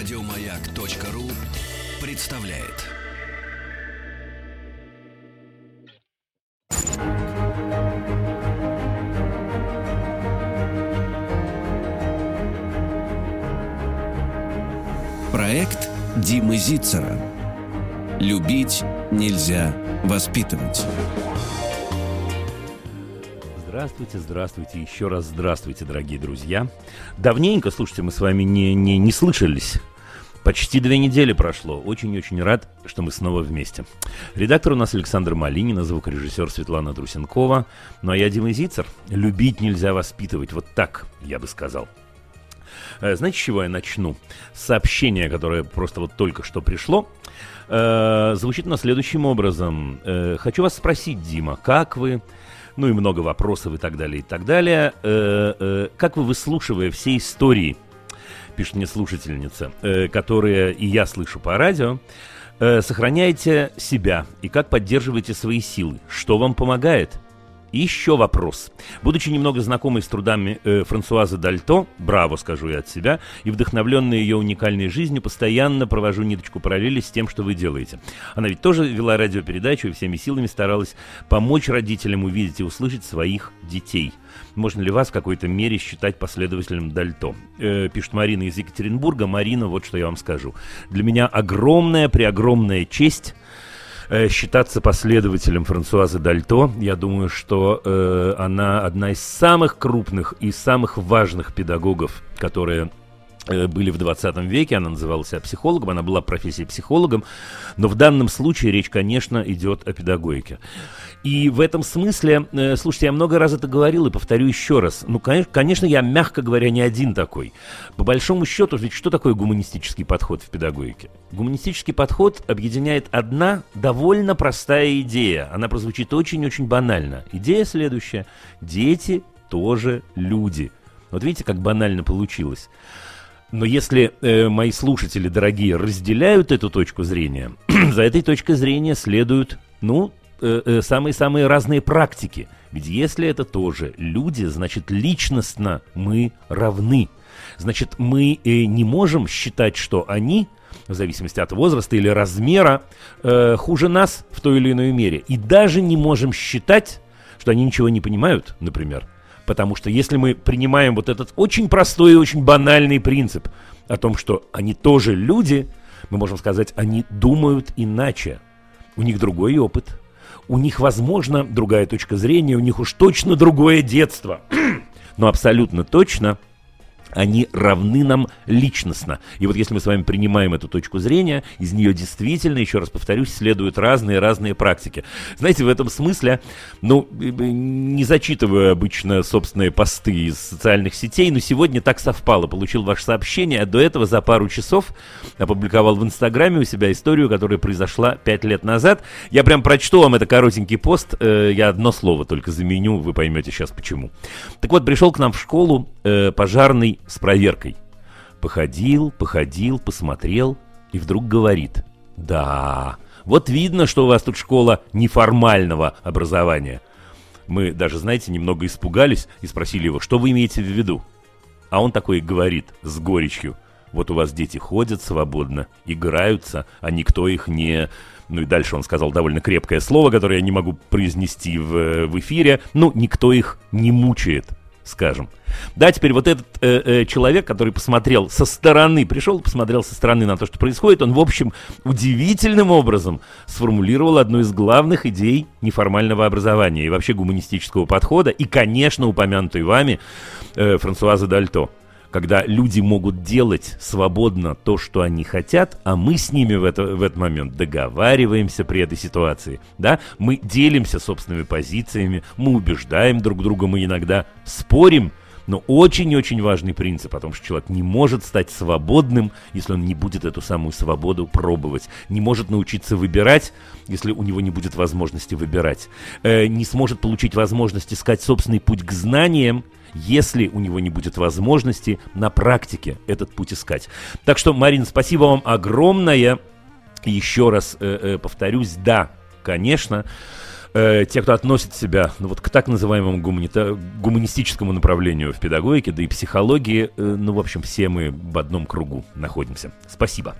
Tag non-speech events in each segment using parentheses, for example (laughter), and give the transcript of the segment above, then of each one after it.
Радиомаяк.ру представляет. Проект Димы Зицера. Любить нельзя воспитывать. Здравствуйте, здравствуйте, еще раз здравствуйте, дорогие друзья. Давненько, слушайте, мы с вами не, не, не слышались. Почти две недели прошло. Очень-очень рад, что мы снова вместе. Редактор у нас Александр Малинин, а звукорежиссер Светлана Трусенкова. Ну а я Дима Зицер. Любить нельзя воспитывать. Вот так, я бы сказал. Э, знаете, с чего я начну? Сообщение, которое просто вот только что пришло, э, звучит на следующим образом. Э, хочу вас спросить, Дима, как вы ну и много вопросов и так далее, и так далее. Как вы, выслушивая все истории, пишет мне слушательница, э, которые и я слышу по радио, э, сохраняете себя и как поддерживаете свои силы? Что вам помогает? Еще вопрос. Будучи немного знакомой с трудами э, Франсуазы Дальто, браво, скажу я от себя, и вдохновленной ее уникальной жизнью, постоянно провожу ниточку параллели с тем, что вы делаете. Она ведь тоже вела радиопередачу и всеми силами старалась помочь родителям увидеть и услышать своих детей. Можно ли вас в какой-то мере считать последователем Дальто? Э, пишет Марина из Екатеринбурга. Марина, вот что я вам скажу. Для меня огромная, преогромная честь считаться последователем Франсуазы Дальто. Я думаю, что э, она одна из самых крупных и самых важных педагогов, которые э, были в 20 веке, она называла себя психологом, она была профессией психологом, но в данном случае речь, конечно, идет о педагогике. И в этом смысле, э, слушайте, я много раз это говорил и повторю еще раз. Ну, конечно, я, мягко говоря, не один такой. По большому счету, ведь что такое гуманистический подход в педагогике? Гуманистический подход объединяет одна довольно простая идея. Она прозвучит очень-очень банально. Идея следующая. Дети тоже люди. Вот видите, как банально получилось. Но если э, мои слушатели, дорогие, разделяют эту точку зрения, (clears throat) за этой точкой зрения следуют, ну, самые-самые разные практики. Ведь если это тоже люди, значит личностно мы равны. Значит, мы э, не можем считать, что они, в зависимости от возраста или размера, э, хуже нас в той или иной мере. И даже не можем считать, что они ничего не понимают, например. Потому что если мы принимаем вот этот очень простой и очень банальный принцип о том, что они тоже люди, мы можем сказать, они думают иначе. У них другой опыт, у них, возможно, другая точка зрения, у них уж точно другое детство. (clears throat) Но абсолютно точно – они равны нам личностно. И вот если мы с вами принимаем эту точку зрения, из нее действительно, еще раз повторюсь, следуют разные-разные практики. Знаете, в этом смысле, ну, не зачитываю обычно собственные посты из социальных сетей, но сегодня так совпало. Получил ваше сообщение, а до этого за пару часов опубликовал в Инстаграме у себя историю, которая произошла пять лет назад. Я прям прочту вам это коротенький пост, э, я одно слово только заменю, вы поймете сейчас почему. Так вот, пришел к нам в школу э, пожарный с проверкой. Походил, походил, посмотрел и вдруг говорит. Да, вот видно, что у вас тут школа неформального образования. Мы даже, знаете, немного испугались и спросили его, что вы имеете в виду? А он такой говорит с горечью. Вот у вас дети ходят свободно, играются, а никто их не... Ну и дальше он сказал довольно крепкое слово, которое я не могу произнести в, в эфире. Ну, никто их не мучает скажем. Да, теперь вот этот э, э, человек, который посмотрел со стороны, пришел, посмотрел со стороны на то, что происходит, он, в общем, удивительным образом сформулировал одну из главных идей неформального образования и вообще гуманистического подхода, и, конечно, упомянутый вами э, Франсуаза Дальто когда люди могут делать свободно то, что они хотят, а мы с ними в, это, в этот момент договариваемся при этой ситуации. Да? Мы делимся собственными позициями, мы убеждаем друг друга, мы иногда спорим, но очень-очень важный принцип о том, что человек не может стать свободным, если он не будет эту самую свободу пробовать. Не может научиться выбирать, если у него не будет возможности выбирать. Э, не сможет получить возможность искать собственный путь к знаниям, если у него не будет возможности на практике этот путь искать. Так что, Марин, спасибо вам огромное. Еще раз э, э, повторюсь, да, конечно, э, те, кто относит себя ну, вот к так называемому гуманита- гуманистическому направлению в педагогике, да и психологии, э, ну, в общем, все мы в одном кругу находимся. Спасибо.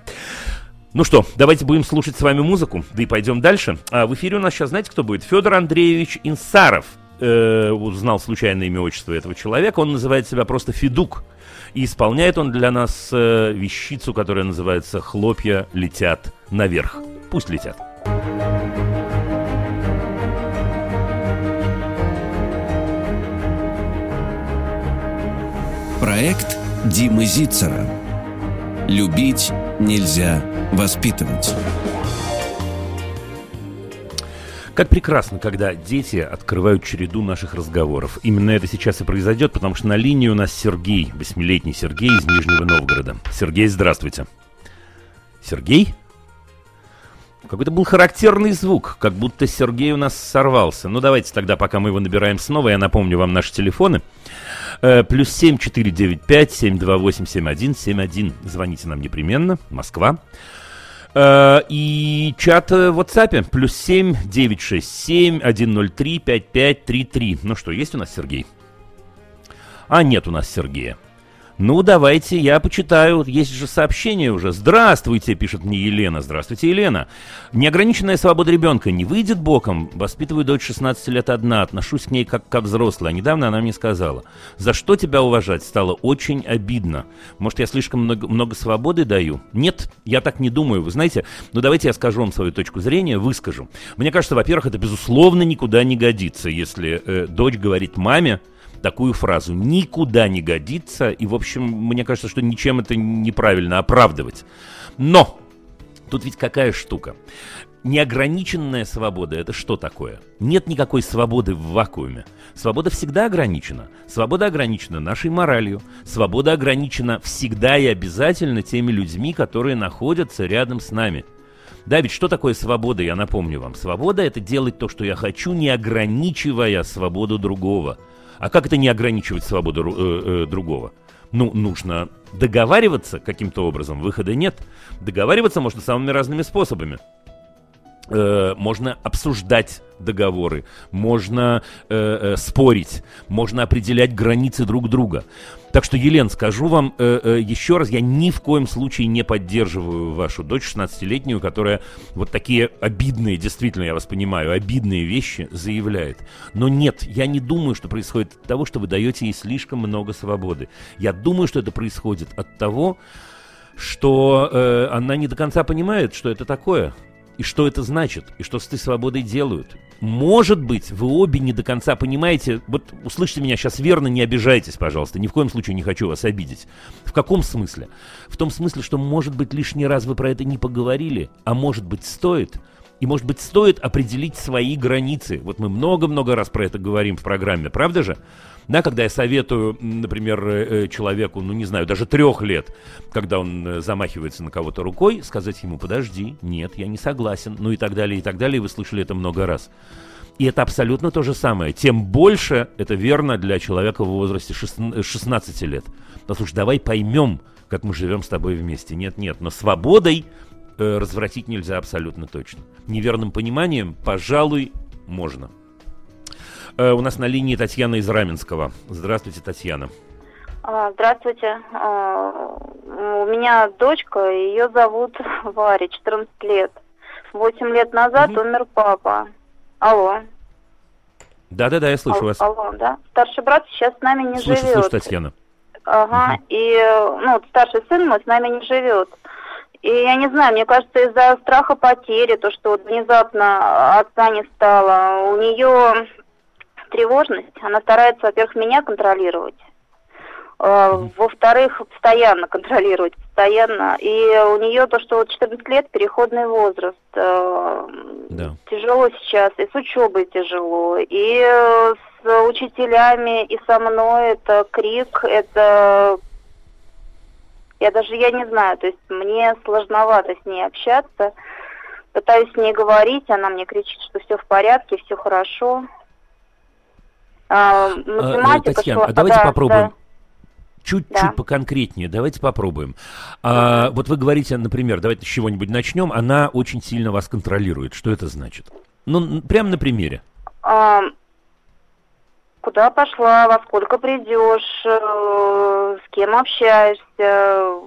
Ну что, давайте будем слушать с вами музыку, да и пойдем дальше. А в эфире у нас сейчас, знаете, кто будет? Федор Андреевич Инсаров. Э, узнал случайное имя отчество этого человека. Он называет себя просто Федук. И исполняет он для нас э, вещицу, которая называется «Хлопья летят наверх». Пусть летят. Проект Димы Зицера. Любить нельзя воспитывать. Как прекрасно, когда дети открывают череду наших разговоров. Именно это сейчас и произойдет, потому что на линии у нас Сергей, восьмилетний Сергей из Нижнего Новгорода. Сергей, здравствуйте. Сергей? Какой-то был характерный звук, как будто Сергей у нас сорвался. Ну, давайте тогда, пока мы его набираем снова, я напомню вам наши телефоны. Плюс два восемь семь один семь один. Звоните нам непременно. Москва. Э, и чат в WhatsApp. Плюс семь девять шесть семь один ноль три пять пять три три. Ну что, есть у нас Сергей? А нет у нас Сергея. Ну, давайте, я почитаю. Есть же сообщение уже. Здравствуйте, пишет мне Елена. Здравствуйте, Елена. Неограниченная свобода ребенка не выйдет боком. Воспитываю дочь 16 лет одна. Отношусь к ней как ко взрослой. Недавно она мне сказала, за что тебя уважать стало очень обидно. Может, я слишком много, много свободы даю? Нет, я так не думаю. Вы знаете, ну давайте я скажу вам свою точку зрения, выскажу. Мне кажется, во-первых, это безусловно никуда не годится, если э, дочь говорит маме, такую фразу. Никуда не годится, и, в общем, мне кажется, что ничем это неправильно оправдывать. Но! Тут ведь какая штука? Неограниченная свобода – это что такое? Нет никакой свободы в вакууме. Свобода всегда ограничена. Свобода ограничена нашей моралью. Свобода ограничена всегда и обязательно теми людьми, которые находятся рядом с нами. Да, ведь что такое свобода, я напомню вам. Свобода – это делать то, что я хочу, не ограничивая свободу другого – а как это не ограничивать свободу э, э, другого? Ну, нужно договариваться каким-то образом, выхода нет. Договариваться можно самыми разными способами. Э, можно обсуждать договоры, можно э, э, спорить, можно определять границы друг друга. Так что, Елен, скажу вам э, э, еще раз, я ни в коем случае не поддерживаю вашу дочь 16-летнюю, которая вот такие обидные, действительно, я вас понимаю, обидные вещи заявляет. Но нет, я не думаю, что происходит от того, что вы даете ей слишком много свободы. Я думаю, что это происходит от того, что э, она не до конца понимает, что это такое и что это значит, и что с этой свободой делают. Может быть, вы обе не до конца понимаете, вот услышьте меня сейчас верно, не обижайтесь, пожалуйста, ни в коем случае не хочу вас обидеть. В каком смысле? В том смысле, что, может быть, лишний раз вы про это не поговорили, а может быть, стоит. И, может быть, стоит определить свои границы. Вот мы много-много раз про это говорим в программе, правда же? Да, когда я советую, например, э, э, человеку, ну не знаю, даже трех лет, когда он э, замахивается на кого-то рукой, сказать ему, подожди, нет, я не согласен, ну и так далее, и так далее, вы слышали это много раз. И это абсолютно то же самое. Тем больше это верно для человека в возрасте 16 лет. Послушай, давай поймем, как мы живем с тобой вместе. Нет, нет, но свободой э, развратить нельзя абсолютно точно. Неверным пониманием, пожалуй, можно. Э, у нас на линии Татьяна из Раменского. Здравствуйте, Татьяна. А, здравствуйте. А, у меня дочка, ее зовут (laughs) Варя, 14 лет. Восемь лет назад угу. умер папа. Алло. Да-да-да, я слышу алло, вас. Алло, да. Старший брат сейчас с нами не слышу, живет. Слышу, Татьяна. Ага, угу. и, ну, старший сын мой с нами не живет. И я не знаю, мне кажется, из-за страха потери, то, что вот внезапно отца не стало, у нее тревожность, она старается, во-первых, меня контролировать, э, во-вторых, постоянно контролировать, постоянно. И у нее то, что вот 14 лет, переходный возраст. Э, да. Тяжело сейчас, и с учебой тяжело, и с учителями, и со мной это крик, это... Я даже, я не знаю, то есть мне сложновато с ней общаться. Пытаюсь с ней говорить, она мне кричит, что все в порядке, все хорошо. А, а, математика. Татьяна, а давайте да, попробуем. Да. Чуть-чуть да. поконкретнее, давайте попробуем. А, вот вы говорите, например, давайте с чего-нибудь начнем. Она очень сильно вас контролирует. Что это значит? Ну, прямо на примере. А, куда пошла, во сколько придешь, э, с кем общаешься. э,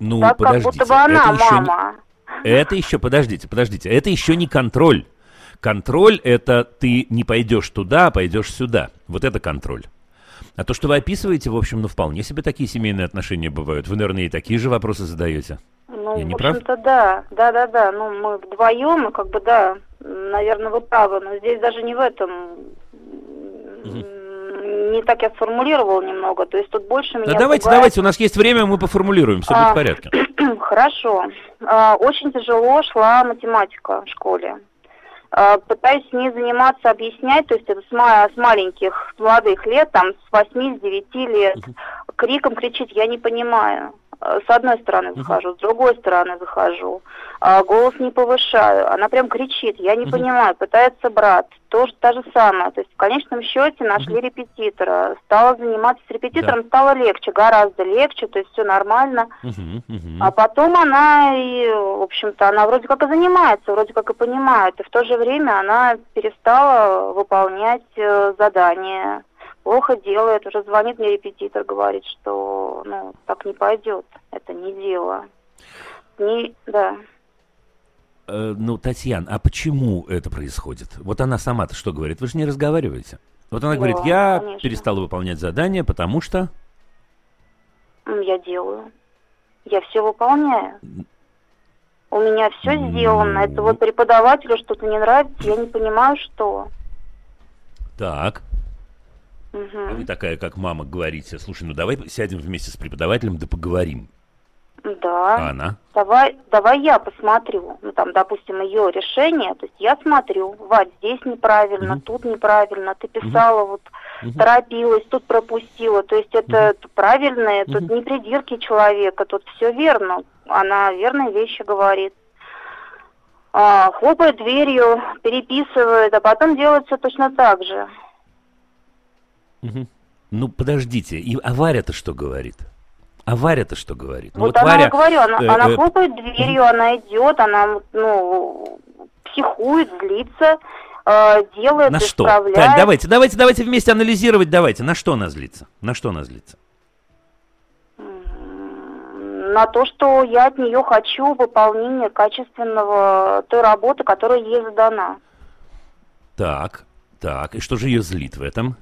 Ну, так, как подождите. будто бы она это еще мама. Это еще, подождите, подождите, это еще не контроль. Контроль это ты не пойдешь туда, а пойдешь сюда. Вот это контроль. А то, что вы описываете, в общем, ну вполне себе такие семейные отношения бывают. Вы, наверное, и такие же вопросы задаете. Ну, Я не в прав? общем-то, да, да, да, да. Ну, мы вдвоем, и как бы, да, наверное, вы правы, но здесь даже не в этом. Не так я сформулировал немного, то есть тут больше меня Да давайте, пугает- давайте, у нас есть время, мы поформулируем, все будет А, в порядке. (clears throat) Хорошо. А, Очень тяжело шла математика в школе. А, Пытаюсь с ней заниматься, объяснять, то есть это с, ма- с маленьких, молодых лет, там, с 8, с 9 лет, криком кричить, я не понимаю. А, С одной стороны захожу, с другой стороны захожу. А, Голос не повышаю. Она прям кричит, я не Мгм. понимаю. Пытается брат. Тоже та же самое. То есть в конечном счете нашли репетитора. Стала заниматься с репетитором, стало легче, гораздо легче, то есть все нормально. Мгм, мгм. А потом она и, в общем-то, она вроде как и занимается, вроде как и понимает, и в то же время она перестала выполнять э, задания, плохо делает, уже звонит мне репетитор, говорит, что, ну, так не пойдет, это не дело. Не, да. Э, ну, Татьяна, а почему это происходит? Вот она сама-то что говорит? Вы же не разговариваете. Вот она Да, говорит, я конечно. перестала выполнять задания, потому что... Я делаю. Я все выполняю. У меня все сделано. Это вот преподавателю что-то не нравится, я не понимаю, что. Так, Мгм. а вы такая, как мама, говорите, слушай, ну давай сядем вместе с преподавателем, да поговорим. Да. А она? Давай, давай я посмотрю. Ну, там, допустим, ее решение. То есть я смотрю, Вать, здесь неправильно, Мгм. тут неправильно. Ты писала, вот, Мгм. торопилась, тут пропустила. То есть это правильное, тут Мгм. не придирки человека, тут все верно. Она верные вещи говорит. А, хлопает дверью, переписывает, а потом делает все точно так же. Мгм. Ну, подождите, и а Варя-то что говорит? А Варя-то что говорит? Ну, вот, она, Варя... я говорю, она, э, она э, хлопает дверью, она идет, она, ну, психует, злится, э, делает, На что? Тань, давайте, давайте, давайте вместе анализировать, давайте. На что она злится? На что она злится? На то, что я от нее хочу выполнения качественного той работы, которая ей задана. Так, так, и что же ее злит в этом?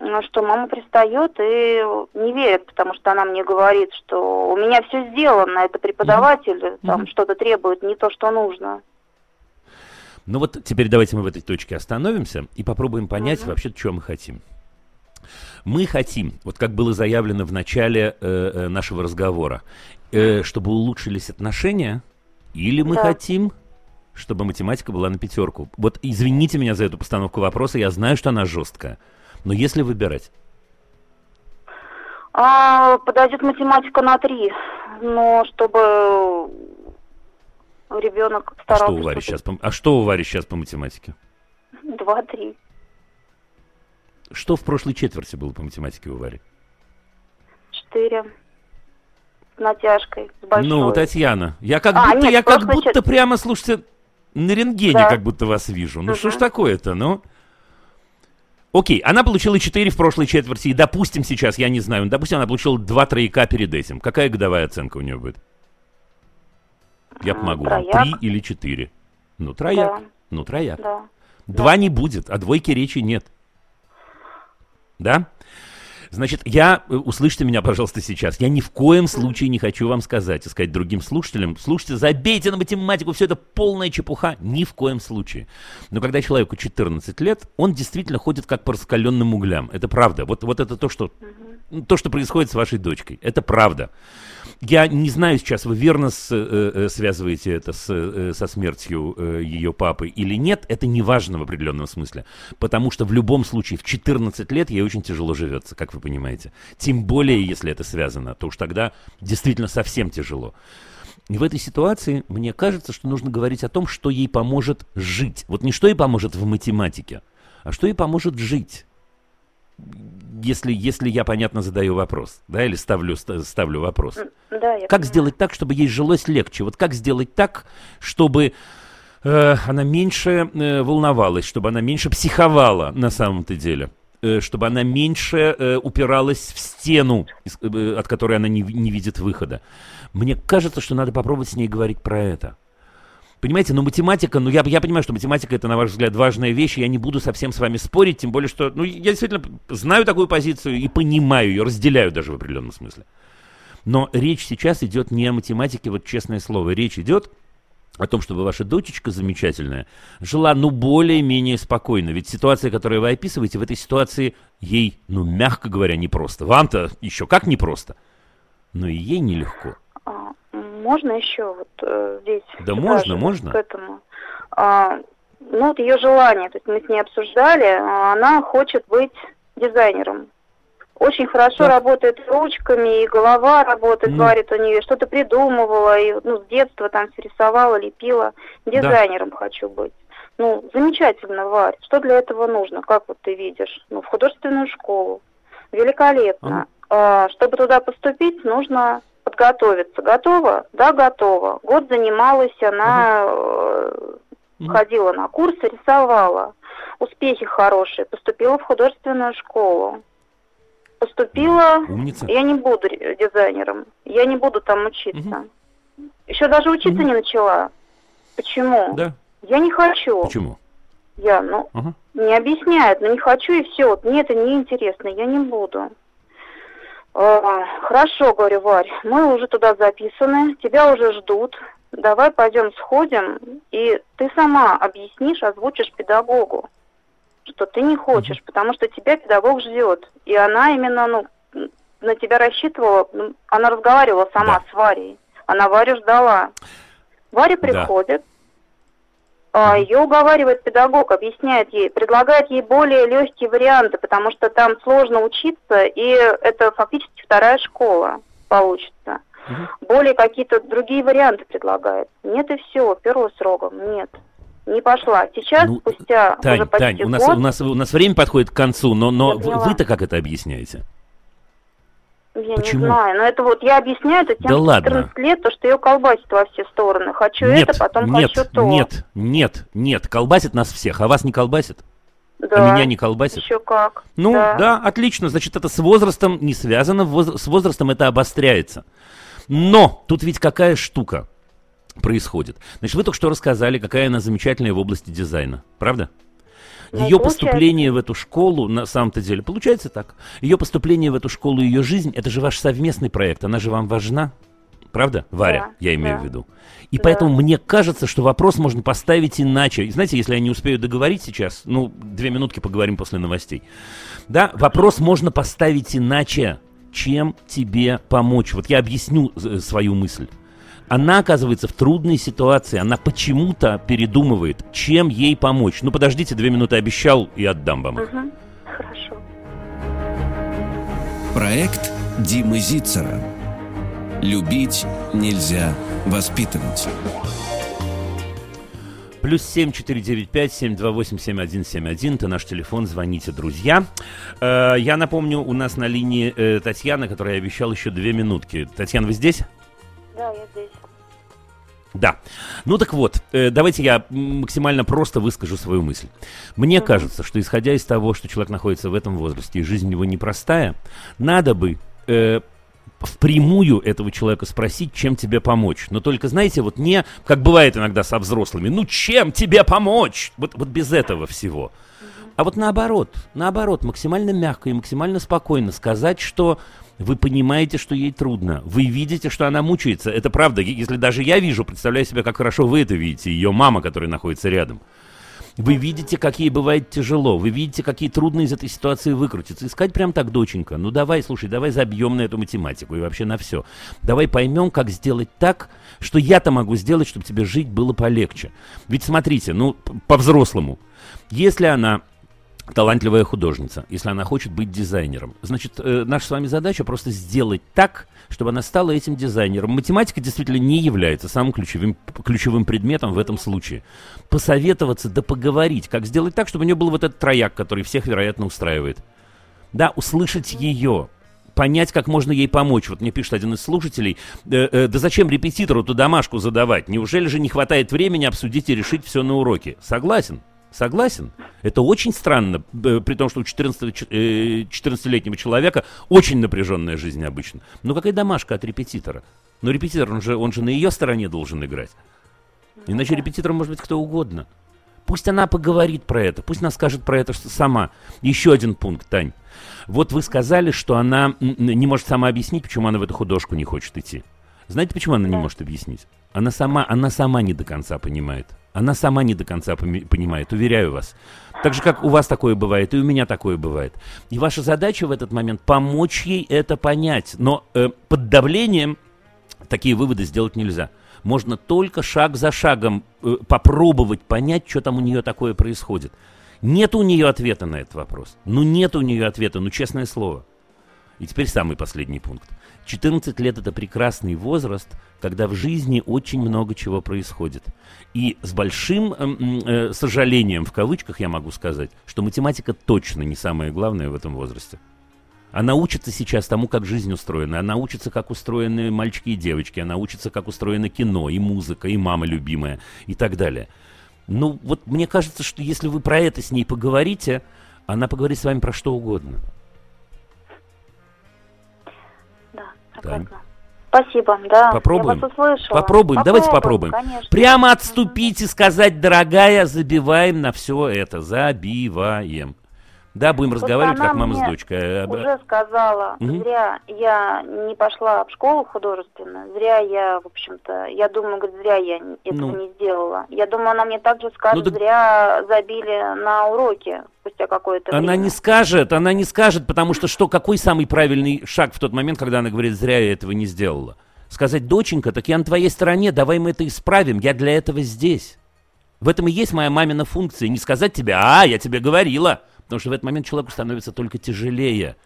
Ну, Что мама пристает и не верит, потому что она мне говорит, что у меня все сделано, это преподаватель там Мгм. что-то требует, не то, что нужно. Ну вот теперь давайте мы в этой точке остановимся и попробуем понять Мгм. вообще, что мы хотим. Мы хотим, вот как было заявлено в начале э, э, нашего разговора, э, чтобы улучшились отношения, или мы Да. хотим, чтобы математика была на пятерку. Вот извините меня за эту постановку вопроса, я знаю, что она жесткая, но если выбирать, А, подойдет математика на три, но чтобы ребенок а старался. что у Вари сейчас, по, а что у Вари сейчас по математике? Два-три. Что в прошлой четверти было по математике у Вари? Четыре. С натяжкой, с большой. Ну, Татьяна, я как А, будто, нет, я как будто чет- прямо, слушайте, на рентгене Да. как будто вас вижу. Ну, что ж такое-то, ну? Окей, она получила 4 в прошлой четверти, и допустим сейчас, я не знаю, допустим, она получила 2 трояка перед этим. Какая годовая оценка у нее будет? Я помогу вам. трояк. 3 или 4? Ну, трояк. Да. Ну, трояк. Да. Два не будет, а двойки речи нет. Да? Значит, я, э, услышьте меня, пожалуйста, сейчас. Я ни в коем случае не хочу вам сказать и сказать другим слушателям, слушайте, забейте на математику, все это полная чепуха. Ни в коем случае. Но когда человеку 14 лет, он действительно ходит как по раскаленным углям. Это правда. Вот, вот это то что, то, что происходит с вашей дочкой. Это правда. Я не знаю сейчас, вы верно с- э, э, связываете это с, э, со смертью э, ее папы или нет, это не важно в определенном смысле. Потому что в любом случае в 14 лет ей очень тяжело живется, как вы понимаете. Тем более, если это связано, то уж тогда действительно совсем тяжело. И в этой ситуации мне кажется, что нужно говорить о том, что ей поможет жить. Вот не что ей поможет в математике, а что ей поможет жить. Если, если я понятно задаю вопрос, да, или ставлю, ставлю вопрос. Да, я как понимаю. сделать так, чтобы ей жилось легче? Вот как сделать так, чтобы э, она меньше э, волновалась, чтобы она меньше психовала на самом-то деле? э, чтобы она меньше э, упиралась в стену, из- э, от которой она не, не видит выхода. Мне кажется, что надо попробовать с ней говорить про это. Понимаете, ну математика, ну я, я понимаю, что математика это, на ваш взгляд, важная вещь, и я не буду совсем с вами спорить, тем более, что, ну, я действительно знаю такую позицию и понимаю ее, разделяю даже в определенном смысле. Но речь сейчас идет не о математике, вот честное слово, речь идет о том, чтобы ваша дочечка замечательная жила, ну, более-менее спокойно. Ведь ситуация, которую вы описываете, в этой ситуации ей, ну, мягко говоря, непросто. Вам-то еще как непросто. Но и ей нелегко. Можно еще вот э, здесь? Да можно, можно. К этому. А, ну вот ее желание, то есть мы с ней обсуждали, а, она хочет быть дизайнером. Очень хорошо Так. работает ручками, и голова работает, Ну. варит у нее, что-то придумывала, и ну, с детства там все рисовала, лепила. Дизайнером хочу быть. Ну, замечательно, Варь. Что для этого нужно? Как вот ты видишь? Ну, в художественную школу. Великолепно. А, чтобы туда поступить, нужно подготовиться. Готова? Да, готова. Год занималась, она э, Мгм. ходила на курсы, рисовала. Успехи хорошие. Поступила в художественную школу. Поступила. Умница. Я не буду дизайнером. Я не буду там учиться. Еще даже учиться Мгм. не начала. Почему? Да. Я не хочу. Почему? Я, ну, Ага. не объясняют, но не хочу и все. Вот мне это не интересно, я не буду. А, хорошо, говорю, Варь, мы уже туда записаны, тебя уже ждут. Давай пойдем сходим, и ты сама объяснишь, озвучишь педагогу, что ты не хочешь, потому что тебя педагог ждет. И она именно, ну, на тебя рассчитывала, ну, она разговаривала сама Да. с Варей. Она Варю ждала. Варя Да. приходит, ее уговаривает педагог, объясняет ей, предлагает ей более легкие варианты, потому что там сложно учиться, и это фактически вторая школа получится. Мгм. Более какие-то другие варианты предлагает. Нет и все, перо с рогом, нет. Не пошла. Сейчас, Ну, спустя уже Тань, почти Тань, у нас, год, у, нас, у нас время подходит к концу, но, но вы-то как это объясняете? Я почему? не знаю, но это вот я объясняю это тем, Да что ладно. 14 лет, то, что ее колбасит во все стороны. Хочу нет, это, потом нет, хочу то. нет, нет, нет, колбасит нас всех, а вас не колбасит? да. А меня не колбасит? Еще как. Ну, да. да. отлично, значит, это с возрастом не связано, воз- с возрастом это обостряется. Но тут ведь какая штука происходит. Значит, вы только что рассказали, какая она замечательная в области дизайна, правда? Ну, Ее получается. поступление в эту школу, на самом-то деле, получается так. Ее поступление в эту школу и ее жизнь, это же ваш совместный проект, она же вам важна. Правда, Варя, Да, я имею да. в виду. И Да. поэтому мне кажется, что вопрос можно поставить иначе. И знаете, если я не успею договорить сейчас, ну, две минутки поговорим после новостей. Да, вопрос можно поставить иначе. Чем тебе помочь? Вот я объясню э, свою мысль. Она оказывается в трудной ситуации, она почему-то передумывает, чем ей помочь. Ну, подождите, две минуты обещал и отдам вам их. Хорошо. Проект Димы Зицера. Любить нельзя воспитывать. Плюс семь четыре девять пять семь два восемь семь один семь один. Это наш телефон. Звоните, друзья. Э, я напомню, у нас на линии э, Татьяна, которая обещал еще две минутки. Татьяна, вы здесь? Да, я здесь. Да. Ну так вот, э, давайте я максимально просто выскажу свою мысль. Мне кажется, что исходя из того, что человек находится в этом возрасте и жизнь у него непростая, надо бы э, впрямую этого человека спросить, чем тебе помочь. Но только, знаете, вот не, как бывает иногда со взрослыми, ну чем тебе помочь? Вот, вот без этого всего. А вот наоборот, наоборот, максимально мягко и максимально спокойно сказать, что вы понимаете, что ей трудно. Вы видите, что она мучается. Это правда. Если даже я вижу, представляю себе, как хорошо вы это видите, ее мама, которая находится рядом. Вы видите, как ей бывает тяжело. Вы видите, какие трудно из этой ситуации выкрутиться. И сказать прям так, доченька, ну давай, слушай, давай забьем на эту математику и вообще на все. Давай поймем, как сделать так, что я-то могу сделать, чтобы тебе жить было полегче. Ведь смотрите, ну, по-взрослому. Если она талантливая художница, если она хочет быть дизайнером. Значит, э, наша с вами задача просто сделать так, чтобы она стала этим дизайнером. Математика действительно не является самым ключевым, ключевым предметом в этом случае. Посоветоваться да поговорить, как сделать так, чтобы у нее был вот этот трояк, который всех, вероятно, устраивает. да, услышать ее, понять, как можно ей помочь. Вот мне пишет один из слушателей, э, э, да зачем репетитору ту домашку задавать? Неужели же не хватает времени обсудить и решить все на уроке? Согласен. Согласен? Это очень странно, э, при том, что у 14, 14-летнего человека очень напряженная жизнь обычно. Но какая домашка от репетитора? Но репетитор, он же, он же на ее стороне должен играть. Иначе репетитор может быть кто угодно. Пусть она поговорит про это, пусть она скажет про это сама. Еще один пункт, Тань. Вот вы сказали, что она не может сама объяснить, почему она в эту художку не хочет идти. Знаете, почему она не может объяснить? Она сама, она сама не до конца понимает. Она сама не до конца понимает, уверяю вас. Так же, как у вас такое бывает, и у меня такое бывает. И ваша задача в этот момент помочь ей это понять. Но э, под давлением такие выводы сделать нельзя. Можно только шаг за шагом э, попробовать понять, что там у нее такое происходит. Нет у нее ответа на этот вопрос. Ну, нет у нее ответа, ну, честное слово. И теперь самый последний пункт. 14 лет – это прекрасный возраст, когда в жизни очень много чего происходит. И с большим э, э, сожалением, в кавычках, я могу сказать, что математика точно не самое главное в этом возрасте. Она учится сейчас тому, как жизнь устроена. Она учится, как устроены мальчики и девочки. Она учится, как устроено кино, и музыка, и мама любимая, и так далее. Ну, вот мне кажется, что если вы про это с ней поговорите, она поговорит с вами про что угодно. Согласна. Спасибо, да. Попробуем. Я вас услышала. Попробуем, попробуем давайте попробуем. Конечно. Прямо отступить и сказать, дорогая, забиваем на все это. Забиваем. Да, будем Вот разговаривать, она как мама с дочкой. А, Уже сказала, Мгм. зря я не пошла в школу художественную, зря я, в общем-то, я думаю, говорит, зря я этого Ну. не сделала. Я думаю, она мне также скажет, Ну, так- зря забили на уроки спустя какое-то Она время. не скажет, она не скажет, потому что что, какой самый правильный шаг в тот момент, когда она говорит, зря я этого не сделала? Сказать, доченька, так я на твоей стороне, давай мы это исправим, я для этого здесь. В этом и есть моя мамина функция, не сказать тебе, а, я тебе говорила, потому что в этот момент человеку становится только тяжелее.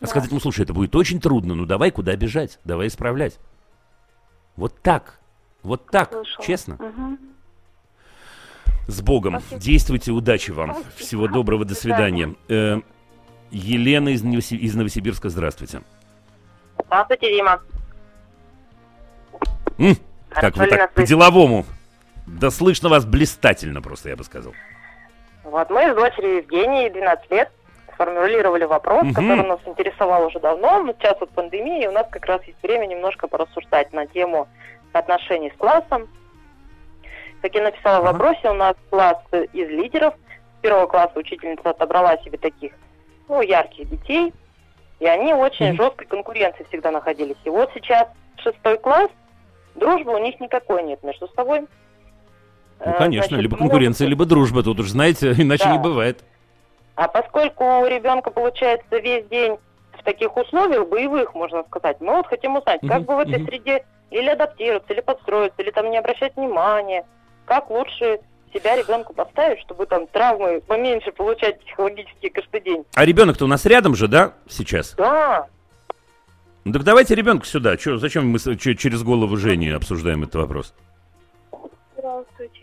А сказать ему, слушай, это будет очень трудно, ну давай куда бежать, давай исправлять. Вот так, вот так, Слышала. честно. Мгм. С Богом. Спасибо. Действуйте, удачи вам. Спасибо. Всего доброго, до свидания. Э, Елена из, из Новосибирска, здравствуйте. Здравствуйте, Дима. М, как вы так по-деловому? Да слышно вас блистательно просто, я бы сказал. Вот мы с дочерью Евгенией 12 лет сформулировали вопрос, Мгм. который нас интересовал уже давно. Но сейчас вот пандемия, и у нас как раз есть время немножко порассуждать на тему отношений с классом. Как я написала в вопросе, у нас класс из лидеров. С первого класса учительница отобрала себе таких, ну, ярких детей. И они очень Мгм. жесткой конкуренции всегда находились. И вот сейчас шестой класс, дружбы у них никакой нет между собой. Ну, Э, конечно, значит, либо конкуренция, либо дружба. Тут уж, знаете, (laughs) иначе Да. не бывает. А поскольку у ребенка получается весь день в таких условиях боевых, можно сказать, мы вот хотим узнать, как бы в этой среде или адаптироваться, или подстроиться, или там не обращать внимания, как лучше себя ребенку поставить, чтобы там травмы поменьше получать психологически каждый день. А ребенок-то у нас рядом же, да, сейчас? Да, Ну, так давайте ребенка сюда. Чё, зачем мы с- чё- через голову Жени обсуждаем этот вопрос? Здравствуйте.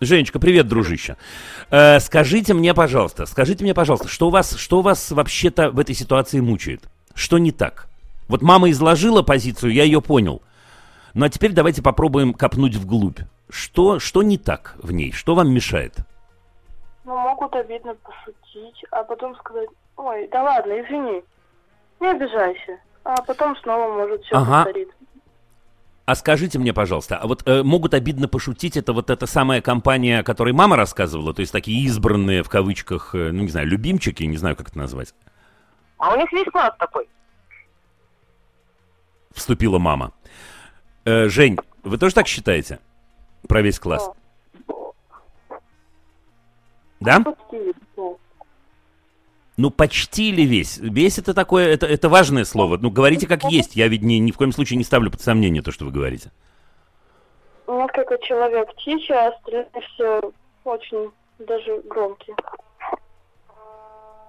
Женечка, привет, дружище. Э, скажите мне, пожалуйста, скажите мне, пожалуйста, что у вас, что вас вообще-то в этой ситуации мучает? Что не так? Вот мама изложила позицию, я ее понял. Ну а теперь давайте попробуем копнуть вглубь. Что, что не так в ней? Что вам мешает? Ну, могут обидно пошутить, а потом сказать, ой, да ладно, извини, не обижайся. А потом снова может все Ага. повториться. А скажите мне, пожалуйста, а вот э, могут обидно пошутить, это вот эта самая компания, о которой мама рассказывала, то есть такие избранные, в кавычках, э, ну не знаю, любимчики, не знаю, как это назвать, а у них весь класс такой. вступила мама. Э, Жень, вы тоже так считаете? Про весь класс? Да? Почти, ну, Ну, почти ли весь? Весь это такое, это, это важное слово. Ну, говорите как есть. Я ведь ни, ни в коем случае не ставлю под сомнение то, что вы говорите. Несколько человек тихие, а остальные все очень даже громкие.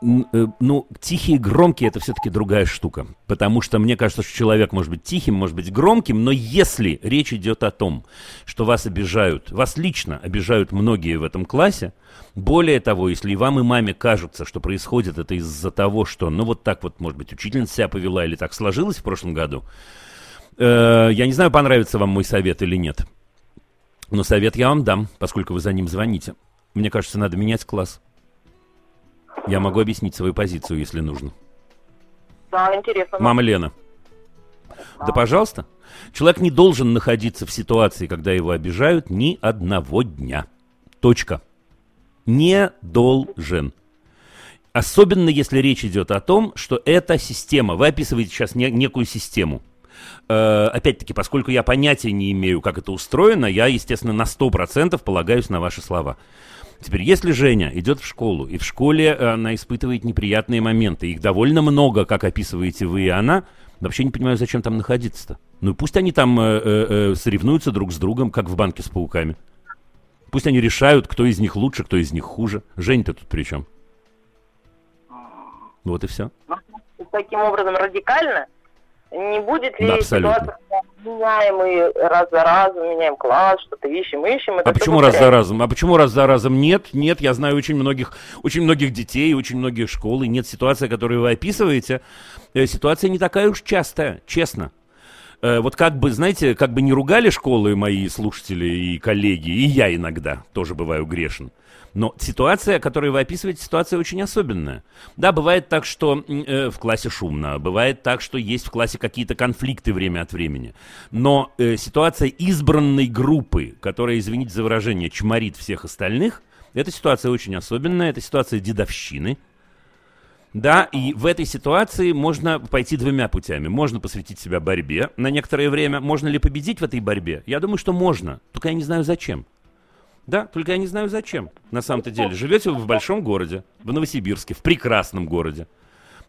Э, ну, тихие и громкие это все-таки другая штука. Потому что мне кажется, что человек может быть тихим, может быть громким, но если речь идет о том, что вас обижают, вас лично обижают многие в этом классе, более того, если и вам, и маме кажется, что происходит это из-за того, что, ну, вот так вот, может быть, учительница себя повела или так сложилось в прошлом году, э, я не знаю, понравится вам мой совет или нет. Но совет я вам дам, поскольку вы за ним звоните. Мне кажется, надо менять класс. Я могу объяснить свою позицию, если нужно. Да, интересно. Мама Лена. Да. да, пожалуйста. Человек не должен находиться в ситуации, когда его обижают ни одного дня. Точка. Не должен. Особенно если речь идет о том, что это система. Вы описываете сейчас не, некую систему. Э, опять-таки, поскольку я понятия не имею, как это устроено, я, естественно, на 100% полагаюсь на ваши слова. Теперь, если Женя идет в школу, и в школе э, она испытывает неприятные моменты, их довольно много, как описываете вы и она, вообще не понимаю, зачем там находиться-то. Ну пусть они там э, э, э, соревнуются друг с другом, как в банке с пауками. Пусть они решают, кто из них лучше, кто из них хуже. Жень-то тут при чем? Вот и все. Ну, таким образом радикально не будет ли Абсолютно. ситуация, меняем и раз за разом, меняем класс, что-то ищем, ищем. а почему раз за разом? А почему раз за разом? Нет, нет, я знаю очень многих, очень многих детей, очень многих школ, и нет ситуации, которую вы описываете. Э, ситуация не такая уж частая, честно. Э, вот как бы, знаете, как бы не ругали школы мои слушатели и коллеги, и я иногда тоже бываю грешен. Но ситуация, которую вы описываете, ситуация очень особенная. Да, бывает так, что э, в классе шумно, бывает так, что есть в классе какие-то конфликты время от времени. Но э, ситуация избранной группы, которая, извините за выражение, чморит всех остальных, эта ситуация очень особенная, это ситуация дедовщины. Да, и в этой ситуации можно пойти двумя путями. Можно посвятить себя борьбе на некоторое время. Можно ли победить в этой борьбе? Я думаю, что можно. Только я не знаю зачем. Да, только я не знаю зачем. На самом-то деле, живете вы в большом городе, в Новосибирске, в прекрасном городе.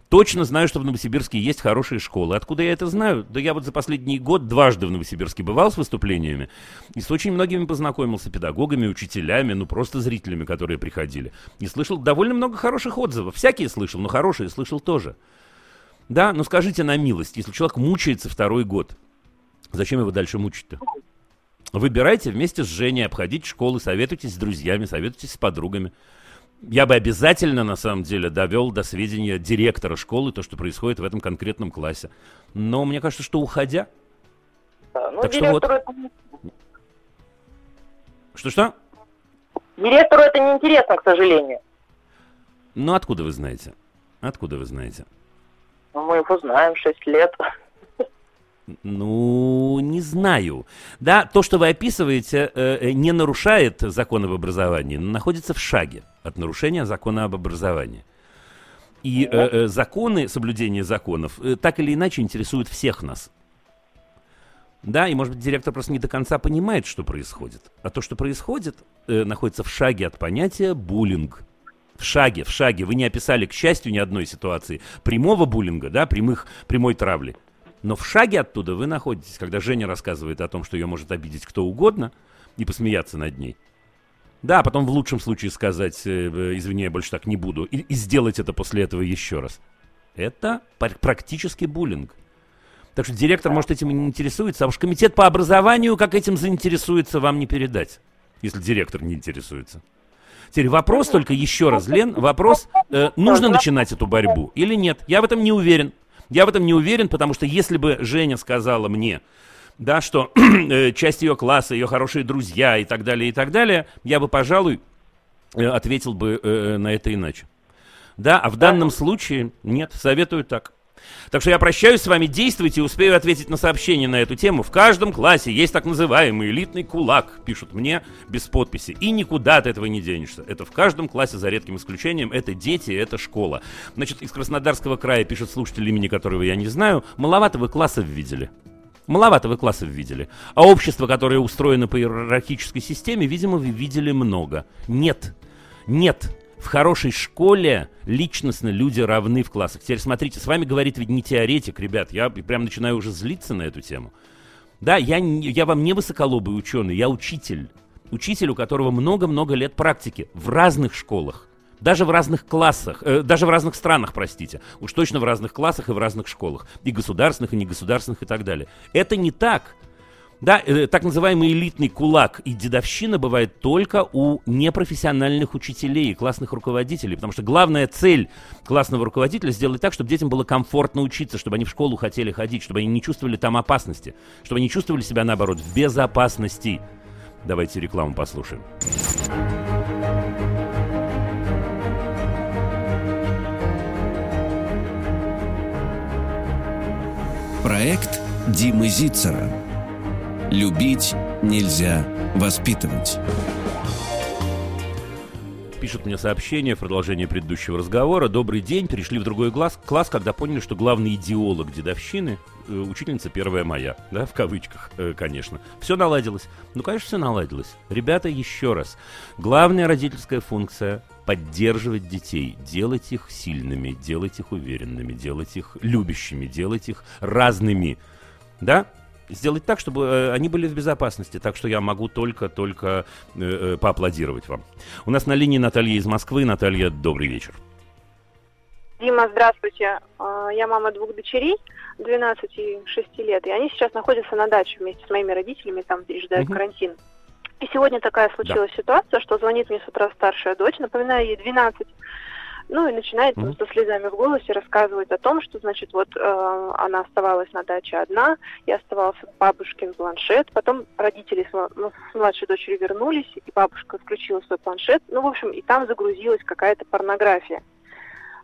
Точно знаю, что в Новосибирске есть хорошие школы. Откуда я это знаю? Да я вот за последний год дважды в Новосибирске бывал с выступлениями и с очень многими познакомился, педагогами, учителями, ну просто зрителями, которые приходили. И слышал довольно много хороших отзывов. Всякие слышал, но хорошие слышал тоже. Да, ну скажите на милость, если человек мучается второй год, зачем его дальше мучить-то? Выбирайте вместе с Женей, обходите школы, советуйтесь с друзьями, советуйтесь с подругами. Я бы обязательно, на самом деле, довел до сведения директора школы то, что происходит в этом конкретном классе. Но мне кажется, что уходя... Да, ну, так что вот... Это... Что-что? Директору это неинтересно, к сожалению. Ну, откуда вы знаете? Откуда вы знаете? Ну, мы его знаем 6 лет. Ну, не знаю. Да, то, что вы описываете, э, э, не нарушает закон об образовании, но находится в шаге от нарушения закона об образовании. И э, законы, соблюдение законов, так или иначе интересуют всех нас. Да, и, может быть, директор просто не до конца понимает, что происходит. А то, что происходит, э, находится в шаге от понятия буллинг. В шаге, в шаге. Вы не описали, к счастью, ни одной ситуации прямого буллинга, да, прямых, прямой травли. Но в шаге оттуда вы находитесь, когда Женя рассказывает о том, что ее может обидеть кто угодно, и посмеяться над ней. Да, а потом в лучшем случае сказать, э, э, извини, я больше так не буду, и, и сделать это после этого еще раз. Это практически буллинг. Так что директор, может, этим и не интересуется, а уж комитет по образованию, как этим заинтересуется, вам не передать, если директор не интересуется. Теперь вопрос только еще раз, Лен, вопрос, э, нужно начинать эту борьбу или нет? Я в этом не уверен. Я в этом не уверен, потому что если бы Женя сказала мне, да, что (clears throat) э, часть ее класса, ее хорошие друзья и так далее, и так далее, я бы, пожалуй, э, ответил бы э, на это иначе. Да, а в данном случае нет, советую так. Так что я прощаюсь с вами, действуйте и успею ответить на сообщение на эту тему. В каждом классе есть так называемый элитный кулак, пишут мне без подписи. И никуда от этого не денешься. Это в каждом классе, за редким исключением. Это дети, это школа. Значит, из Краснодарского края пишет слушатель, имени которого я не знаю. Маловато вы классов видели. Маловато вы классов видели. А общество, которое устроено по иерархической системе, видимо, вы видели много. Нет. Нет. В хорошей школе личностно люди равны в классах. Теперь смотрите, с вами говорит ведь не теоретик, ребят. Я прям начинаю уже злиться на эту тему. Да, я, я вам не высоколобый ученый, я учитель. Учитель, у которого много-много лет практики в разных школах. Даже в разных классах, э, даже в разных странах, простите. Уж точно в разных классах и в разных школах. И государственных, и негосударственных, и так далее. Это не так. Да, э, так называемый элитный кулак и дедовщина бывает только у непрофессиональных учителей и классных руководителей, потому что главная цель классного руководителя сделать так, чтобы детям было комфортно учиться, чтобы они в школу хотели ходить, чтобы они не чувствовали там опасности, чтобы они чувствовали себя, наоборот, в безопасности. Давайте рекламу послушаем. Проект Димы Зицера. Любить нельзя воспитывать. Пишут мне сообщение в продолжение предыдущего разговора. Добрый день. Перешли в другой класс, класс когда поняли, что главный идеолог дедовщины э, учительница первая моя, да, в кавычках, э, конечно. Все наладилось. Ну, конечно, все наладилось. Ребята, еще раз. Главная родительская функция поддерживать детей, делать их сильными, делать их уверенными, делать их любящими, делать их разными. Да? Сделать так, чтобы э, они были в безопасности. Так что я могу только-только э, э, поаплодировать вам. У нас на линии Наталья из Москвы. Наталья, добрый вечер. Дима, здравствуйте. А, Я мама двух дочерей, 12 и 6 лет, и они сейчас находятся на даче вместе с моими родителями, там пережидают Мгм. карантин. И сегодня такая случилась ситуация, что звонит мне с утра старшая дочь, напоминаю, ей 12, ну и начинает там со слезами в голосе рассказывать о том, что, значит, вот э, она оставалась на даче одна, и оставался бабушкин планшет, потом родители с, ну, с младшей дочерью вернулись, и бабушка включила свой планшет, ну, в общем, и там загрузилась какая-то порнография.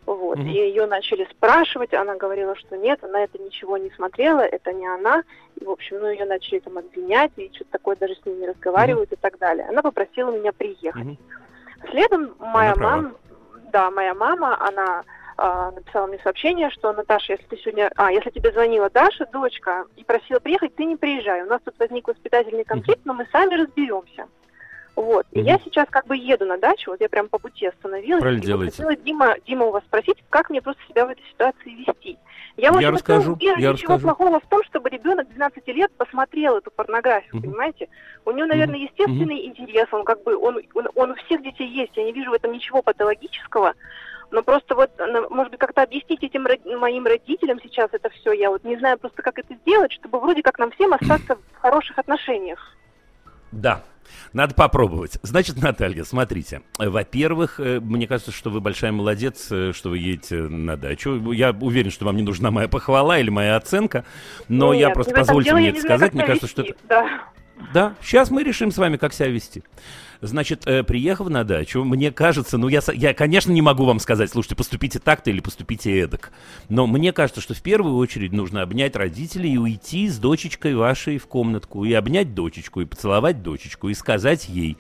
Вот. Мгм. И ее начали спрашивать, она говорила, что нет, она это ничего не смотрела, это не она. И, в общем, ну, ее начали там обвинять, и что-то такое даже с не разговаривают и так далее. Она попросила меня приехать. Мгм. Следом моя мама, да, моя мама, она а, написала мне сообщение, что Наташа, если ты сегодня, а, если тебе звонила Даша, дочка, и просила приехать, ты не приезжай. У нас тут возник воспитательный конфликт, но мы сами разберемся. Вот. И Мгм. я сейчас как бы еду на дачу, вот я прям по пути остановилась. Правильно делаете. хотела Дима, Дима у вас спросить, как мне просто себя в этой ситуации вести. Я, Я расскажу, я ничего расскажу. плохого в том, чтобы ребенок 12 лет посмотрел эту порнографию, Мгм. понимаете? У него, наверное, естественный интерес, он как бы, он, он, он у всех детей есть, я не вижу в этом ничего патологического, но просто вот, на- может быть, как-то объяснить этим моим родителям сейчас это все, я вот не знаю просто, как это сделать, чтобы вроде как нам всем остаться в хороших отношениях. Да. Надо попробовать. Значит, Наталья, смотрите. Э, Во-первых, э, мне кажется, что вы большая молодец, э, что вы едете на дачу. Я уверен, что вам не нужна моя похвала или моя оценка, но я Нет, просто в этом позвольте мне я это сказать. Мне кажется, что это... Да. Да, сейчас мы решим с вами, как себя вести. Значит, э, приехав на дачу, мне кажется, ну я, я, конечно, не могу вам сказать, слушайте, поступите так-то или поступите эдак. Но мне кажется, что в первую очередь нужно обнять родителей и уйти с дочечкой вашей в комнатку, и обнять дочечку, и поцеловать дочечку, и сказать ей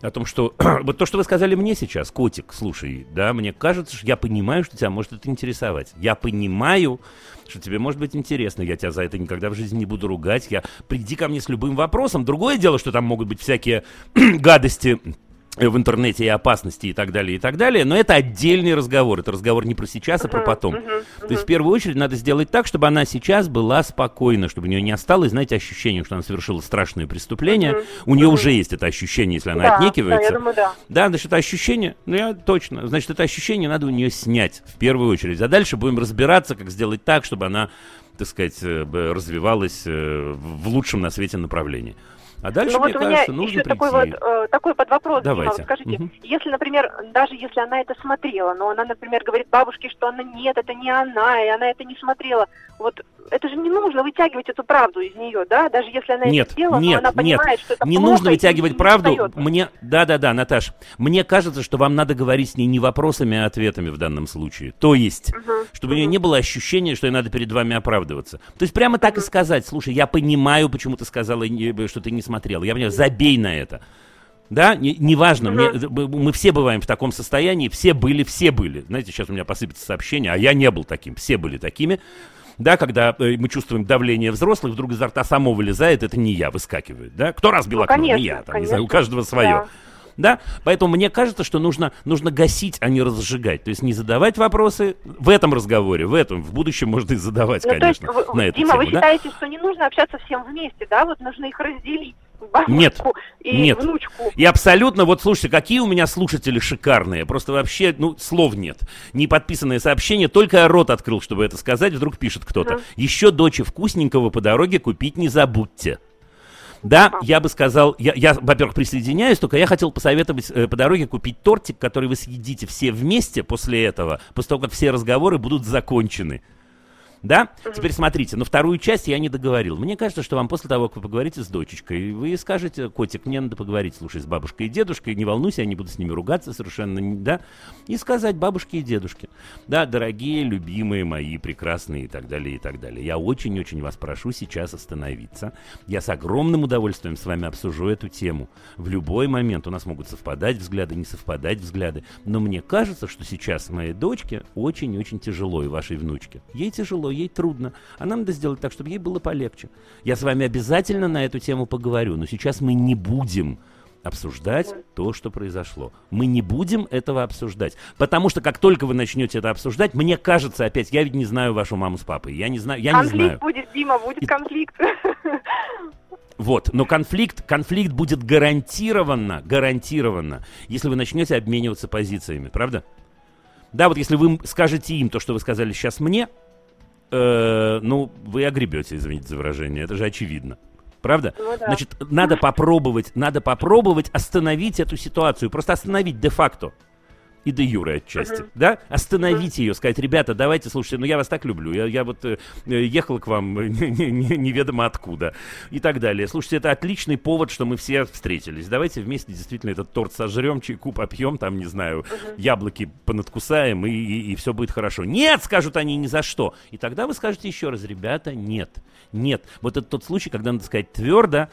о том, что (clears throat) вот то, что вы сказали мне сейчас, котик, слушай, да, мне кажется, что я понимаю, что тебя может это интересовать. Я понимаю, что тебе может быть интересно. Я тебя за это никогда в жизни не буду ругать. Я приди ко мне с любым вопросом. Другое дело, что там могут быть всякие (clears throat) гадости в интернете и опасности и так далее, и так далее. Но это отдельный разговор. Это разговор не про сейчас, а про потом. То есть в первую очередь надо сделать так, чтобы она сейчас была спокойна, чтобы у нее не осталось, знаете, ощущение, что она совершила страшное преступление. У нее уже есть это ощущение, если она Да, отнекивается. да, я думаю, да. Да, значит, это ощущение, ну я точно, значит, это ощущение надо у нее снять в первую очередь. А дальше будем разбираться, как сделать так, чтобы она, так сказать, э, развивалась э, в лучшем на свете направлении. А дальше, Ну мне вот кажется, нужно еще прийти. такой вот э, такой под вопрос, Дима, Давайте. вот скажите, Мгм. если, например, даже если она это смотрела, но она, например, говорит бабушке, что она нет, это не она, и она это не смотрела, вот это же не нужно вытягивать эту правду из нее, да, даже если она Нет, это сделала, нет, но она нет, понимает, что это не плохо, нужно вытягивать не правду. остается. Мне, да-да-да, Наташ, мне кажется, что вам надо говорить с ней не вопросами, а ответами в данном случае. То есть, Мгм, чтобы у нее не было ощущения, что ей надо перед вами оправдываться. То есть прямо так и сказать, слушай, я понимаю, почему ты сказала, не- что ты не смотрел. Я понимаю, забей на это. Да, не- неважно, мне- э, б- мы все бываем в таком состоянии, все были, все были. Знаете, сейчас у меня посыпется сообщение, а я не был таким, все были такими. Да, когда э, мы чувствуем давление взрослых, вдруг изо рта само вылезает, это не я, выскакивает. Да? Кто разбил Ну, окно? конечно, не я, там, не знаю, у конечно, каждого свое. да. Да, поэтому мне кажется, что нужно, нужно гасить, а не разжигать. То есть не задавать вопросы в этом разговоре, в этом, в будущем можно и задавать, Ну, то есть, конечно, вы- на эту Дима, вы тему, да? считаете, что не нужно общаться всем вместе, да, вот нужно их разделить? Бабушку Нет, и нет. внучку. И абсолютно, вот слушайте, какие у меня слушатели шикарные. Просто вообще, ну, слов нет. Не подписанное сообщение, только рот открыл, чтобы это сказать, вдруг пишет кто-то. Ага. Еще дочи вкусненького по дороге купить не забудьте. Да, я бы сказал, я, я, во-первых, присоединяюсь, только я хотел посоветовать э, по дороге купить тортик, который вы съедите все вместе после этого, после того, как все разговоры будут закончены. Да? Теперь смотрите, на вторую часть я не договорил. Мне кажется, что вам после того, как вы поговорите с дочечкой, вы скажете, котик, мне надо поговорить, слушай, с бабушкой и дедушкой, не волнуйся, я не буду с ними ругаться совершенно, да? И сказать бабушке и дедушке, да, дорогие, любимые мои, прекрасные и так далее, и так далее. Я очень-очень вас прошу сейчас остановиться. Я с огромным удовольствием с вами обсужу эту тему. В любой момент у нас могут совпадать взгляды, не совпадать взгляды. Но мне кажется, что сейчас моей дочке очень-очень тяжело, и вашей внучке. Ей тяжело, ей трудно. А нам надо сделать так, чтобы ей было полегче. Я с вами обязательно на эту тему поговорю, но сейчас мы не будем обсуждать то, что произошло. Мы не будем этого обсуждать. Потому что как только вы начнете это обсуждать, мне кажется, опять, я ведь не знаю вашу маму с папой. Я не знаю, я не конфликт знаю. будет, Дима, будет И- конфликт. (laughs) Вот, но конфликт, конфликт будет гарантированно, гарантированно, если вы начнете обмениваться позициями, правда? Да, вот если вы скажете им то, что вы сказали сейчас мне, э, ну, вы огребете, извините за выражение, это же очевидно. Правда? Ну да. Значит, надо попробовать, надо попробовать остановить эту ситуацию, просто остановить де-факто и де юре отчасти, да? Остановить ее, сказать, ребята, давайте, слушайте, ну я вас так люблю, я, я вот э, э, ехал к вам э, (laughs) не- не- не- неведомо откуда и так далее. Слушайте, это отличный повод, что мы все встретились. Давайте вместе действительно этот торт сожрем, чайку попьем, там, не знаю, яблоки понадкусаем, и, и, все будет хорошо. Нет, скажут они, ни за что. И тогда вы скажете еще раз, ребята, нет, нет. Вот это тот случай, когда надо сказать твердо,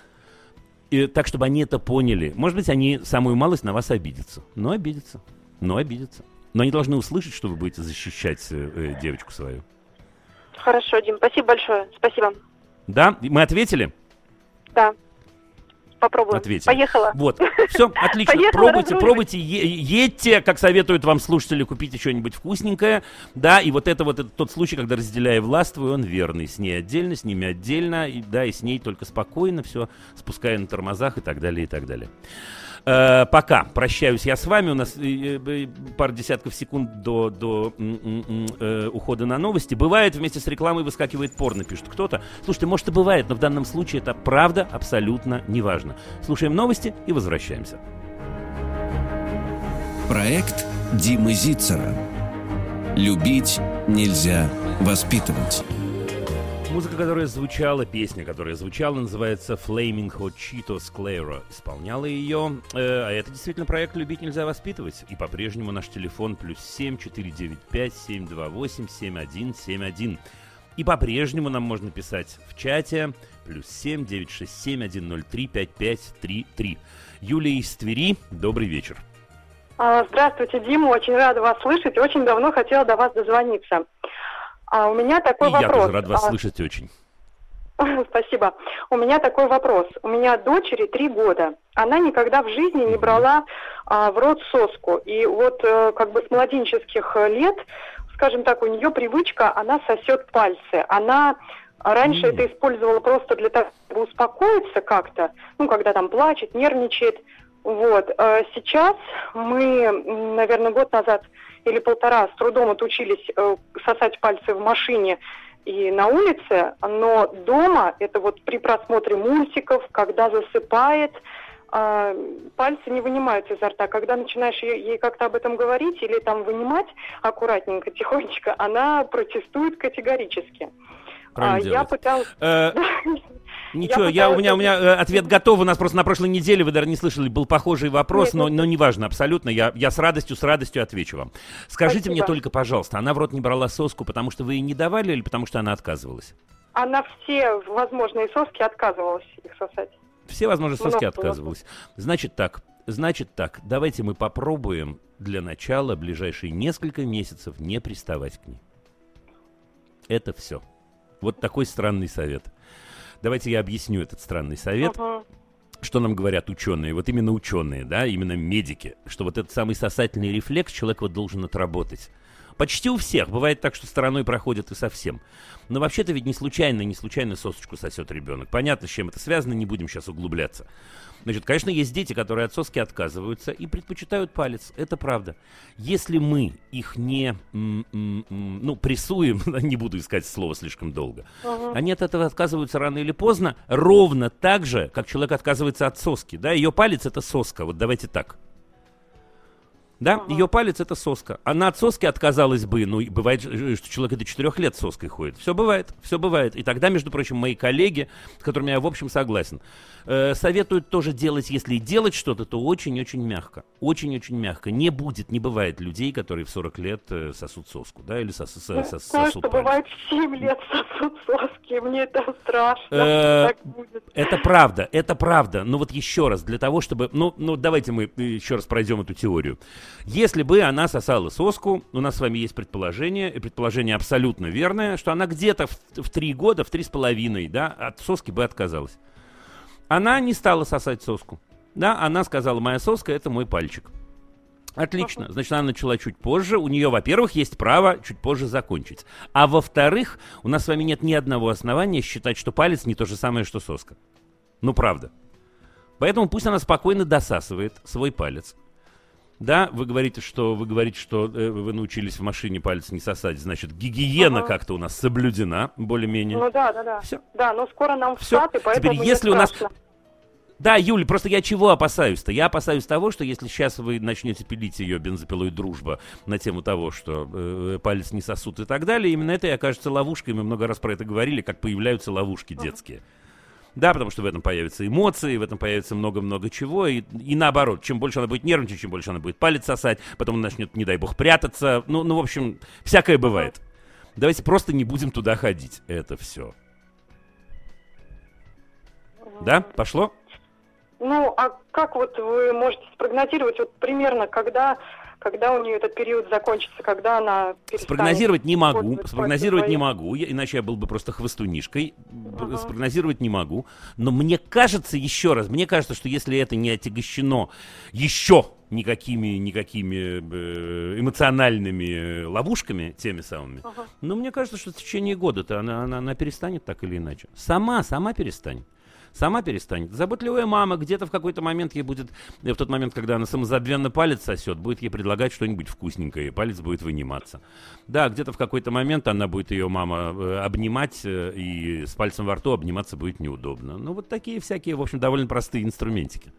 и так, чтобы они это поняли. Может быть, они самую малость на вас обидятся. Но обидятся. Но обидятся. Но они должны услышать, что вы будете защищать э, э, девочку свою. Хорошо, Дим, спасибо большое. Спасибо. Да? Мы ответили? Да. Попробуем. Ответили. Поехала. Вот. Все, (laughs) отлично. Поехала пробуйте, пробуйте, едьте, как советуют вам слушатели, купите что-нибудь вкусненькое. Да, и вот это вот это тот случай, когда разделяя властвую, он верный. С ней отдельно, с ними отдельно, и, да, и с ней только спокойно все, спуская на тормозах и так далее, и так далее. Э, пока прощаюсь я с вами. У нас э, э, пара десятков секунд до, до э, ухода на новости. Бывает, вместе с рекламой выскакивает порно, пишет кто-то. Слушайте, может и бывает, но в данном случае это правда абсолютно неважно. Слушаем новости и возвращаемся. Проект Димы Зицера. Любить нельзя воспитывать. Музыка, которая звучала, песня, которая звучала, называется Flaming Hot Cheetos Claro. Исполняла ее, э, а это действительно проект «Любить нельзя воспитывать». И по-прежнему наш телефон плюс 7 495 728 7171. И по-прежнему нам можно писать в чате плюс 7 967 103 5533. Юлия из Твери, добрый вечер. А, Здравствуйте, Дима, очень рада вас слышать. Очень давно хотела до вас дозвониться. А у меня такой И я вопрос. тоже рад вас А, слышать очень. (laughs) Спасибо. У меня такой вопрос. У меня дочери три года. Она никогда в жизни не брала а, в рот соску. И вот э, как бы с младенческих э, лет, скажем так, у нее привычка, она сосет пальцы. Она раньше М. это использовала просто для того, чтобы успокоиться как-то, ну, когда там плачет, нервничает. Вот. Э, Сейчас мы, наверное, год назад или полтора с трудом отучились э, сосать пальцы в машине и на улице, но дома это вот при просмотре мультиков, когда засыпает, а, пальцы не вынимаются изо рта. Когда начинаешь ей, ей как-то об этом говорить или там вынимать аккуратненько, (laughs) тихонечко, она протестует категорически. Правильно А, я пыталась... (laughs) Ничего, я, у меня, у меня э, ответ готов. У нас просто на прошлой неделе, вы даже не слышали, был похожий вопрос, Нет, но, нет. но неважно, абсолютно. Я, я с радостью, с радостью отвечу вам. Скажите Спасибо. мне только, пожалуйста, она в рот не брала соску, потому что вы ей не давали или потому что она отказывалась? Она все возможные соски отказывалась их сосать. Все, возможно, соски Много было. отказывалась. Значит так, значит так, давайте мы попробуем для начала ближайшие несколько месяцев не приставать к ней. Это все. Вот такой странный совет. Давайте я объясню этот странный совет. Что нам говорят ученые, вот именно ученые, да, именно медики, что вот этот самый сосательный рефлекс человек вот должен отработать. Почти у всех. Бывает так, что стороной проходят и совсем. Но вообще-то ведь не случайно, не случайно сосочку сосет ребенок. Понятно, с чем это связано, не будем сейчас углубляться. Значит, конечно, есть дети, которые от соски отказываются и предпочитают палец. Это правда. Если мы их не, ну, прессуем, (laughs) не буду искать слово слишком долго, uh-huh. они от этого отказываются рано или поздно, ровно так же, как человек отказывается от соски. Да, ее палец это соска. Вот давайте так. Да, ага. ее палец это соска. Она от соски отказалась бы, ну, бывает, что человек до 4 лет соской ходит. Все бывает, все бывает. И тогда, между прочим, мои коллеги, с которыми я, в общем, согласен, э, советуют тоже делать, если и делать что-то, то очень-очень мягко. Очень-очень мягко. Не будет, не бывает людей, которые в 40 лет э, сосут соску, да, или сос, сос, ну, сос, сосут что палец. бывает в 7 лет сосут соски, мне это страшно. Э, это правда, это правда. Но вот еще раз, для того, чтобы, ну, ну, давайте мы еще раз пройдем эту теорию. Если бы она сосала соску, у нас с вами есть предположение, и предположение абсолютно верное, что она где-то в, в 3 года, в три с половиной, да, от соски бы отказалась. Она не стала сосать соску. Да, она сказала, моя соска это мой пальчик. Отлично. Значит, она начала чуть позже. У нее, во-первых, есть право чуть позже закончить. А во-вторых, у нас с вами нет ни одного основания считать, что палец не то же самое, что соска. Ну, правда. Поэтому пусть она спокойно досасывает свой палец. Да, вы говорите, что вы говорите, что э, вы научились в машине палец не сосать, значит, гигиена ага. как-то у нас соблюдена, более-менее. Ну да, да, да. Все. Да, но скоро нам в Все. Штаты, поэтому Теперь, если у нас да, Юля, просто я чего опасаюсь-то? Я опасаюсь того, что если сейчас вы начнете пилить ее бензопилой дружба на тему того, что э, палец не сосут и так далее, именно это и окажется ловушкой. Мы много раз про это говорили, как появляются ловушки детские. Uh-huh. Да, потому что в этом появятся эмоции, в этом появится много-много чего. И, и наоборот, чем больше она будет нервничать, чем больше она будет палец сосать, потом она начнет, не дай бог, прятаться. Ну, ну в общем, всякое бывает. Давайте просто не будем туда ходить. Это все. Да, пошло? Ну, а как вот вы можете спрогнозировать, вот примерно, когда когда у нее этот период закончится, когда она Спрогнозировать не могу, спрогнозировать не могу, я, иначе я был бы просто хвостунишкой. Uh-huh. Спрогнозировать не могу. Но мне кажется, еще раз, мне кажется, что если это не отягощено еще никакими, никакими э, эмоциональными ловушками, теми самыми, uh-huh. но мне кажется, что в течение года-то она, она, она перестанет так или иначе. Сама, сама перестанет сама перестанет. Заботливая мама где-то в какой-то момент ей будет, э, в тот момент, когда она самозабвенно палец сосет, будет ей предлагать что-нибудь вкусненькое, и палец будет выниматься. Да, где-то в какой-то момент она будет ее мама э, обнимать, э, и с пальцем во рту обниматься будет неудобно. Ну, вот такие всякие, в общем, довольно простые инструментики.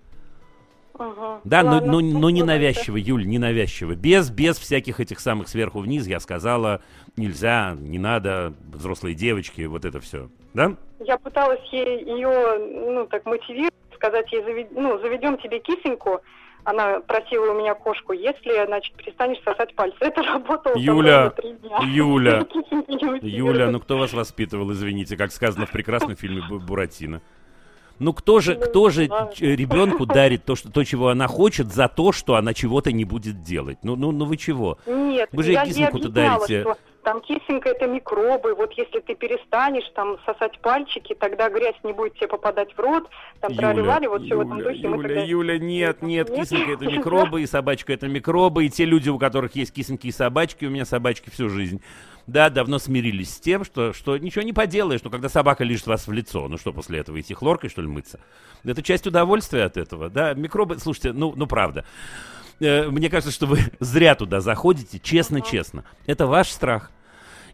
Ага. Да, но, но, но не навязчиво, Юль, не навязчиво. Без, без всяких этих самых сверху вниз я сказала, нельзя, не надо, взрослые девочки, вот это все. Да? Я пыталась ей ее, ну, так мотивировать, сказать ей, завед, ну, заведем тебе кисеньку. Она просила у меня кошку, если, значит, перестанешь сосать пальцы. Это работало Юля, Юля, (laughs) Юля, ну кто вас воспитывал, извините, как сказано в прекрасном фильме Буратино. Ну кто же, кто же ребенку дарит то, что, то, чего она хочет, за то, что она чего-то не будет делать? Ну, ну, ну вы чего? Нет, вы же я кисоньку-то дарите. Что там кисенька это микробы, вот если ты перестанешь там сосать пальчики, тогда грязь не будет тебе попадать в рот, там Юля, вот все в этом духе. Юля, тогда... Юля, нет, нет, нет, кисонька это (laughs) микробы, и собачка это микробы, и те люди, у которых есть кисоньки и собачки, у меня собачки всю жизнь да, давно смирились с тем, что, что ничего не поделаешь, что когда собака лежит вас в лицо, ну что после этого идти хлоркой, что ли, мыться? Это часть удовольствия от этого, да, микробы, слушайте, ну, ну правда. Э, мне кажется, что вы (laughs) зря туда заходите, честно-честно. Это ваш страх.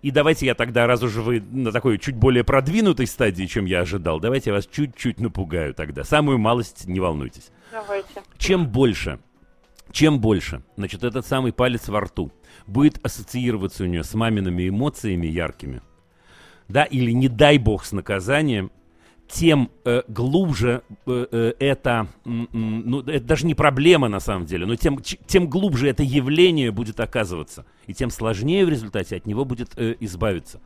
И давайте я тогда, раз уже вы на такой чуть более продвинутой стадии, чем я ожидал, давайте я вас чуть-чуть напугаю тогда. Самую малость, не волнуйтесь. Давайте. Чем больше, чем больше, значит, этот самый палец во рту будет ассоциироваться у нее с мамиными эмоциями яркими, да, или не дай бог с наказанием, тем э, глубже э, э, это, ну, это даже не проблема на самом деле, но тем, тем глубже это явление будет оказываться, и тем сложнее в результате от него будет э, избавиться.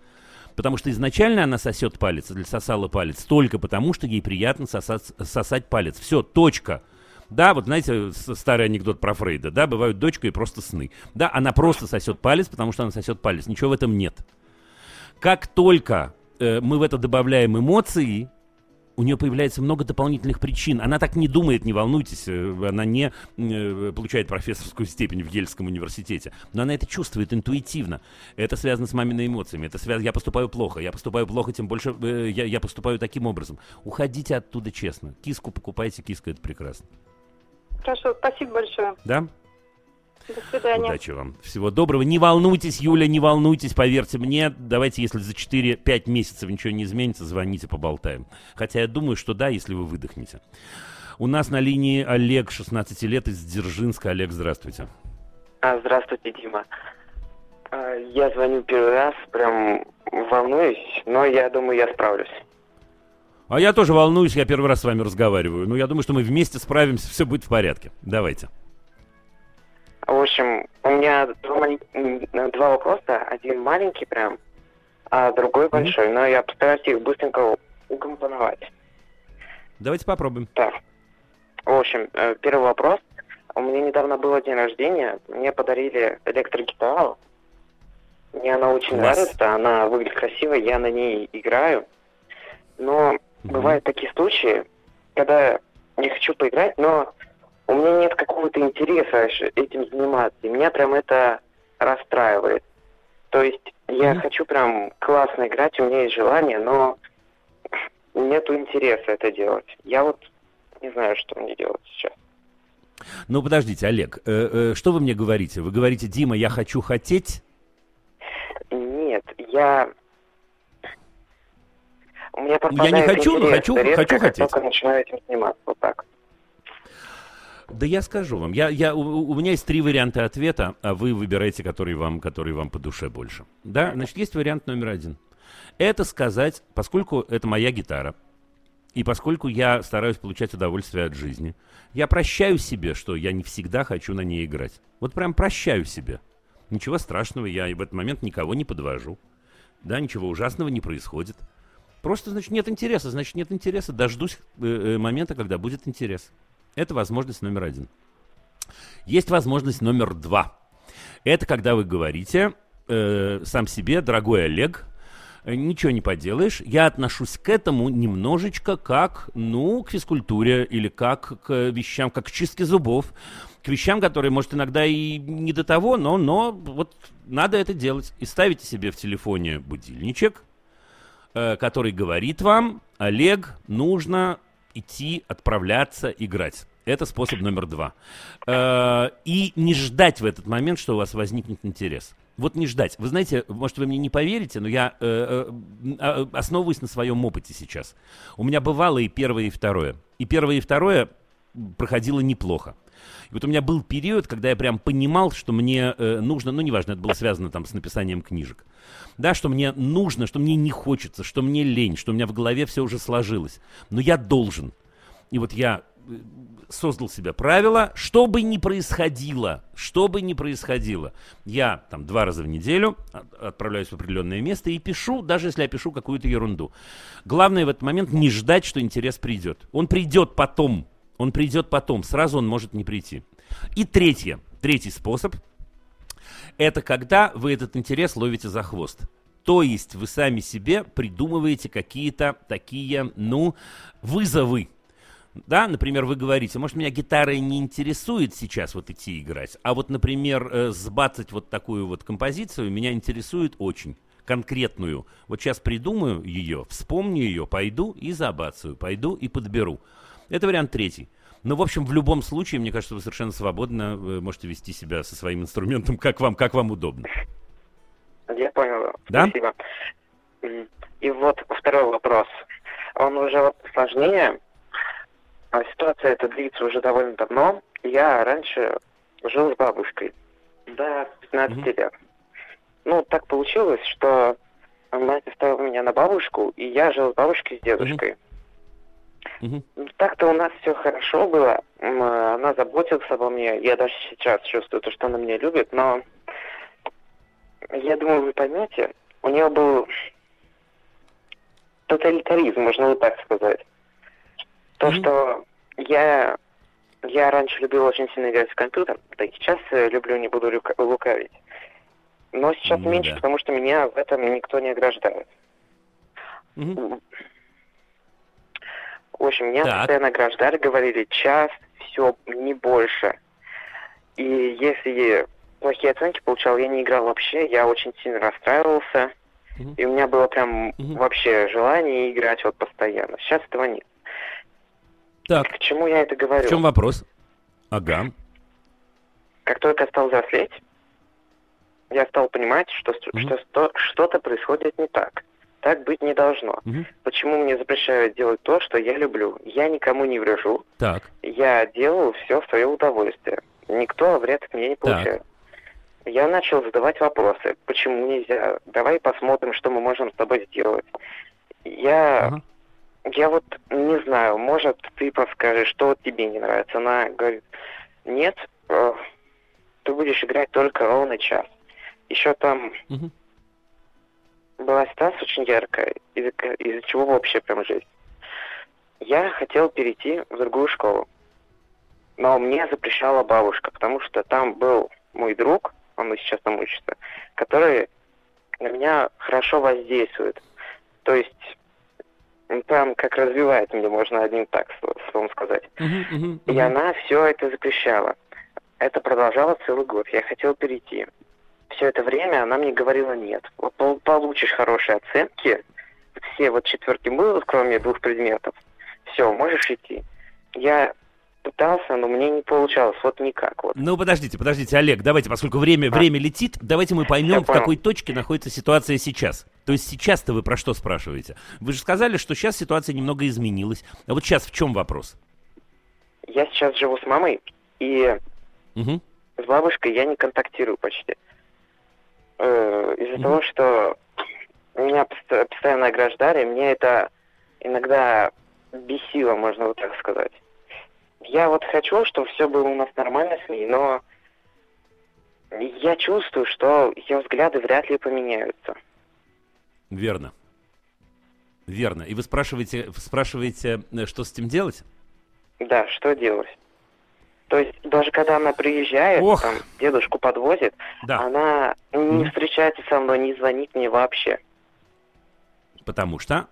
Потому что изначально она сосет палец, или сосала палец, только потому, что ей приятно сосать, сосать палец. Все, точка. Да, вот знаете, старый анекдот про Фрейда, да, бывают дочка и просто сны. Да, она просто сосет палец, потому что она сосет палец. Ничего в этом нет. Как только э, мы в это добавляем эмоции, у нее появляется много дополнительных причин. Она так не думает, не волнуйтесь, э, она не э, получает профессорскую степень в Ельском университете, но она это чувствует интуитивно. Это связано с мамиными эмоциями, это связано, я поступаю плохо, я поступаю плохо, тем больше э, я, я поступаю таким образом. Уходите оттуда честно. Киску покупайте, киска это прекрасно. Хорошо, спасибо большое. Да? До свидания. Удачи вам. Всего доброго. Не волнуйтесь, Юля, не волнуйтесь, поверьте мне. Давайте, если за 4-5 месяцев ничего не изменится, звоните, поболтаем. Хотя я думаю, что да, если вы выдохнете. У нас на линии Олег, 16 лет, из Дзержинска. Олег, здравствуйте. А, здравствуйте, Дима. А, я звоню первый раз, прям волнуюсь, но я думаю, я справлюсь. А я тоже волнуюсь, я первый раз с вами разговариваю. Но я думаю, что мы вместе справимся, (laughs) все будет в порядке. Давайте. В общем, у меня два, два вопроса. Один маленький прям, а другой большой. Но я постараюсь их быстренько укомпоновать. Давайте попробуем. Так. В общем, э, первый вопрос. У меня недавно было день рождения. Мне подарили электрогитару. Мне она очень Класс. нравится. Она выглядит красиво. Я на ней играю. Но Бывают такие случаи, когда не хочу поиграть, но у меня нет какого-то интереса этим заниматься. И меня прям это расстраивает. То есть я Мгм. хочу прям классно играть, у меня есть желание, но нету интереса это делать. Я вот не знаю, что мне делать сейчас. Ну, подождите, Олег, э, э, что вы мне говорите? Вы говорите, Дима, я хочу хотеть? Нет, я... Ну, Я не хочу, но хочу- редко, хочу хотеть. только начинаю этим заниматься, вот так. Да я скажу вам. Я, я, у, у меня есть три варианта ответа, а вы выбираете, который вам, который вам по душе больше. Да, значит, есть вариант номер один. Это сказать, поскольку это моя гитара, и поскольку я стараюсь получать удовольствие от жизни, я прощаю себе, что я не всегда хочу на ней играть. Вот прям прощаю себе. Ничего страшного, я и в этот момент никого не подвожу. Да, ничего ужасного не происходит. Просто, значит, нет интереса, значит, нет интереса. Дождусь э, э, момента, когда будет интерес. Это возможность номер один. Есть возможность номер два. Это когда вы говорите э, сам себе, дорогой Олег, э, ничего не поделаешь, я отношусь к этому немножечко как, ну, к физкультуре или как к вещам, как к чистке зубов, к вещам, которые, может, иногда и не до того, но, но вот надо это делать. И ставите себе в телефоне будильничек, э, который говорит вам, Олег, нужно идти, отправляться, играть. Это способ номер два. Э, И не ждать в этот момент, что у вас возникнет интерес. Вот не ждать. Вы знаете, может, вы мне не поверите, но я э, э, основываюсь на своем опыте сейчас. У меня бывало и первое, и второе. И первое, и второе проходило неплохо. И вот у меня был период, когда я прям понимал, что мне э, нужно, ну, неважно, это было связано там с написанием книжек, да, что мне нужно, что мне не хочется, что мне лень, что у меня в голове все уже сложилось, но я должен. И вот я э, создал себе правило, что бы ни происходило, что бы ни происходило, я там два раза в неделю от- отправляюсь в определенное место и пишу, даже если я пишу какую-то ерунду. Главное в этот момент не ждать, что интерес придет. Он придет потом, он придет потом, сразу он может не прийти. И третье, третий способ, это когда вы этот интерес ловите за хвост. То есть вы сами себе придумываете какие-то такие, ну, вызовы. Да, например, вы говорите, может, меня гитара не интересует сейчас вот идти играть, а вот, например, э, сбацать вот такую вот композицию меня интересует очень конкретную. Вот сейчас придумаю ее, вспомню ее, пойду и забацаю, пойду и подберу. Это вариант третий. Но, в общем, в любом случае, мне кажется, вы совершенно свободно э, можете вести себя со своим инструментом, (laughs) как вам, как вам удобно. Я понял. Да? Спасибо. И вот второй вопрос. Он уже вот сложнее. А Ситуация эта длится уже довольно давно. Я раньше жил с бабушкой до 15 Мгм. лет. Ну, так получилось, что мать оставила меня на бабушку, и я жил с бабушкой с дедушкой. Мгм. Ну, Так-то у нас все хорошо было. Она заботилась обо мне. Я даже сейчас чувствую то, что она меня любит, но я думаю, вы поймете, у нее был тоталитаризм, можно вот так сказать. То, Мгм. что я, я раньше любил очень сильно играть в компьютер, да и сейчас э, люблю, не буду люка- лукавить. Но сейчас Ну меньше, потому что меня в этом никто не ограждает. Мгм. В общем, меня Так. постоянно ограждали, говорили час, все, не больше. И если плохие оценки получал, я не играл вообще, я очень сильно расстраивался. Мгм. И у меня было прям Мгм. вообще желание играть вот постоянно. Сейчас этого нет. Так, К чему я это говорю? в чем вопрос? Ага. Как только я стал взрослеть, я стал понимать, что, Мгм. что сто- что-то происходит не так. Так быть не должно. Мгм. Почему мне запрещают делать то, что я люблю? Я никому не врежу, Так. я делаю все в свое удовольствие. Никто вред от меня не получает. Я начал задавать вопросы. Почему нельзя? Давай посмотрим, что мы можем с тобой сделать. Я, Ага. я вот не знаю, может, ты подскажешь, что тебе не нравится. Она говорит, нет, э, ты будешь играть только ровно час. Еще там Мгм. Была ситуация очень яркая, из-за, из-за чего вообще прям жизнь. Я хотел перейти в другую школу, но мне запрещала бабушка, потому что там был мой друг, он и сейчас там учится, который на меня хорошо воздействует. То есть, прям как развивает меня, можно одним так сло- словом сказать. Мгм, мгм, И мгм. она все это запрещала. Это продолжалось целый год. Я хотел перейти. Все это время она мне говорила нет. Вот пол- получишь хорошие оценки, все вот четверки будут, кроме двух предметов. Все, можешь идти. Я пытался, но мне не получалось. Вот никак. Вот. Ну, подождите, подождите, Олег, давайте, поскольку время, А. время летит, давайте мы поймем, в какой точке находится ситуация сейчас. То есть сейчас-то вы про что спрашиваете? Вы же сказали, что сейчас ситуация немного изменилась. А вот сейчас в чем вопрос? Я сейчас живу с мамой, и Мгм. с бабушкой я не контактирую почти. Э, из-за Мгм. того, что меня пост- постоянно ограждали, мне это иногда бесило, можно вот так сказать. Я вот хочу, чтобы все было у нас нормально с ней, но я чувствую, что ее взгляды вряд ли поменяются. Верно. Верно. И вы спрашиваете, спрашиваете, э, что с этим делать? Да, что делать? То есть даже когда она приезжает, Ох. там, дедушку подвозит, Да, она не встречается со мной, не звонит мне вообще. потому что...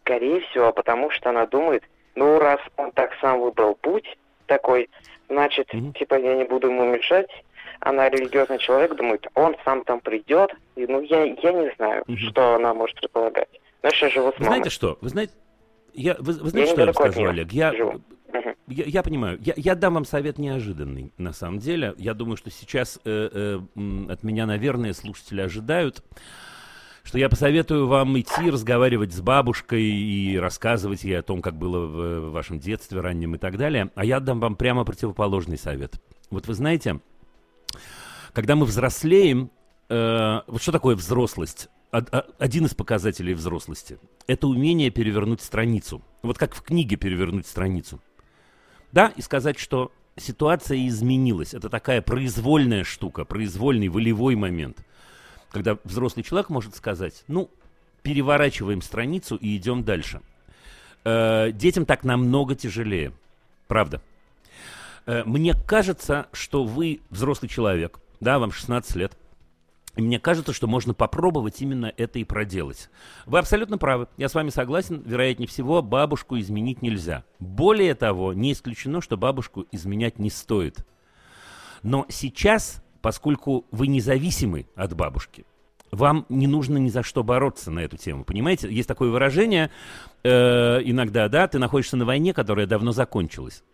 Скорее всего, потому что она думает, ну, раз он так сам выбрал путь такой, значит, Мгм. типа, я не буду ему мешать. Она религиозный человек, думает, он сам там придет. И, ну, я, я не знаю, Мгм. что она может предполагать. Но я живу с мамой. знаете что? Вы знаете, я, вы, вы знаете, Я что я вам скажу, Олег? Я, живу. Я, я понимаю. Я, я дам вам совет неожиданный, на самом деле. Я думаю, что сейчас э, э, от меня, наверное, слушатели ожидают, что я посоветую вам идти разговаривать с бабушкой и рассказывать ей о том, как было в, в вашем детстве раннем и так далее. А я дам вам прямо противоположный совет. Вот вы знаете, когда мы взрослеем, э, вот что такое взрослость? Один из показателей взрослости – это умение перевернуть страницу. Вот как в книге перевернуть страницу. Да, и сказать, что ситуация изменилась. Это такая произвольная штука, произвольный волевой момент. Когда взрослый человек может сказать, ну, переворачиваем страницу и идем дальше. Э, детям так намного тяжелее. Правда. Э, Мне кажется, что вы взрослый человек, да, вам 16 лет, и мне кажется, что можно попробовать именно это и проделать. Вы абсолютно правы, я с вами согласен, вероятнее всего, бабушку изменить нельзя. Более того, не исключено, что бабушку изменять не стоит. Но сейчас, поскольку вы независимы от бабушки, вам не нужно ни за что бороться на эту тему. Понимаете, есть такое выражение э, иногда, да, ты находишься на войне, которая давно закончилась.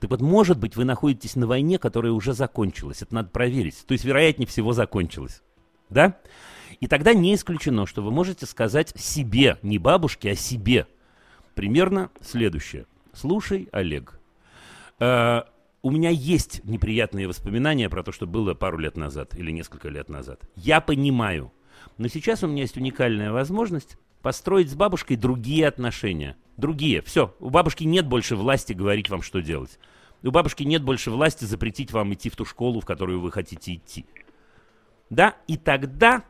Так вот, может быть, вы находитесь на войне, которая уже закончилась. Это надо проверить. То есть, вероятнее всего, закончилась. Да? И тогда не исключено, что вы можете сказать себе, не бабушке, а себе. Примерно следующее. Слушай, Олег, э, у меня есть неприятные воспоминания про то, что было пару лет назад или несколько лет назад. Я понимаю. Но сейчас у меня есть уникальная возможность построить с бабушкой другие отношения. Другие. Все. У бабушки нет больше власти говорить вам, что делать. У бабушки нет больше власти запретить вам идти в ту школу, в которую вы хотите идти. Да, и тогда,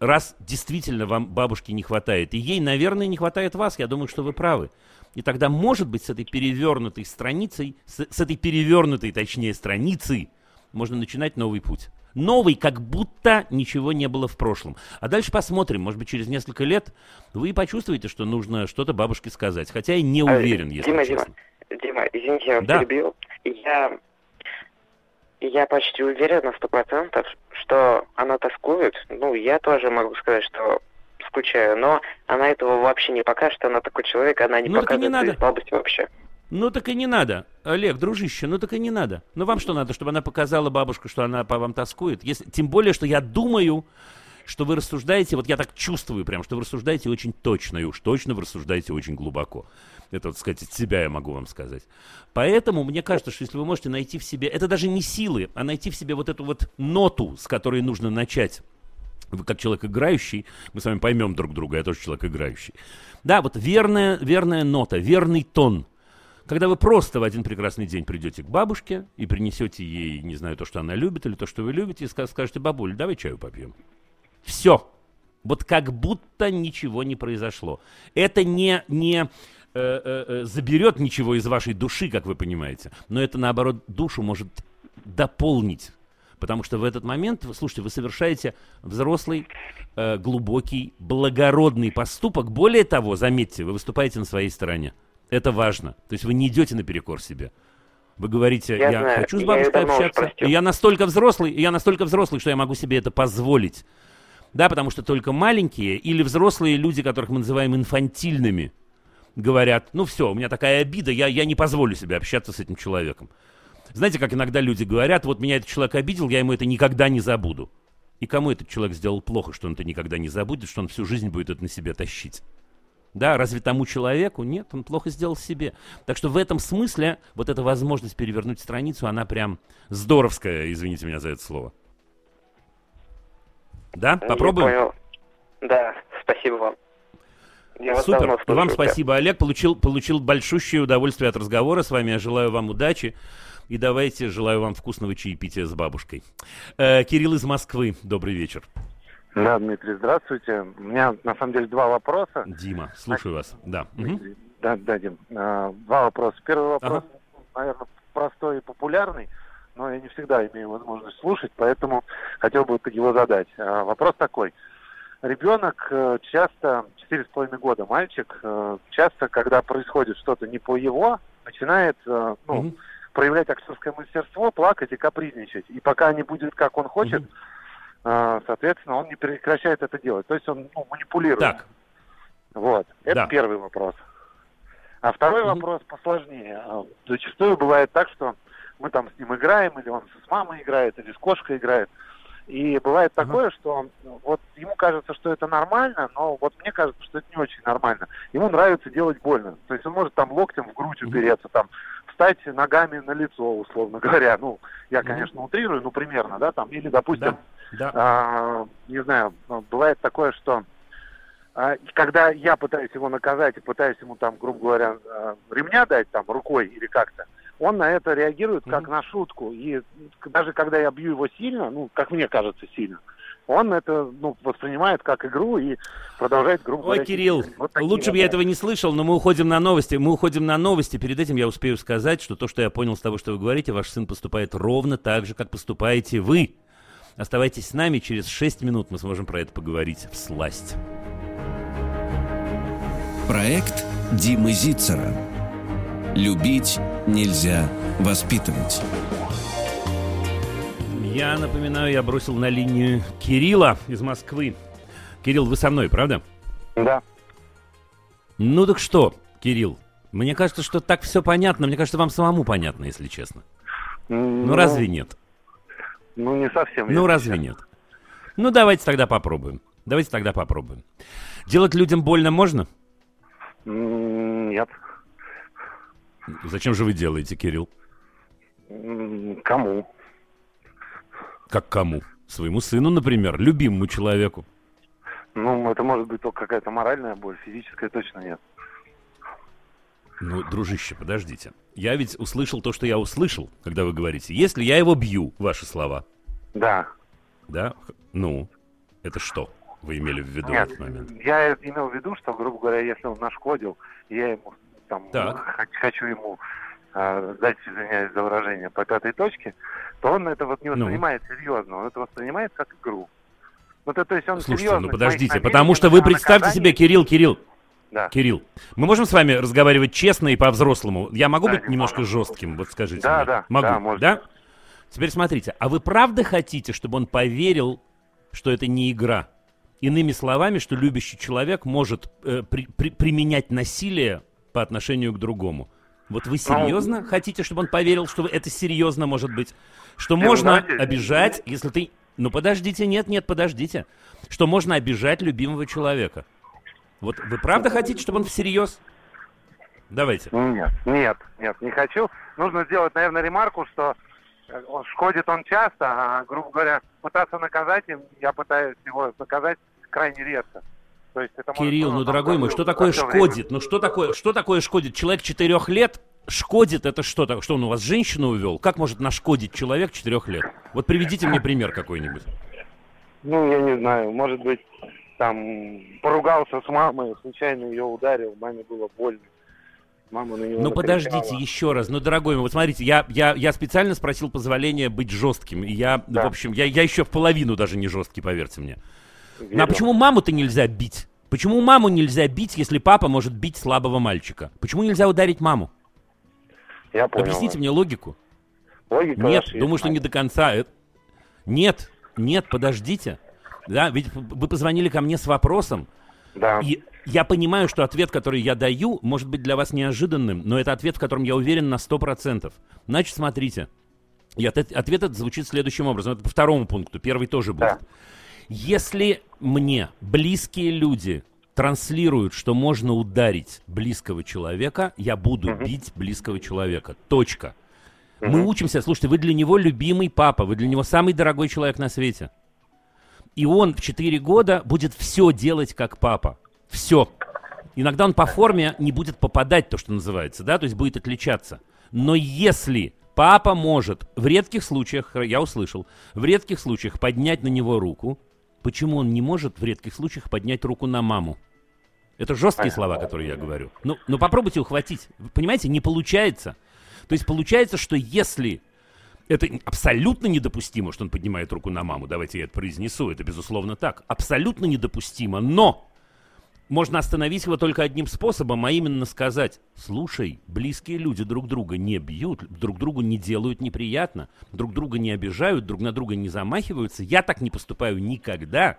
раз действительно вам бабушки не хватает, и ей, наверное, не хватает вас, я думаю, что вы правы. И тогда, может быть, с этой перевернутой страницей, с, с этой перевернутой, точнее, страницей, можно начинать новый путь. Новый, как будто ничего не было в прошлом. А дальше посмотрим, может быть, через несколько лет вы почувствуете, что нужно что-то бабушке сказать. Хотя я не А, уверен, если Дима, честно. Дима, Дима, извините, я вас Да. перебил. Я, я почти уверен на сто процентов, что она тоскует. Ну, я тоже могу сказать, что скучаю, но она этого вообще не покажет. Она такой человек, она не Ну, не показывает свои надо. слабости вообще. Ну так и не надо. Олег, дружище, ну так и не надо. Ну вам что надо, чтобы она показала бабушку, что она по вам тоскует? Если, тем более, что я думаю, что вы рассуждаете, вот я так чувствую прям, что вы рассуждаете очень точно, и уж точно вы рассуждаете очень глубоко. Это, вот сказать, от себя я могу вам сказать. Поэтому мне кажется, что если вы можете найти в себе, это даже не силы, а найти в себе вот эту вот ноту, с которой нужно начать. Вы как человек играющий, мы с вами поймем друг друга, я тоже человек играющий. Да, вот верная, верная нота, верный тон. Когда вы просто в один прекрасный день придете к бабушке и принесете ей, не знаю, то, что она любит, или то, что вы любите, и ска- скажете, бабуль, давай чаю попьем. Все. Вот как будто ничего не произошло. Это не, не э, э, э, заберет ничего из вашей души, как вы понимаете, но это, наоборот, душу может дополнить. Потому что в этот момент, слушайте, вы совершаете взрослый, э, глубокий, благородный поступок. Более того, заметьте, вы выступаете на своей стороне. Это важно. То есть вы не идете наперекор себе. Вы говорите, я, Я знаю, хочу с я бабушкой уже общаться, и я настолько взрослый, и я настолько взрослый, что я могу себе это позволить. Да, потому что только маленькие или взрослые люди, которых мы называем инфантильными, говорят, ну все, у меня такая обида, я, я не позволю себе общаться с этим человеком. Знаете, как иногда люди говорят, вот меня этот человек обидел, я ему это никогда не забуду. И кому этот человек сделал плохо, что он это никогда не забудет, что он всю жизнь будет это на себе тащить? Да, разве тому человеку? Нет, он плохо сделал себе. Так что в этом смысле вот эта возможность перевернуть страницу, она прям здоровская, извините меня за это слово. Да, Я попробуем? понял. Да, спасибо вам. Я вас Супер. И вам спасибо, Олег. Получил, получил большущее удовольствие от разговора с вами. Я желаю вам удачи. И давайте, желаю вам вкусного чаепития с бабушкой. Э, Кирилл из Москвы. Добрый вечер. Да, Дмитрий, здравствуйте. У меня на самом деле два вопроса. Дима, слушаю вас. Да. Да, да, Дим. А, Два вопроса. Первый вопрос, наверное, простой и популярный, но я не всегда имею возможность слушать, поэтому хотел бы его задать. А, Вопрос такой. Ребенок э, часто, четыре с половиной года мальчик, э, часто, когда происходит что-то не по его, начинает э, ну, Мгм. проявлять актерское мастерство, плакать и капризничать. И пока не будет, как он хочет, Мгм. Э, соответственно, он не прекращает это делать. То есть он ну, манипулирует. Так, Вот, это Да. первый вопрос. А второй Мгм. вопрос посложнее. А, Зачастую бывает так, что мы там с ним играем, или он с мамой играет, или с кошкой играет. И бывает Ага. такое, что ну, вот ему кажется, что это нормально, но вот мне кажется, что это не очень нормально. Ему нравится делать больно. То есть он может там локтем в грудь упереться, там встать ногами на лицо, условно говоря. Ну, я, конечно, утрирую, ну, примерно, да, там, или, допустим, да, да. а, не знаю, ну, бывает такое, что а, когда я пытаюсь его наказать и пытаюсь ему там, грубо говоря, а, ремня дать там рукой или как-то, он на это реагирует как Мгм. на шутку. И даже когда я бью его сильно, ну, как мне кажется, сильно, он это ну, воспринимает как игру и продолжает, грубо Ой, говоря... Кирилл, вот лучше бы я этого не слышал, но мы уходим на новости. Мы уходим на новости. Перед этим я успею сказать, что то, что я понял с того, что вы говорите, ваш сын поступает ровно так же, как поступаете вы. Оставайтесь с нами, через 6 минут мы сможем про это поговорить в сласть. Проект Димы Зицера. Любить нельзя воспитывать. Я напоминаю, я бросил на линию Кирилла из Москвы. Кирилл, вы со мной, правда? Да. Ну так что, Кирилл, мне кажется, что так все понятно. Мне кажется, вам самому понятно, если честно. Ну, разве нет? Ну, не совсем. Ну, разве честно. нет? Ну, давайте тогда попробуем. Давайте тогда попробуем. Делать людям больно можно? Нет. Зачем же вы делаете, Кирилл? Кому? Как кому? Своему сыну, например, любимому человеку. Ну, это может быть только какая-то моральная боль, физическая точно нет. Ну, дружище, подождите. Я ведь услышал то, что я услышал, когда вы говорите. Если я его бью, ваши слова, Да. да? Ну, это что вы имели в виду в Нет, этот момент? я имел в виду, что, грубо говоря, если он нашкодил, я ему там Так. хочу ему а, дайте, извиняюсь за выражение, по пятой точке, то он это вот не Ну. воспринимает серьезно, он это воспринимает как игру. Ну, то, то есть он Слушайте, серьезно ну подождите, потому что вы представьте себе, Кирилл, Кирилл, Да. Кирилл, мы можем с вами разговаривать честно и по-взрослому? Я могу Да, быть не немножко можем. жестким, вот скажите Да, мне. да, Могу, да, можно. да? Теперь смотрите, а вы правда хотите, чтобы он поверил, что это не игра? Иными словами, что любящий человек может э, при- при- применять насилие по отношению к другому. Вот вы серьезно хотите, чтобы он поверил, что это серьезно может быть? Что ну можно давайте- обижать, если ты... Ну подождите, нет, нет, подождите. Что можно обижать любимого человека. Вот вы правда хотите, чтобы он всерьез? Давайте. Нет, нет, нет, не хочу. Нужно сделать, наверное, ремарку, что э, он шкодит он часто, а, грубо говоря, пытаться наказать им, я пытаюсь его наказать крайне редко. То есть это может Кирилл, ну просто дорогой мой, что такое время. шкодит? Ну что такое, что такое шкодит? Человек четырех лет шкодит, это что? так- Что он у вас женщину увел? Как может нашкодить человек четырех лет? Вот приведите мне пример какой-нибудь. Ну, я не знаю, может быть, там поругался с мамой, случайно ее ударил, маме было больно. Мама на него Ну накричала. подождите еще раз, ну дорогой мой, вот смотрите, я, я, я специально спросил позволения быть жестким. И я, Да. в общем, я, я еще в половину даже не жесткий, поверьте мне. Ну а почему маму-то нельзя бить? Почему маму нельзя бить, если папа может бить слабого мальчика? Почему нельзя ударить маму? Я понял. Объясните мне логику. Логика Нет, думаю, есть, что не до конца. Э, Нет, нет, подождите. Да, ведь вы позвонили ко мне с вопросом, Да. и я понимаю, что ответ, который я даю, может быть для вас неожиданным, но это ответ, в котором я уверен на 100%. Значит, смотрите. И ответ, ответ этот звучит следующим образом. Это по второму пункту. Первый тоже будет. Да. Если мне близкие люди транслируют, что можно ударить близкого человека, я буду Мгм. бить близкого человека. Точка. Мы Мгм. учимся, слушайте, вы для него любимый папа, вы для него самый дорогой человек на свете. И он в 4 года будет все делать как папа. Все. Иногда он по форме не будет попадать, то, что называется, да, то есть будет отличаться. Но если папа может в редких случаях, я услышал, в редких случаях поднять на него руку, почему он не может в редких случаях поднять руку на маму? Это жесткие слова, которые я говорю. Ну, ну попробуйте ухватить. Вы понимаете, не получается. То есть получается, что если это абсолютно недопустимо, что он поднимает руку на маму, давайте я это произнесу, это безусловно так, абсолютно недопустимо, но можно остановить его только одним способом, а именно сказать, слушай, близкие люди друг друга не бьют, друг другу не делают неприятно, друг друга не обижают, друг на друга не замахиваются, я так не поступаю никогда,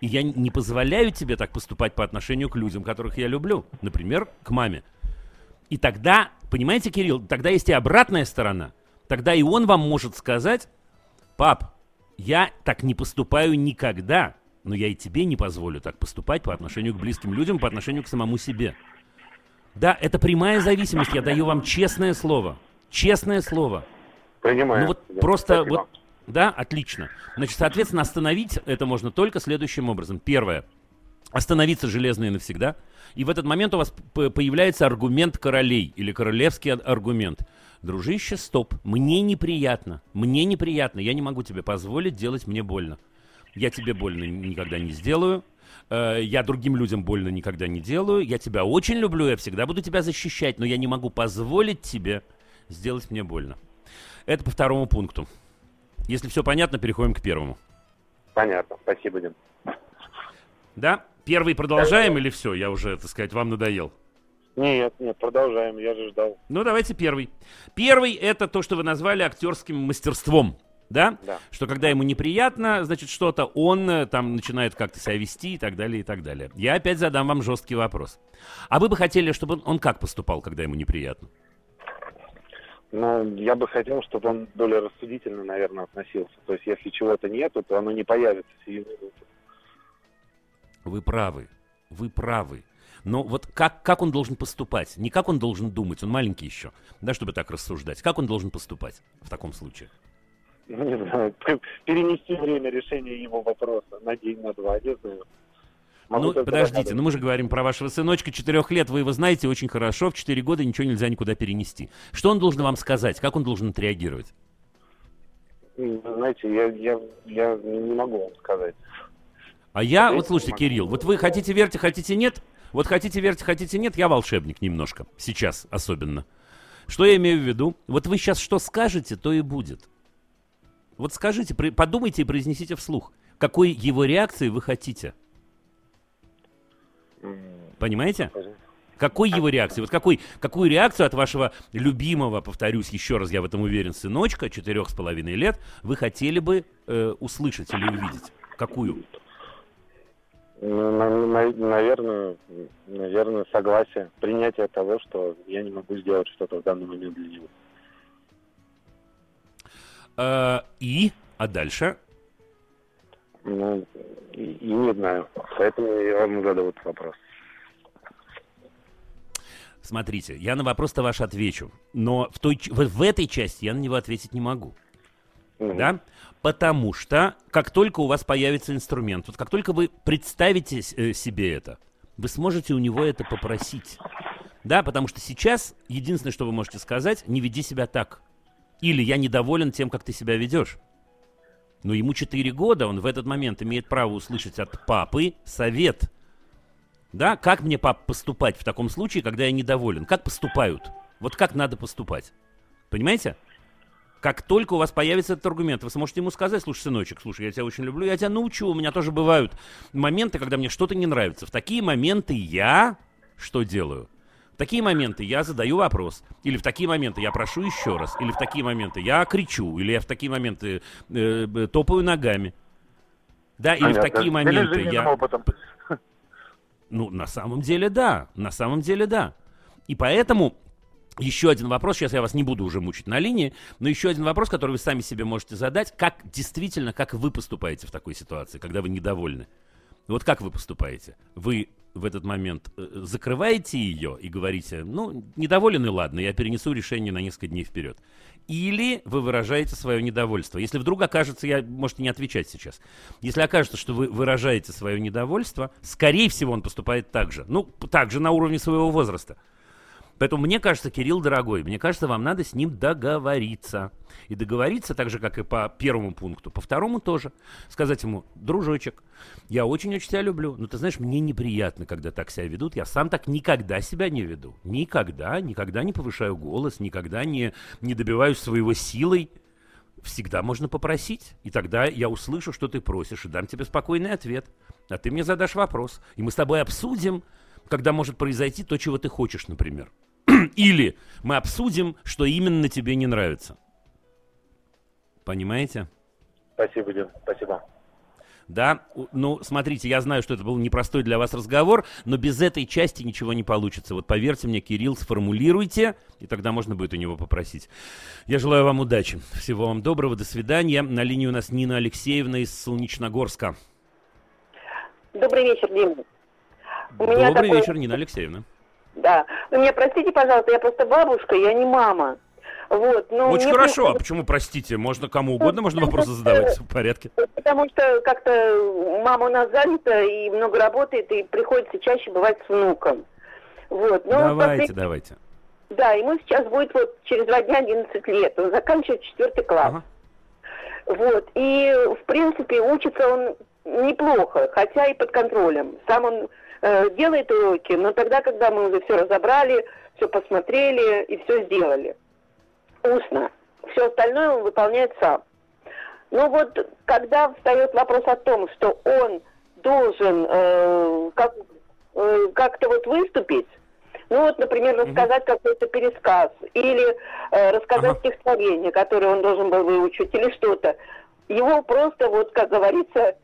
и я не позволяю тебе так поступать по отношению к людям, которых я люблю, например, к маме. И тогда, понимаете, Кирилл, тогда есть и обратная сторона. Тогда и он вам может сказать, пап, я так не поступаю никогда, но я и тебе не позволю так поступать по отношению к близким людям, по отношению к самому себе. Да, это прямая зависимость, я даю вам честное слово. Честное слово. Понимаю. Ну вот Да, просто спасибо. вот, да, отлично. Значит, соответственно, остановить это можно только следующим образом. Первое. Остановиться железно и навсегда. И в этот момент у вас появляется аргумент королей или королевский ар- аргумент. Дружище, стоп. Мне неприятно. Мне неприятно. Я не могу тебе позволить делать мне больно. Я тебе больно никогда не сделаю. Э, Я другим людям больно никогда не делаю. Я тебя очень люблю, я всегда буду тебя защищать, но я не могу позволить тебе сделать мне больно. Это по второму пункту. Если все понятно, переходим к первому. Понятно. Спасибо, Дим. Да? Первый продолжаем или все? Я уже, так сказать, вам надоел. Нет, нет, продолжаем, я же ждал. Ну, давайте первый. Первый это то, что вы назвали актерским мастерством. Да? Да. Что когда ему неприятно, значит, что-то, он э, там начинает как-то себя вести и так далее, и так далее. Я опять задам вам жесткий вопрос. А вы бы хотели, чтобы он, он как поступал, когда ему неприятно? Но я бы хотел, чтобы он более рассудительно, наверное, относился. То есть, если чего-то нету, то оно не появится сию минуту. Вы правы. Вы правы. Но вот как, как он должен поступать? Не как он должен думать, он маленький еще, да, чтобы так рассуждать. Как он должен поступать в таком случае? Ну, не знаю, (laughs) перенести время решения его вопроса на день, на два, не знаю. Могу ну, подождите, ну мы же говорим про вашего сыночка четырех лет, вы его знаете очень хорошо, в четыре года ничего нельзя никуда перенести. Что он должен вам сказать? Как он должен отреагировать? М, Знаете, я, я, я не могу вам сказать. А я, Я вот слушайте. Кирилл, вот вы хотите верьте, хотите нет, вот хотите верьте, хотите нет, я волшебник немножко, сейчас особенно. Что я имею в виду? Вот вы сейчас что скажете, то и будет. Вот скажите, подумайте и произнесите вслух, какой его реакции вы хотите. Понимаете? Какой его реакции? Вот какой, какую реакцию от вашего любимого, повторюсь еще раз, я в этом уверен, сыночка, четырех с половиной лет, вы хотели бы э, услышать или увидеть? Какую? Ну, на, на, наверное, наверное, согласие, принятие того, что я не могу сделать что-то в данный момент для него. А, и? А дальше? Ну, и, и не знаю. Поэтому я вам задаю этот вопрос. Смотрите, я на вопрос-то ваш отвечу, но в, той, в, в этой части я на него ответить не могу. Угу. Да? Потому что, как только у вас появится инструмент, вот как только вы представите э, себе это, вы сможете у него это попросить. Да, потому что сейчас единственное, что вы можете сказать, не веди себя так. Или я недоволен тем, как ты себя ведешь. Но ему 4 года, он в этот момент имеет право услышать от папы совет – да, как мне, пап, поступать в таком случае, когда я недоволен? Как поступают? Вот как надо поступать? Понимаете? Как только у вас появится этот аргумент, вы сможете ему сказать, слушай, сыночек, слушай, я тебя очень люблю, я тебя научу, у меня тоже бывают моменты, когда мне что-то не нравится. В такие моменты я что делаю? В такие моменты я задаю вопрос, или в такие моменты я прошу еще раз, или в такие моменты я кричу, или я в такие моменты э, э, топаю ногами. Да, или Понятно. в такие моменты я... Опытом. Ну, на самом деле, да. На самом деле, да. И поэтому еще один вопрос, сейчас я вас не буду уже мучить на линии, но еще один вопрос, который вы сами себе можете задать, как действительно, как вы поступаете в такой ситуации, когда вы недовольны? Вот как вы поступаете? Вы в этот момент э, закрываете ее и говорите, ну, недоволен и ладно, я перенесу решение на несколько дней вперед или вы выражаете свое недовольство. Если вдруг окажется, я можете не отвечать сейчас, если окажется, что вы выражаете свое недовольство, скорее всего, он поступает так же. Ну, так же на уровне своего возраста. Поэтому мне кажется, Кирилл, дорогой, мне кажется, вам надо с ним договориться. И договориться так же, как и по первому пункту, по второму тоже. Сказать ему, дружочек, я очень-очень тебя люблю, но ты знаешь, мне неприятно, когда так себя ведут. Я сам так никогда себя не веду. Никогда, никогда не повышаю голос, никогда не, не добиваюсь своего силой. Всегда можно попросить, и тогда я услышу, что ты просишь, и дам тебе спокойный ответ. А ты мне задашь вопрос, и мы с тобой обсудим, когда может произойти то, чего ты хочешь, например. (clears throat) Или мы обсудим, что именно тебе не нравится. Понимаете? Спасибо, Дим, спасибо. Да, ну, смотрите, я знаю, что это был непростой для вас разговор, но без этой части ничего не получится. Вот поверьте мне, Кирилл, сформулируйте, и тогда можно будет у него попросить. Я желаю вам удачи. Всего вам доброго, до свидания. На линии у нас Нина Алексеевна из Солнечногорска. Добрый вечер, Дим. У Добрый такой... вечер, Нина Алексеевна. Да. Вы меня простите, пожалуйста, я просто бабушка, я не мама. Вот, но Очень хорошо, приходит... а почему, простите, можно кому угодно, можно вопросы задавать в порядке? (laughs) Потому что как-то мама у нас занята и много работает, и приходится чаще бывать с внуком. Вот. Но давайте, вот, давайте. Да, ему сейчас будет вот через два дня 11 лет, он заканчивает четвертый класс. Ага. Вот, и в принципе учится он неплохо, хотя и под контролем. Сам он э, делает уроки, но тогда, когда мы уже все разобрали, все посмотрели и все сделали. Устно. Все остальное он выполняет сам. Но вот когда встает вопрос о том, что он должен э, как, э, как-то вот выступить, ну вот, например, рассказать mm-hmm. какой-то пересказ или э, рассказать ага. стихотворение, которое он должен был выучить, или что-то. Его просто, вот, как говорится,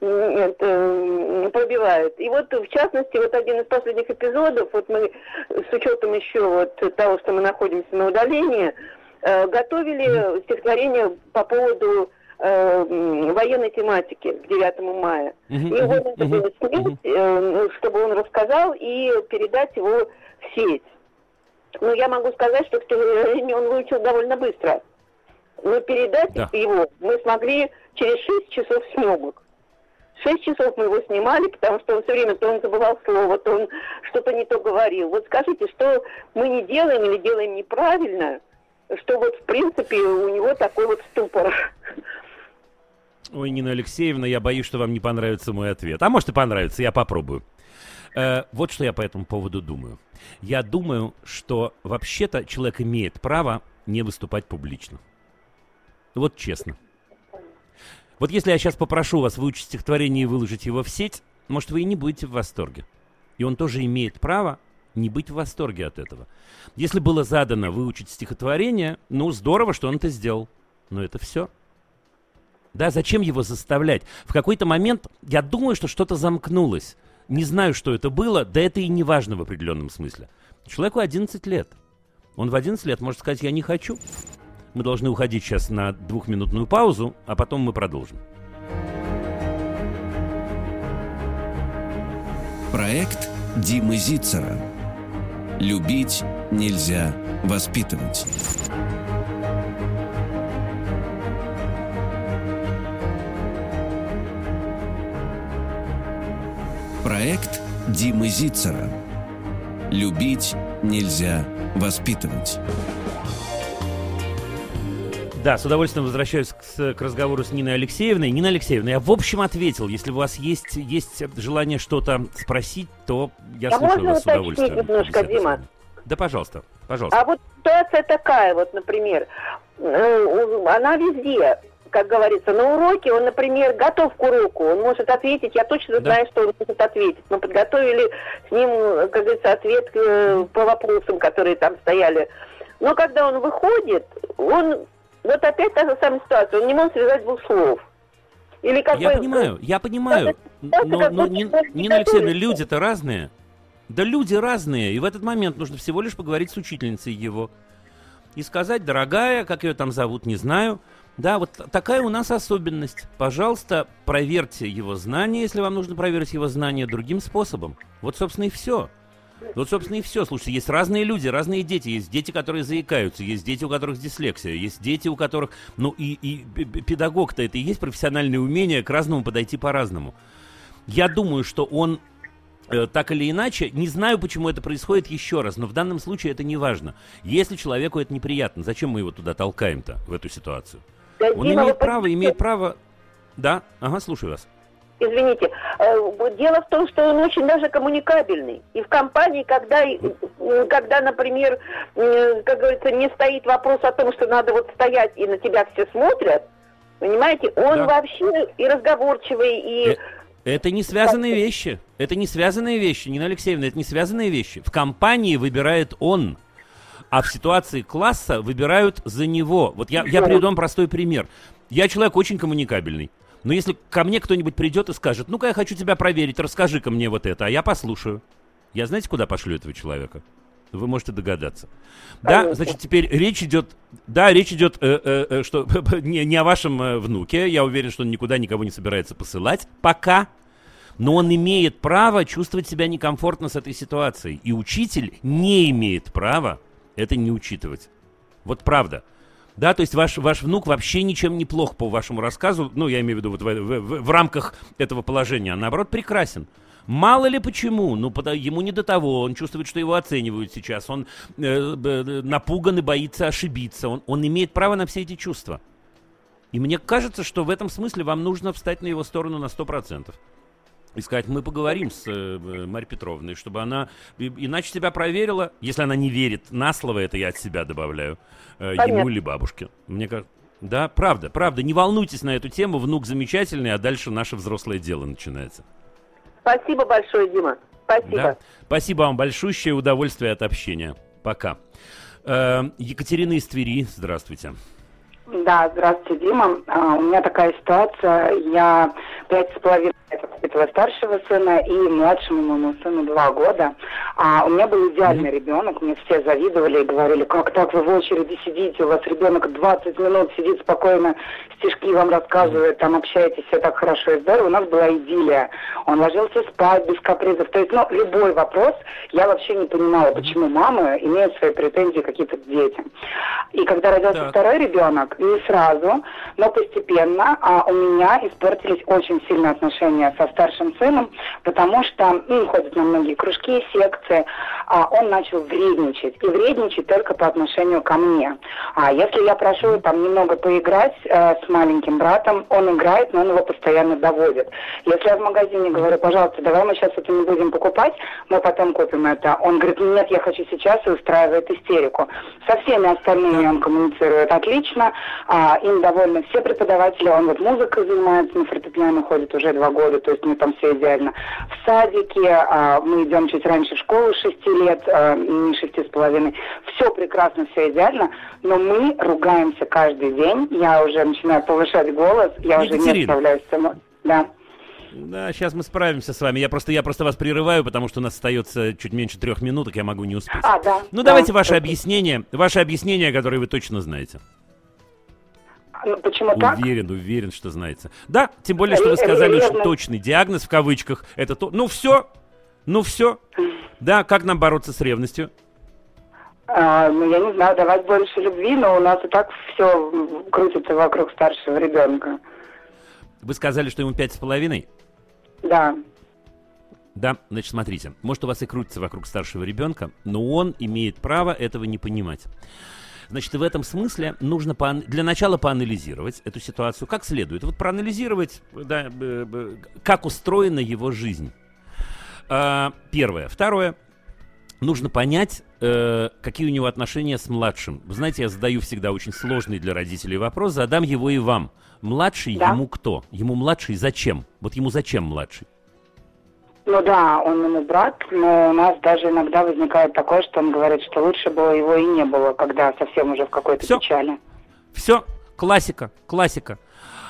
это, пробивает. И вот, в частности, вот один из последних эпизодов, вот мы с учетом еще вот того, что мы находимся на удалении, э, готовили стихотворение по поводу э, военной тематики к 9 мая. И вот надо было снять, э, чтобы он рассказал и передать его в сеть. Но я могу сказать, что, к сожалению, он выучил довольно быстро. Но передать да. его мы смогли через 6 часов съемок. Шесть часов мы его снимали, потому что он все время то он забывал слово, то он что-то не то говорил. Вот скажите, что мы не делаем или делаем неправильно, что вот в принципе у него такой вот ступор. Ой, Нина Алексеевна, я боюсь, что вам не понравится мой ответ. А может и понравится, я попробую. Э, вот что я по этому поводу думаю. Я думаю, что вообще-то человек имеет право не выступать публично. Вот честно. Вот если я сейчас попрошу вас выучить стихотворение и выложить его в сеть, может, вы и не будете в восторге. И он тоже имеет право не быть в восторге от этого. Если было задано выучить стихотворение, ну, здорово, что он это сделал. Но это все. Да, зачем его заставлять? В какой-то момент я думаю, что что-то замкнулось. Не знаю, что это было, да это и не важно в определенном смысле. Человеку 11 лет. Он в 11 лет может сказать, я не хочу. Мы должны уходить сейчас на двухминутную паузу, а потом мы продолжим. Проект Димы Зицера. Любить нельзя воспитывать. Проект Димы Зицера. Любить нельзя воспитывать. Да, с удовольствием возвращаюсь к, к разговору с Ниной Алексеевной. Нина Алексеевна, я в общем ответил. Если у вас есть, есть желание что-то спросить, то я а слушаю вас с удовольствием. немножко, Дима? Да, пожалуйста, пожалуйста. А вот ситуация такая, вот, например, э, она везде, как говорится, на уроке он, например, готов к уроку, он может ответить, я точно Да. знаю, что он может ответить. Мы подготовили с ним, как говорится, ответ э, по вопросам, которые там стояли. Но когда он выходит, он, вот опять та же самая ситуация, он не может связать двух слов. Или как Я бы- понимаю, я понимаю. Да, Но, как но Нина Алексеевна, люди-то разные. Да люди разные. И в этот момент нужно всего лишь поговорить с учительницей его. И сказать, дорогая, как ее там зовут, не знаю. Да, вот такая у нас особенность. Пожалуйста, проверьте его знания, если вам нужно проверить его знания другим способом. Вот, собственно, и все. Вот, собственно, и все. Слушайте, есть разные люди, разные дети. Есть дети, которые заикаются, есть дети, у которых дислексия, есть дети, у которых... Ну, и, и педагог-то это и есть профессиональное умение к разному подойти по-разному. Я думаю, что он э, так или иначе, не знаю, почему это происходит еще раз, но в данном случае это не важно. Если человеку это неприятно, зачем мы его туда толкаем-то, в эту ситуацию? Да, Он Дима, имеет вы право, имеет право... Да, ага, слушаю вас. Извините, э, дело в том, что он очень даже коммуникабельный. И в компании, когда, когда, например, как говорится, не стоит вопрос о том, что надо вот стоять и на тебя все смотрят, понимаете, он Да. вообще и разговорчивый, и... Э, Это не связанные вещи. Это не связанные вещи, Нина Алексеевна, это не связанные вещи. В компании выбирает он, а в ситуации класса выбирают за него. Вот я, я приведу вам простой пример. Я человек очень коммуникабельный. Но если ко мне кто-нибудь придет и скажет, ну-ка я хочу тебя проверить, расскажи-ка мне вот это, а я послушаю. Я знаете, куда пошлю этого человека? Вы можете догадаться. Да, Конечно. значит, теперь речь идет, да, речь идет, э, э, э, что (laughs) не, не о вашем э, внуке. Я уверен, что он никуда никого не собирается посылать пока. Но он имеет право чувствовать себя некомфортно с этой ситуацией. И учитель не имеет права это не учитывать. Вот правда. Да, то есть ваш, ваш внук вообще ничем не плох по вашему рассказу, ну, я имею в виду вот в, в- в- в рамках этого положения, а наоборот прекрасен. Мало ли почему, ну, ему не до того, он чувствует, что его оценивают сейчас, он э, э, напуган и боится ошибиться, он, он имеет право на все эти чувства. И мне кажется, что в этом смысле вам нужно встать на его сторону на 100%. И сказать, мы поговорим с э, Марьей Петровной, чтобы она и- иначе тебя проверила, если она не верит на слово, это я от себя добавляю, э, ему или бабушке. Мне кажется, да, правда, правда, не волнуйтесь на эту тему, внук замечательный, а дальше наше взрослое дело начинается. Спасибо большое, Дима. Спасибо. Да? Спасибо вам большущее удовольствие от общения. Пока. Э, Екатерина из Твери, здравствуйте. Да, здравствуйте, Дима. А, у меня такая ситуация. Я пять с половиной воспитывала старшего сына и младшему моему сыну два года. А у меня был идеальный ребенок. Мне все завидовали и говорили, как так вы в очереди сидите, у вас ребенок 20 минут сидит спокойно, стишки вам рассказывает, там общаетесь, все так хорошо и здорово. У нас была идиллия. Он ложился спать без капризов. То есть, ну, любой вопрос, я вообще не понимала, почему мамы имеют свои претензии какие-то к детям. И когда родился Так. второй ребенок, не сразу, но постепенно а, у меня испортились очень сильно отношения отношения со старшим сыном, потому что ну, он ходит на многие кружки, секции, а он начал вредничать. И вредничать только по отношению ко мне. А если я прошу там немного поиграть э, с маленьким братом, он играет, но он его постоянно доводит. Если я в магазине говорю, пожалуйста, давай мы сейчас это не будем покупать, мы потом купим это. Он говорит, нет, я хочу сейчас и устраивает истерику. Со всеми остальными он коммуницирует отлично, а, им довольны все преподаватели, он вот музыкой занимается, на фортепиано ходит уже два года, то есть у него там все идеально. В садике а, мы идем чуть раньше в школу, шести лет, а, не шести с половиной. Все прекрасно, все идеально, но мы ругаемся каждый день. Я уже начинаю повышать голос, я уже не справляюсь с этим. Да. Да, сейчас мы справимся с вами. Я просто, я просто вас прерываю, потому что у нас остается чуть меньше трех минуток, я могу не успеть. А, да. Ну, да, давайте ваше окей. объяснение, ваше объяснение, которое вы точно знаете. Ну, почему так? Уверен, уверен, что знаете. Да, тем более, что вы сказали, что точный диагноз в кавычках. Это то. Ну все, ну все. Да, как нам бороться с ревностью? А, ну, я не знаю, давать больше любви, но у нас и так все крутится вокруг старшего ребенка. Вы сказали, что ему пять с половиной? Да. Да, значит, смотрите, может, у вас и крутится вокруг старшего ребенка, но он имеет право этого не понимать. Значит, в этом смысле нужно поан- для начала поанализировать эту ситуацию как следует. Вот проанализировать, да, как устроена его жизнь. А, первое. Второе. Нужно понять, э, какие у него отношения с младшим. Вы знаете, я задаю всегда очень сложный для родителей вопрос, задам его и вам. Младший Да. ему кто? Ему младший зачем? Вот ему зачем младший? Ну да, он ему брат, но у нас даже иногда возникает такое, что он говорит, что лучше бы его и не было, когда совсем уже в какой-то Всё. печали. Все, классика, классика.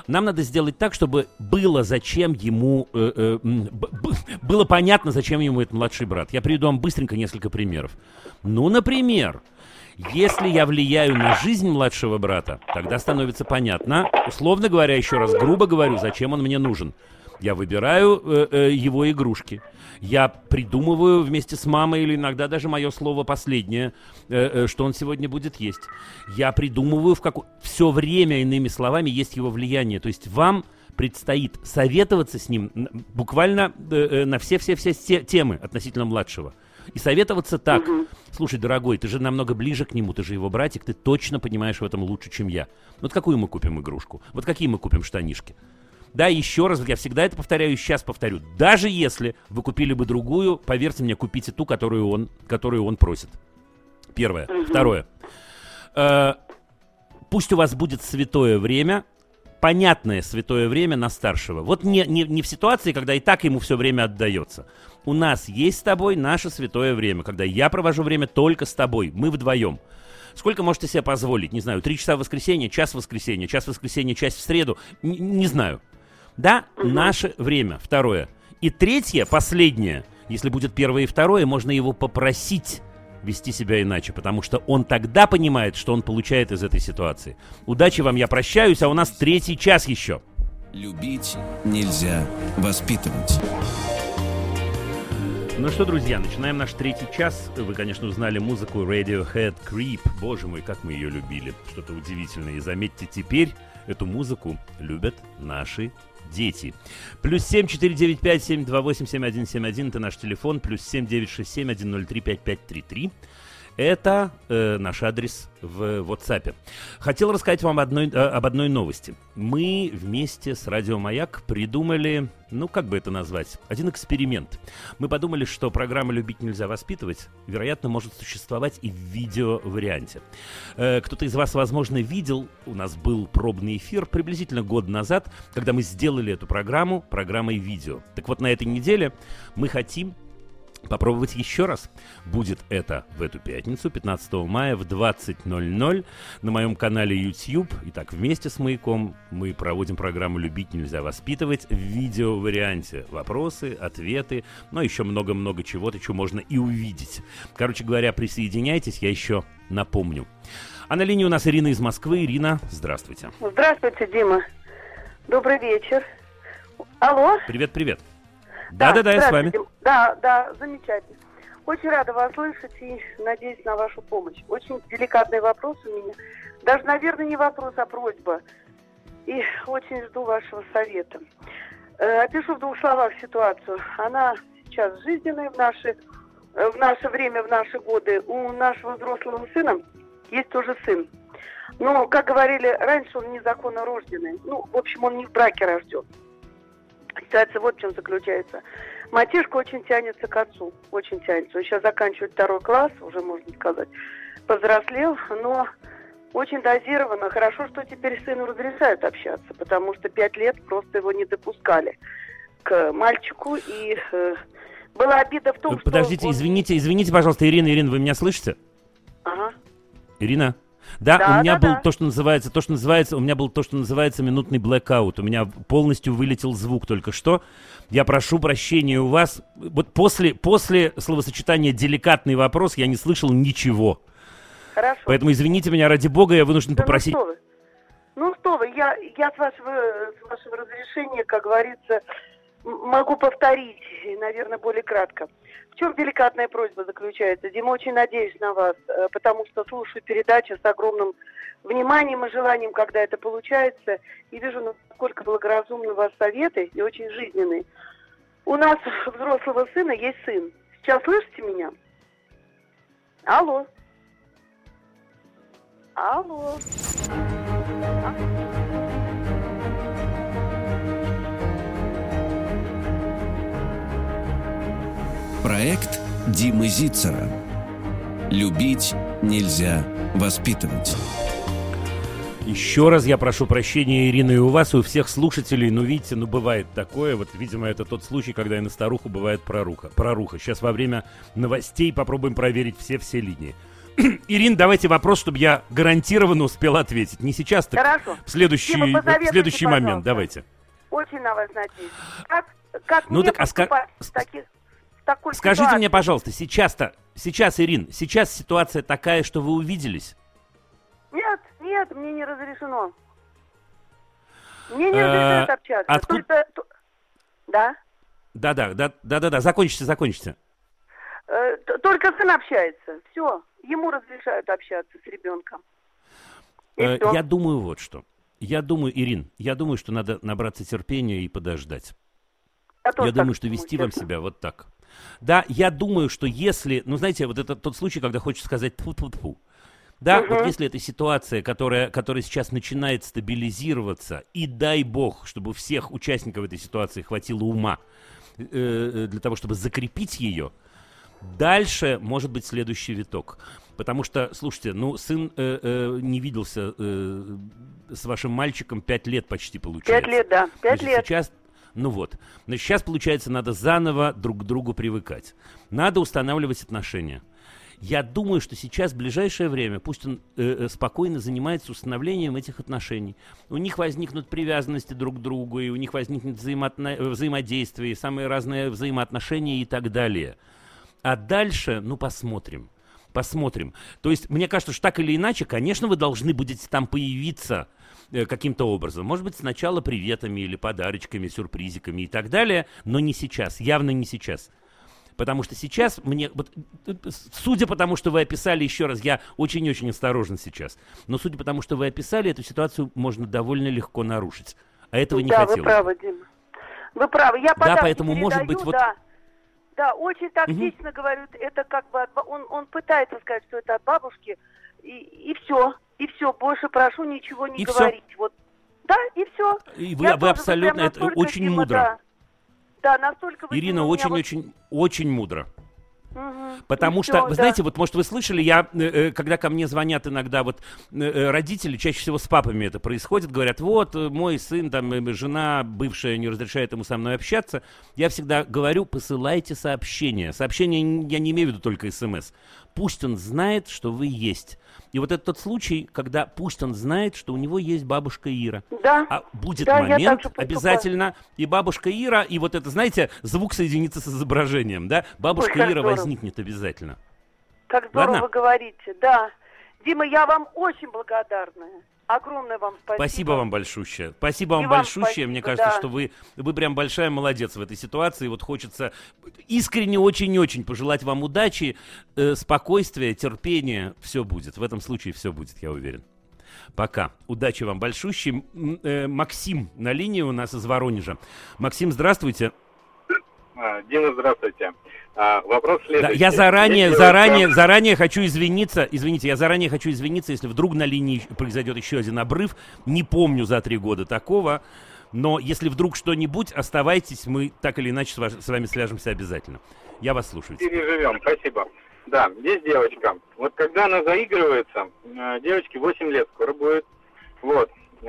Нам надо сделать так, чтобы было зачем ему, э, э, было понятно, зачем ему этот младший брат. Я приведу вам быстренько несколько примеров. Ну, например, если я влияю на жизнь младшего брата, тогда становится понятно, условно говоря, еще раз грубо говорю, зачем он мне нужен. Я выбираю э, э, его игрушки. Я придумываю вместе с мамой, или иногда даже мое слово последнее, э, э, что он сегодня будет есть. Я придумываю в какое... Все время, иными словами, есть его влияние. То есть вам предстоит советоваться с ним буквально э, э, на все-все-все те- темы относительно младшего. И советоваться так. Слушай, дорогой, ты же намного ближе к нему, ты же его братик, ты точно понимаешь в этом лучше, чем я. Вот какую мы купим игрушку? Вот какие мы купим штанишки? Да, еще раз, я всегда это повторяю и сейчас повторю. Даже если вы купили бы другую, поверьте мне, купите ту, которую он, которую он просит. Первое. Второе. Э, пусть у вас будет святое время, понятное святое время на старшего. Вот не, не, не в ситуации, когда и так ему все время отдается. У нас есть с тобой наше святое время, когда я провожу время только с тобой, мы вдвоем. Сколько можете себе позволить? Не знаю, три часа в воскресенье, час в воскресенье, час в воскресенье, час в среду. Н- не знаю. Да, наше время. Второе. И третье, последнее. Если будет первое и второе, можно его попросить вести себя иначе, потому что он тогда понимает, что он получает из этой ситуации. Удачи вам, я прощаюсь, а у нас третий час еще. Любить нельзя воспитывать. Ну что, друзья, начинаем наш третий час. Вы, конечно, узнали музыку Radiohead Creep. Боже мой, как мы ее любили. Что-то удивительное. И заметьте, теперь эту музыку любят наши дети. Плюс 7 2 8 7 1 7 1 это наш телефон. Плюс 7 1 0 3 5 5 3 3 это э, наш адрес в WhatsApp. Хотел рассказать вам одной, э, об одной новости. Мы вместе с Радио Маяк придумали, ну как бы это назвать, один эксперимент. Мы подумали, что программа «Любить нельзя воспитывать» вероятно может существовать и в видео-варианте. Э, кто-то из вас, возможно, видел, у нас был пробный эфир приблизительно год назад, когда мы сделали эту программу программой видео. Так вот, на этой неделе мы хотим попробовать еще раз. Будет это в эту пятницу, 15 мая в 20.00 на моем канале YouTube. Итак, вместе с Маяком мы проводим программу «Любить нельзя воспитывать» в видео-варианте. Вопросы, ответы, но еще много-много чего-то, что можно и увидеть. Короче говоря, присоединяйтесь, я еще напомню. А на линии у нас Ирина из Москвы. Ирина, здравствуйте. Здравствуйте, Дима. Добрый вечер. Алло? Привет-привет. Да-да-да, я с вами. Да, да, замечательно. Очень рада вас слышать и надеюсь на вашу помощь. Очень деликатный вопрос у меня. Даже, наверное, не вопрос, а просьба. И очень жду вашего совета. Э, опишу в двух словах ситуацию. Она сейчас жизненная в наше, э, в наше время, в наши годы. У нашего взрослого сына есть тоже сын. Но, как говорили раньше, он незаконно рожденный. Ну, в общем, он не в браке рожден. Ситуация вот в чем заключается. Мальчишка очень тянется к отцу, очень тянется. Он сейчас заканчивает второй класс, уже можно сказать, повзрослел, но очень дозированно. Хорошо, что теперь сыну разрешают общаться, потому что пять лет просто его не допускали к мальчику. И э, была обида в том, что... Подождите, он... извините, извините, пожалуйста, Ирина, Ирина, вы меня слышите? Ага. Ирина? Да, да у меня да, был да. то, что называется, то, что называется, у меня был то, что называется минутный блэкаут. У меня полностью вылетел звук только что. Я прошу прощения у вас. Вот после, после словосочетания «деликатный вопрос» я не слышал ничего. Хорошо. Поэтому извините меня, ради бога, я вынужден да попросить... Ну что вы, ну что вы я, я с, вашего, с вашего разрешения, как говорится, могу повторить, наверное, более кратко. В чем деликатная просьба заключается? Дима, очень надеюсь на вас, э, потому что слушаю передачи с огромным вниманием и желанием, когда это получается, и вижу, насколько благоразумны у вас советы и очень жизненные. У нас (laughs) взрослого сына есть сын. Сейчас слышите меня? Алло. Алло. Проект Димы Зицера. Любить нельзя воспитывать. Еще раз я прошу прощения, Ирина, и у вас, и у всех слушателей. Ну, видите, ну, бывает такое. Вот, видимо, это тот случай, когда и на старуху бывает проруха. проруха. Сейчас во время новостей попробуем проверить все-все линии. (clears throat) Ирин, давайте вопрос, чтобы я гарантированно успел ответить. Не сейчас, так Хорошо. в следующий, Дима, в следующий пожалуйста. момент. Давайте. Очень на вас надеюсь. Как, как Ну мне так, а ска- таких, такой Скажите ситуации? мне, пожалуйста, сейчас-то, сейчас, Ирин, сейчас ситуация такая, что вы увиделись? Нет, нет, мне не разрешено. Мне не Э, разрешают общаться. откуда- Только... то- Да? Да-да, да, да-да-да, закончите, закончите. Э, Только сын общается. Все. Ему разрешают общаться с ребенком. Э. Я думаю вот что. Я думаю, Ирин, я думаю, что надо набраться терпения и подождать. Я, Я думаю, что вести вам себя вот так. Да, я думаю, что если, ну знаете, вот это тот случай, когда хочется сказать тфу Да, Мгм. вот если это ситуация, которая, которая сейчас начинает стабилизироваться, и дай бог, чтобы всех участников этой ситуации хватило ума э, э, для того, чтобы закрепить ее, дальше может быть следующий виток. Потому что, слушайте, ну, сын э, э, не виделся э, с вашим мальчиком пять лет почти получается. Пять лет, да. Пять Значит, лет. Сейчас, ну вот, значит, сейчас, получается, надо заново друг к другу привыкать. Надо устанавливать отношения. Я думаю, что сейчас, в ближайшее время, пусть он э, э, спокойно занимается установлением этих отношений. У них возникнут привязанности друг к другу, и у них возникнет взаимоотно- э, взаимодействие, и самые разные взаимоотношения и так далее. А дальше, ну, посмотрим. Посмотрим. То есть, мне кажется, что так или иначе, конечно, вы должны будете там появиться каким-то образом. Может быть, сначала приветами или подарочками, сюрпризиками и так далее, но не сейчас, явно не сейчас. Потому что сейчас мне, вот, э, э, судя по тому, что вы описали, еще раз, я очень-очень осторожен сейчас, но судя по тому, что вы описали, эту ситуацию можно довольно легко нарушить. А этого не да, хотелось. вы правы, Дима. Вы правы. Я подарки поэтому, может передаю, быть, вот- Да, да очень тактично говорю. Это как бы... Он, он пытается сказать, что это от бабушки. И, и все. И все. Больше прошу ничего не И говорить. Вот. Да, и все. И вы, вы абсолютно, это очень мудро. Да, да настолько вы, Ирина, меня вот- очень-очень, очень мудро. Потому И что, всё, вы да. знаете, вот, может, вы слышали, я, э, э, когда ко мне звонят иногда вот э, э, родители, чаще всего с папами это происходит, говорят, вот, э, мой сын, там, э, жена бывшая не разрешает ему со мной общаться, я всегда говорю, посылайте сообщения. Сообщения н- я не имею в виду только смс. Пусть он знает, что вы есть. И вот это тот случай, когда пусть он знает, что у него есть бабушка Ира. Да. А будет Да, момент обязательно, и бабушка Ира, и вот это, знаете, звук соединится с изображением, да? Бабушка как Ира здорово. возникнет обязательно. Как здорово Ладно? вы говорите. Да. Дима, я вам очень благодарна. Огромное вам спасибо. Спасибо вам большущее. Спасибо вам И вам большущее. спасибо, Мне кажется, да. что вы, вы прям большая молодец в этой ситуации. Вот хочется искренне очень-очень пожелать вам удачи, э, спокойствия, терпения. Все будет. В этом случае все будет, я уверен. Пока. Удачи вам большущий. Э, Максим на линии у нас из Воронежа. Максим, здравствуйте. А, Дина, здравствуйте. А, вопрос следующий. Да, я заранее, Если заранее, вы- заранее хочу извиниться. Извините, я заранее хочу извиниться, если вдруг на линии произойдет еще один обрыв. Не помню за три года такого. Но если вдруг что-нибудь, оставайтесь, мы так или иначе с, ваш- с вами свяжемся обязательно. Я вас слушаю. переживем, спасибо. Да, есть девочка. Вот когда она заигрывается, э, девочке 8 лет скоро будет, вот, э,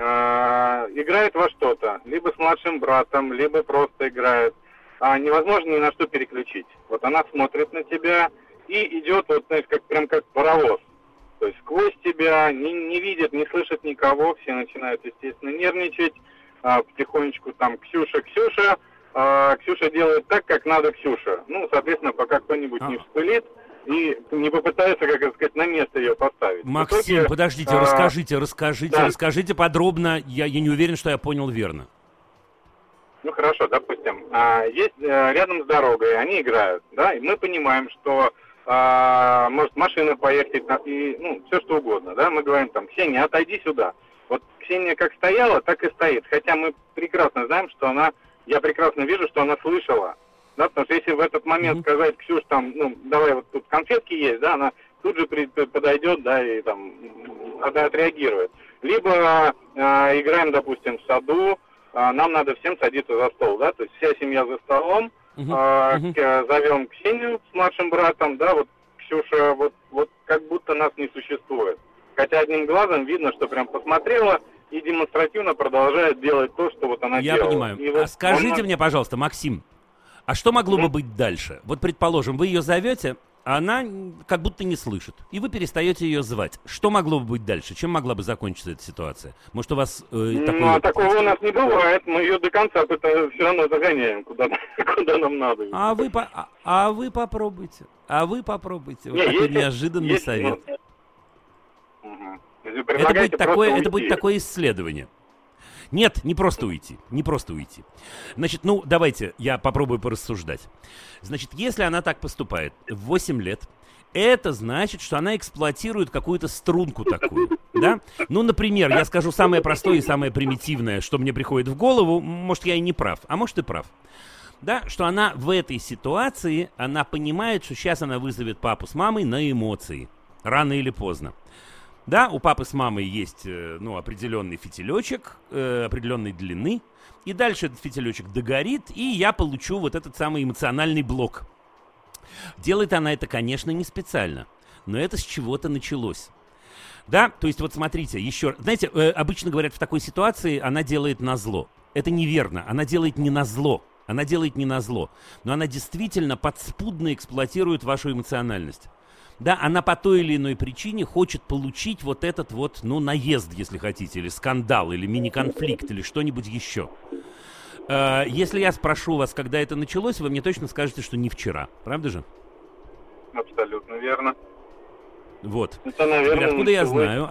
играет во что-то, либо с младшим братом, либо просто играет, а невозможно ни на что переключить. Вот она смотрит на тебя и идет, вот, знаешь, как, прям как паровоз. То есть сквозь тебя, не, не видит, не слышит никого, все начинают, естественно, нервничать, а, потихонечку там Ксюша, Ксюша, а, Ксюша делает так, как надо Ксюша. Ну, соответственно, пока кто-нибудь не вспылит и не попытается, как сказать, на место ее поставить. В Максим, итоге, подождите, а, расскажите, расскажите, да. расскажите подробно. Я, я не уверен, что я понял верно. Ну хорошо, допустим, а, есть э, рядом с дорогой, они играют, да, и мы понимаем, что а, может машина поехать, и, ну, все что угодно, да, мы говорим там, Ксения, отойди сюда. Вот Ксения как стояла, так и стоит, хотя мы прекрасно знаем, что она, я прекрасно вижу, что она слышала, да, потому что если в этот момент сказать, Ксюш, там, ну, давай вот тут конфетки есть, да, она тут же при- подойдет, да, и там, отреагирует. Либо а, играем, допустим, в саду, нам надо всем садиться за стол, да, то есть вся семья за столом, а, к- зовем Ксению с младшим братом, да, вот Ксюша, вот, вот как будто нас не существует. Хотя одним глазом видно, что прям посмотрела и демонстративно продолжает делать то, что вот она Я делала. понимаю. И А вот скажите он- мне, пожалуйста, Максим, а что могло бы быть дальше? Вот, предположим, вы ее зовете, а она как будто не слышит, и вы перестаете ее звать. Что могло бы быть дальше? Чем могла бы закончиться эта ситуация? Может, у вас э, Ну, такой... а такого у нас не бывает. Мы ее до конца все равно загоняем, куда, (laughs) куда нам надо. А вы, по- а, а вы попробуйте. А вы попробуйте. Вот Не, такой если- неожиданный если, совет. ну. Если Это будет, такое, это будет такое исследование. Нет, не просто уйти. Не просто уйти. Значит, ну, давайте я попробую порассуждать. Значит, если она так поступает в 8 лет, это значит, что она эксплуатирует какую-то струнку такую, да? Ну, например, я скажу самое простое и самое примитивное, что мне приходит в голову, может, я и не прав, а может и прав. Да, что она в этой ситуации, она понимает, что сейчас она вызовет папу с мамой на эмоции, рано или поздно. Да, у папы с мамой есть э, ну, определенный фитилечек э, определенной длины, и дальше этот фитилечек догорит, и я получу вот этот самый эмоциональный блок. Делает она это, конечно, не специально, но это с чего-то началось. Да, то есть вот смотрите, еще, знаете, э, обычно говорят в такой ситуации, она делает на зло. Это неверно, она делает не на зло, она делает не на зло, но она действительно подспудно эксплуатирует вашу эмоциональность. Да, она по той или иной причине хочет получить вот этот вот, ну, наезд, если хотите, или скандал, или мини-конфликт, или что-нибудь еще. Э, Если я спрошу вас, когда это началось, вы мне точно скажете, что не вчера. Правда же? Абсолютно верно. Вот. Это, наверное, Теперь откуда я знаю?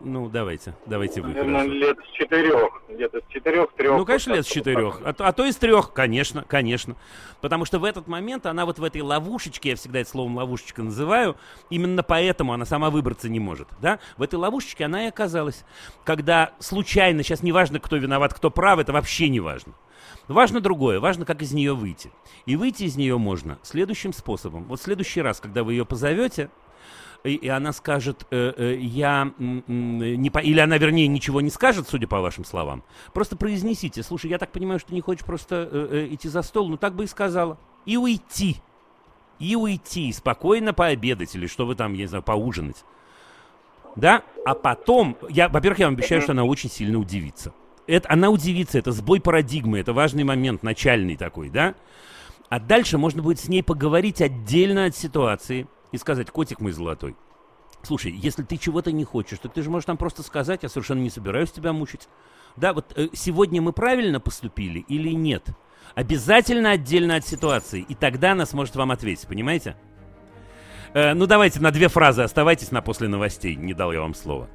А- Ну, давайте, давайте вы. Наверное, хорошо. лет с четырех. Где-то с четырех, трех. Ну, конечно, лет с четырех. А, то- а то и с трех, конечно, конечно. Потому что в этот момент она вот в этой ловушечке, я всегда это словом ловушечка называю, именно поэтому она сама выбраться не может. Да? В этой ловушечке она и оказалась. Когда случайно, сейчас не важно, кто виноват, кто прав, это вообще не важно. Важно другое, важно, как из нее выйти. И выйти из нее можно следующим способом. Вот в следующий раз, когда вы ее позовете, и, и она скажет, э, э, я м, не по... или она, вернее, ничего не скажет, судя по вашим словам, просто произнесите, слушай, я так понимаю, что не хочешь просто э, э, идти за стол, ну так бы и сказала. И уйти. И уйти, спокойно пообедать или что вы там, я не знаю, поужинать. Да? А потом, я, во-первых, я вам обещаю, что она очень сильно удивится. Это, она удивится, это сбой парадигмы, это важный момент, начальный такой, да? А дальше можно будет с ней поговорить отдельно от ситуации и сказать, котик мой золотой, слушай, если ты чего-то не хочешь, то ты же можешь нам просто сказать, я совершенно не собираюсь тебя мучить. Да, вот э, сегодня мы правильно поступили или нет? Обязательно отдельно от ситуации, и тогда она сможет вам ответить, понимаете? Э, ну давайте на две фразы оставайтесь на после новостей, не дал я вам слова.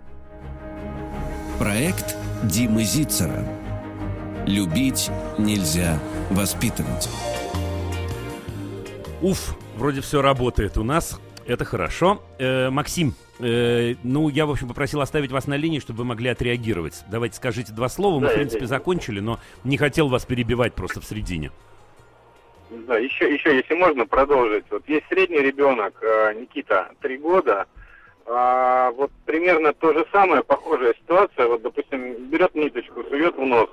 Проект Димы Зицера. Любить нельзя воспитывать. Уф, вроде все работает у нас, это хорошо. Э, Максим, Э, ну, я, в общем, попросил оставить вас на линии, чтобы вы могли отреагировать. Давайте скажите два слова. Мы, Да, в принципе, закончили, но не хотел вас перебивать просто в середине. Да, еще, еще, если можно продолжить. Вот есть средний ребенок, э, Никита, три года. А, вот примерно то же самое, похожая ситуация. Вот, допустим, берет ниточку, сует в нос.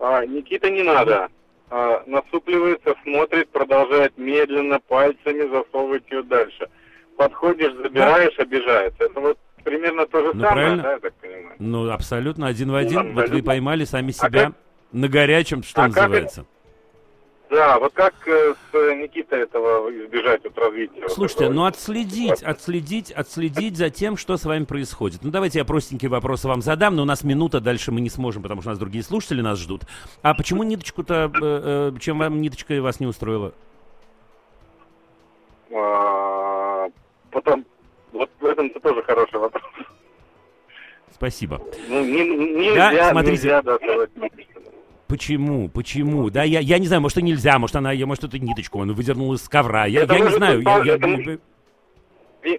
А, Никита не надо. А, насупливается, смотрит, продолжает медленно пальцами засовывать ее дальше. Подходишь, забираешь, обижается. Это вот примерно то же Ну, самое, правильно. да, я так понимаю? Ну, абсолютно один в один. Вот вы абсолютно. поймали сами А себя как- на горячем, что а как называется. Да, вот как э, с э, Никитой этого избежать вот развития? вот Слушайте, такого? ну отследить, отследить, отследить за тем, что с вами происходит. Ну давайте я простенькие вопросы вам задам, но у нас минута, дальше мы не сможем, потому что у нас другие слушатели нас ждут. А почему ниточку-то, э, чем вам ниточка вас не устроила? А, потом, вот в этом-то тоже хороший вопрос. Спасибо. Ну, не- не- Да, нельзя, смотрите. нельзя, да. Почему? Почему? Да, я, я не знаю, может, и нельзя, может, она, может, эту ниточку он выдернул из ковра. Я, Это я не знаю. быть, Я, это я-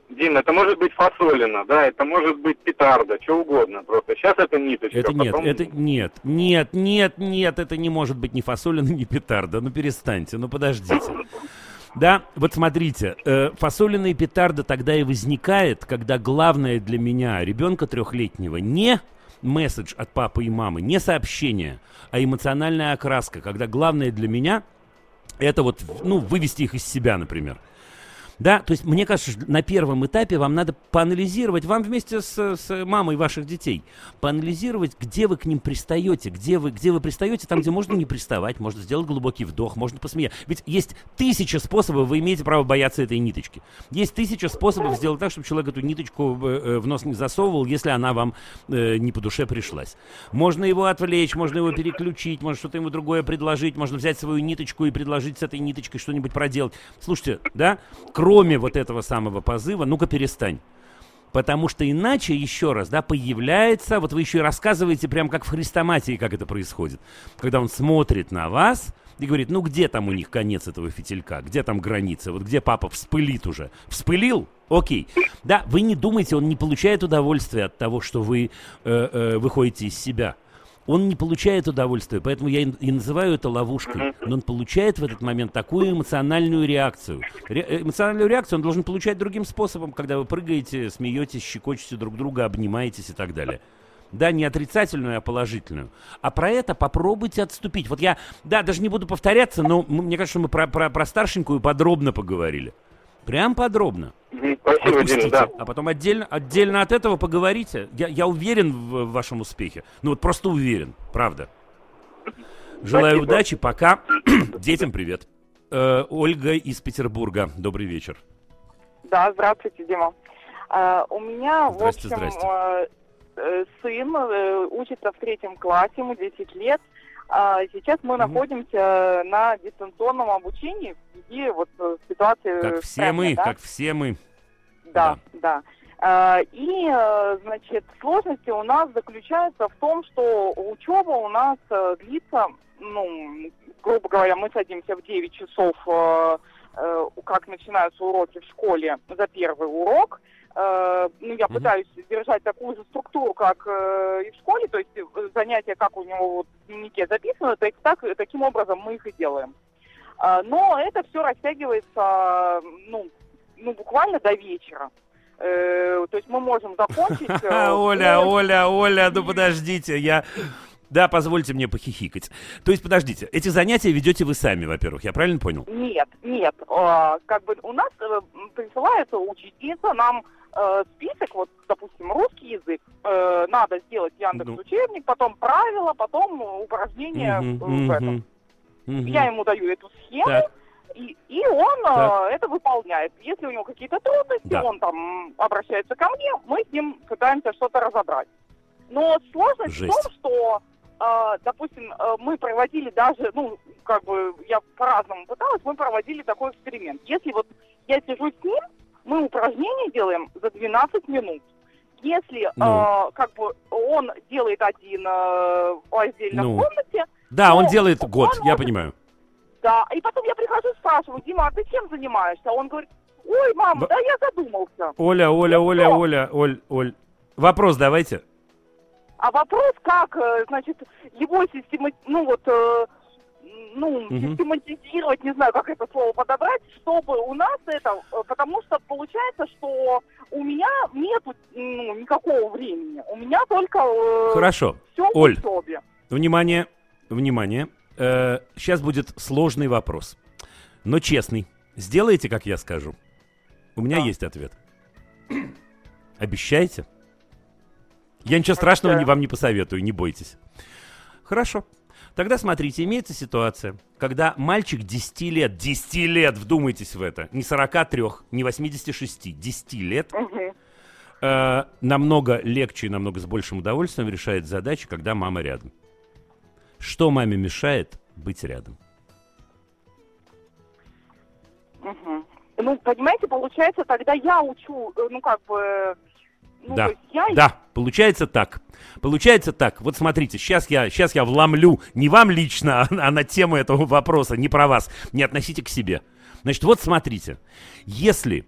Дим, это может быть фасолина, да, это может быть петарда, что угодно. Просто сейчас это ниточка. Это нет, потом- это нет, нет, нет, нет, это не может быть ни фасолина, (laughs) ни петарда. Ну перестаньте, ну подождите. Да, вот смотрите, э, фасолина и петарда тогда и возникает, когда главное для меня ребенка трехлетнего не месседж от папы и мамы, не сообщение, а эмоциональная окраска, когда главное для меня это вот, ну, вывести их из себя, например. Да, то есть мне кажется, что на первом этапе вам надо поанализировать, вам вместе с, с мамой ваших детей, поанализировать, где вы к ним пристаете, где вы, где вы пристаете, там, где можно не приставать, можно сделать глубокий вдох, можно посмеяться. Ведь есть тысяча способов, вы имеете право бояться этой ниточки. Есть тысяча способов сделать так, чтобы человек эту ниточку в, э, в нос не засовывал, если она вам э, не по душе пришлась. Можно его отвлечь, можно его переключить, можно что-то ему другое предложить, можно взять свою ниточку и предложить с этой ниточкой что-нибудь проделать. Слушайте, да, кроме вот этого самого позыва, ну-ка перестань. Потому что иначе, еще раз, да, появляется, вот вы еще и рассказываете прям как в хрестоматии, как это происходит. Когда он смотрит на вас и говорит, ну где там у них конец этого фитилька, где там граница, вот где папа вспылит уже. Вспылил? Окей. Да, вы не думайте, он не получает удовольствия от того, что вы э, э, выходите из себя. Он не получает удовольствия, поэтому я и называю это ловушкой. Но он получает в этот момент такую эмоциональную реакцию. Ре- э, эмоциональную реакцию он должен получать другим способом, когда вы прыгаете, смеетесь, щекочете друг друга, обнимаетесь и так далее. Да, не отрицательную, а положительную. А про это попробуйте отступить. Вот я, да, даже не буду повторяться, но мне кажется, мы про, про, про старшенькую подробно поговорили. Прям подробно. Спасибо, Отпустите, Дим, да. а потом отдельно, отдельно от этого поговорите. Я, я уверен в, в вашем успехе. Ну вот просто уверен, правда. Желаю Спасибо. удачи, пока. (clears throat) Детям привет. Э, Ольга из Петербурга. Добрый вечер. Да, здравствуйте, Дима. А, у меня, Здрасте, в общем, здрасте. э, э, сын э, учится в третьем классе, ему 10 лет. Сейчас мы находимся на дистанционном обучении в связи вот э, ситуации Как все стране, мы, да? как все мы. Да, да. А, И, э, значит, сложности у нас заключаются в том, что учеба у нас э, длится, ну, грубо говоря, мы садимся в 9 часов, э, как начинаются уроки в школе, за первый урок. Э, Ну, я пытаюсь держать такую же структуру, как э, и в школе, то есть э, занятия, как у него вот в дневнике записаны, так, так, таким образом мы их и делаем. А, Но это все растягивается, ну, ну, буквально до вечера. То есть мы можем закончить... (laughs) Оля, в Оля, Оля, ну (laughs) подождите, я... Да, позвольте мне похихикать. То есть, подождите, эти занятия ведете вы сами, во-первых, я правильно понял? Нет, нет. А, как бы у нас присылается учительница нам э, список, вот, допустим, русский язык. Э, надо сделать Яндекс учебник, потом правила, потом упражнения в- этом. Я ему даю эту схему, Так. и, и он э, Так. это выполняет. Если у него какие-то трудности, Да. он там обращается ко мне, мы с ним пытаемся что-то разобрать. Но сложность Жесть. в том, что, э, допустим, э, мы проводили даже, ну, как бы я по-разному пыталась, мы проводили такой эксперимент. Если вот я сижу с ним, мы упражнения делаем за 12 минут. Если Ну. э, как бы он делает один э, отдельно Ну. в комнате, Да, он Ну, делает год, он я может- понимаю. да, и потом я прихожу и спрашиваю, Дима, а ты чем занимаешься? Он говорит, Ой, мама, Во- да я задумался. Оля, Оля, Оля, Оля, Оль, Оль. Вопрос давайте. А вопрос, как, э, значит, его система, ну вот, э, ну, систематизировать, не знаю, как это слово подобрать, чтобы у нас это, э, потому что получается, что у меня нету ну, никакого времени, у меня только э, Хорошо. все Оль. в учебе. Внимание, внимание. сейчас будет сложный вопрос, но честный. Сделайте, как я скажу. У меня есть ответ. (clears throat) Обещаете? Я ничего страшного не- вам не посоветую, не бойтесь. Хорошо. Тогда смотрите, имеется ситуация, когда мальчик 10 лет, 10 лет, вдумайтесь в это, не 43, не 86, 10 лет, э, намного легче и намного с большим удовольствием решает задачи, когда мама рядом. Что маме мешает быть рядом? Ну, понимаете, получается, тогда я учу, э, ну, как бы, э, ну, да, есть я... да, получается так. Получается так. Вот смотрите, сейчас я, сейчас я вломлю не вам лично, а, а на тему этого вопроса, не про вас. Не относите к себе. Значит, вот смотрите. Если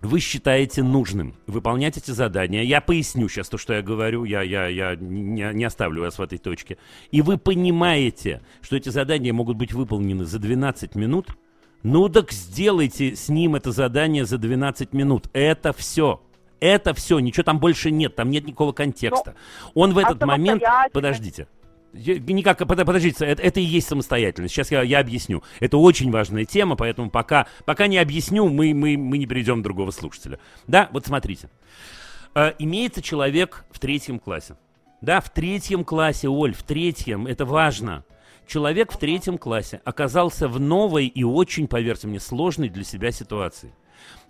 вы считаете нужным выполнять эти задания, я поясню сейчас то, что я говорю, я, я, я не, не оставлю вас в этой точке, и вы понимаете, что эти задания могут быть выполнены за 12 минут, ну так сделайте с ним это задание за 12 минут. Это все. Это все, ничего там больше нет, там нет никакого контекста. Он в а этот момент... Подождите. Никак, под- подождите, это, это и есть самостоятельность. Сейчас я, я объясню. Это очень важная тема, поэтому пока, пока не объясню, мы, мы, мы не перейдем к другого слушателя. Да, вот смотрите. Э, имеется человек в третьем классе. Да, в третьем классе, Оль, в третьем, это важно. Человек в третьем классе оказался в новой и очень, поверьте мне, сложной для себя ситуации.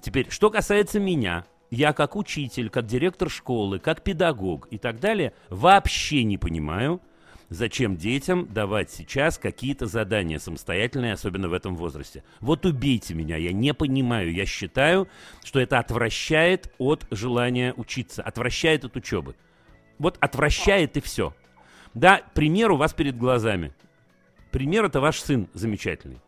Теперь, что касается меня, я как учитель, как директор школы, как педагог и так далее, вообще не понимаю, зачем детям давать сейчас какие-то задания самостоятельные, особенно в этом возрасте. Вот убейте меня, я не понимаю. Я считаю, что это отвращает от желания учиться, отвращает от учебы. Вот отвращает и все. Да, пример у вас перед глазами. Пример это ваш сын замечательный.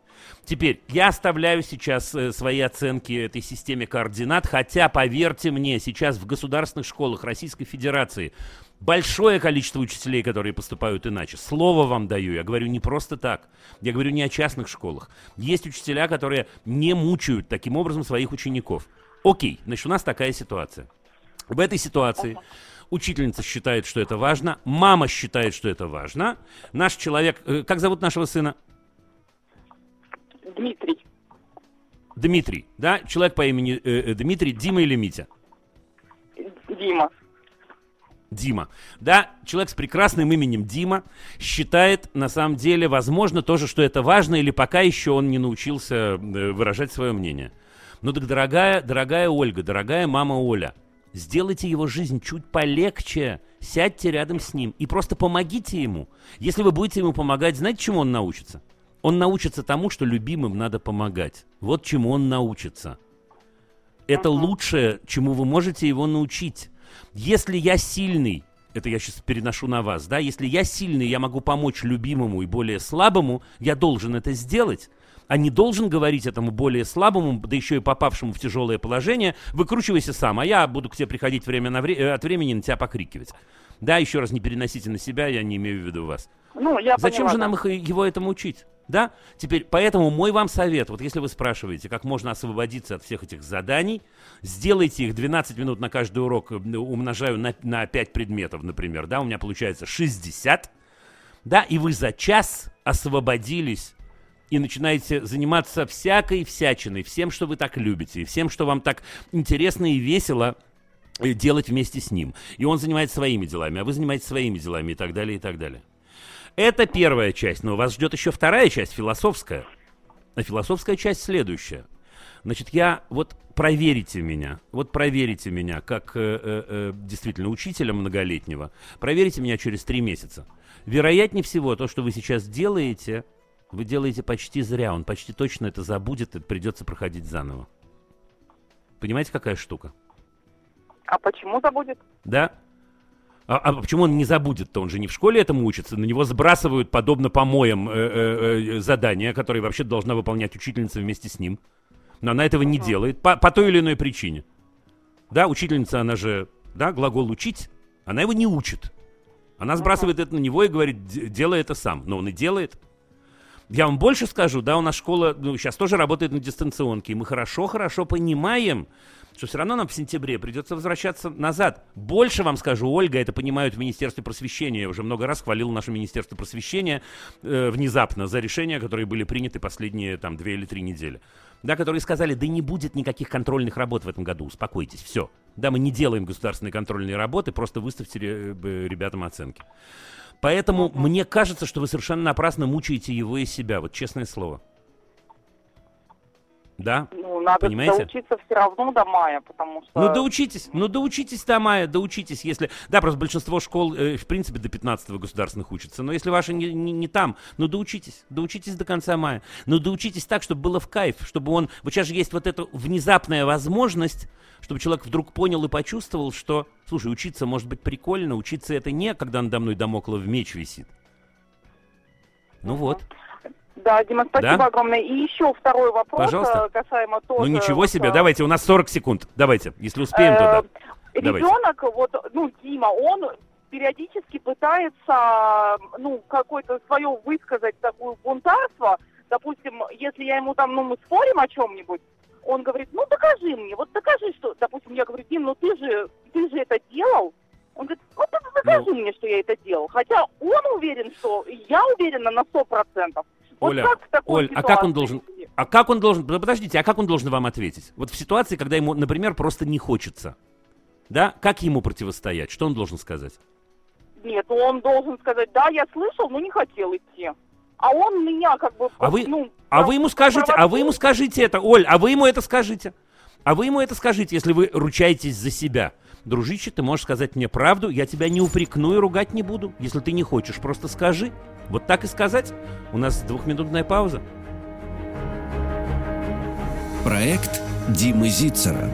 Теперь, я оставляю сейчас э, свои оценки этой системе координат, хотя, поверьте мне, сейчас в государственных школах Российской Федерации большое количество учителей, которые поступают иначе. Слово вам даю, я говорю не просто так. Я говорю не о частных школах. Есть учителя, которые не мучают таким образом своих учеников. Окей, значит, у нас такая ситуация. В этой ситуации учительница считает, что это важно, мама считает, что это важно. Наш человек... э, Как зовут нашего сына? Дмитрий. Дмитрий, да? Человек по имени э, э, Дмитрий, Дима или Митя? Дима. Дима. Да, человек с прекрасным именем Дима считает, на самом деле, возможно, тоже, что это важно, или пока еще он не научился э, выражать свое мнение. Ну так, дорогая, дорогая Ольга, дорогая мама Оля, сделайте его жизнь чуть полегче, сядьте рядом с ним и просто помогите ему. Если вы будете ему помогать, знаете, чему он научится? Он научится тому, что любимым надо помогать. Вот чему он научится. Это лучшее, чему вы можете его научить. Если я сильный, это я сейчас переношу на вас, да, если я сильный, я могу помочь любимому и более слабому, я должен это сделать, а не должен говорить этому более слабому, да еще и попавшему в тяжелое положение, выкручивайся сам, а я буду к тебе приходить время на вре- э, от времени на тебя покрикивать. Да, еще раз не переносите на себя, я не имею в виду вас. Ну, я Зачем поняла, же да. нам их, его этому учить? Да? Теперь, поэтому мой вам совет, вот если вы спрашиваете, как можно освободиться от всех этих заданий, сделайте их 12 минут на каждый урок, э, умножаю на, на 5 предметов, например, да, у меня получается 60, да, и вы за час освободились и начинаете заниматься всякой всячиной, всем, что вы так любите, и всем, что вам так интересно и весело э, делать вместе с ним. И он занимается своими делами, а вы занимаетесь своими делами и так далее, и так далее. Это первая часть, но вас ждет еще вторая часть, философская. А философская часть следующая. Значит, я вот проверите меня, вот проверите меня, как э, э, э, действительно учителя многолетнего, проверите меня через три месяца. Вероятнее всего, то, что вы сейчас делаете, вы делаете почти зря, он почти точно это забудет, и придется проходить заново. Понимаете, какая штука? А почему забудет? Да? А, а почему он не забудет-то? Он же не в школе этому учится. На него сбрасывают, подобно помоям, э, э, э, задания, которые вообще должна выполнять учительница вместе с ним. Но она этого не делает по, по той или иной причине. Да, учительница, она же, да, глагол учить, она его не учит. Она сбрасывает это на него и говорит, делай это сам. Но он и делает. Я вам больше скажу, да, у нас школа ну, сейчас тоже работает на дистанционке, и мы хорошо-хорошо понимаем, что все равно нам в сентябре придется возвращаться назад. Больше вам скажу, Ольга, это понимают в Министерстве просвещения. Я уже много раз хвалил наше Министерство просвещения э, внезапно за решения, которые были приняты последние там две или три недели. Да, которые сказали, да не будет никаких контрольных работ в этом году, успокойтесь, все. Да, мы не делаем государственные контрольные работы, просто выставьте ребятам оценки. Поэтому мне кажется, что вы совершенно напрасно мучаете его и себя, вот честное слово. Да? Ну, надо Понимаете? доучиться все равно до мая, потому что... Ну, доучитесь, ну, доучитесь до мая, доучитесь, если... Да, просто большинство школ, э, в принципе, до 15 государственных учатся, но если ваши не, не, не там, ну, доучитесь, доучитесь до конца мая. Ну, доучитесь так, чтобы было в кайф, чтобы он... Вот сейчас же есть вот эта внезапная возможность, чтобы человек вдруг понял и почувствовал, что, слушай, учиться может быть прикольно, учиться это не, когда надо мной домоклов меч висит. Ну вот. Да, Дима, спасибо да? огромное. И еще второй вопрос Пожалуйста. Э, касаемо тоже... Ну ничего себе, давайте, у нас 40 секунд. Давайте, если успеем, то да. Э, ребенок, вот, ну, Дима, он периодически пытается, ну, какое-то свое высказать такое бунтарство. Допустим, если я ему там, ну, мы спорим о чем-нибудь, он говорит, ну, докажи мне, вот докажи, что, допустим, я говорю, Дим, ну, ты же, ты же это делал. Он говорит, вот докажи ну, мне, что я это делал. Хотя он уверен, что я уверена на сто процентов. Вот Оля, Оль, а как он должен, а как он должен, подождите, а как он должен вам ответить? Вот в ситуации, когда ему, например, просто не хочется, да, как ему противостоять? Что он должен сказать? Нет, он должен сказать, да, я слышал, но не хотел идти. А он меня как бы, а вы, ну, а вы ему скажите, а вы ему скажите это, Оль, а вы ему это скажите. А вы ему это скажите, если вы ручаетесь за себя. Дружище, ты можешь сказать мне правду, я тебя не упрекну и ругать не буду. Если ты не хочешь, просто скажи. Вот так и сказать. У нас двухминутная пауза. Проект Димы Зицера.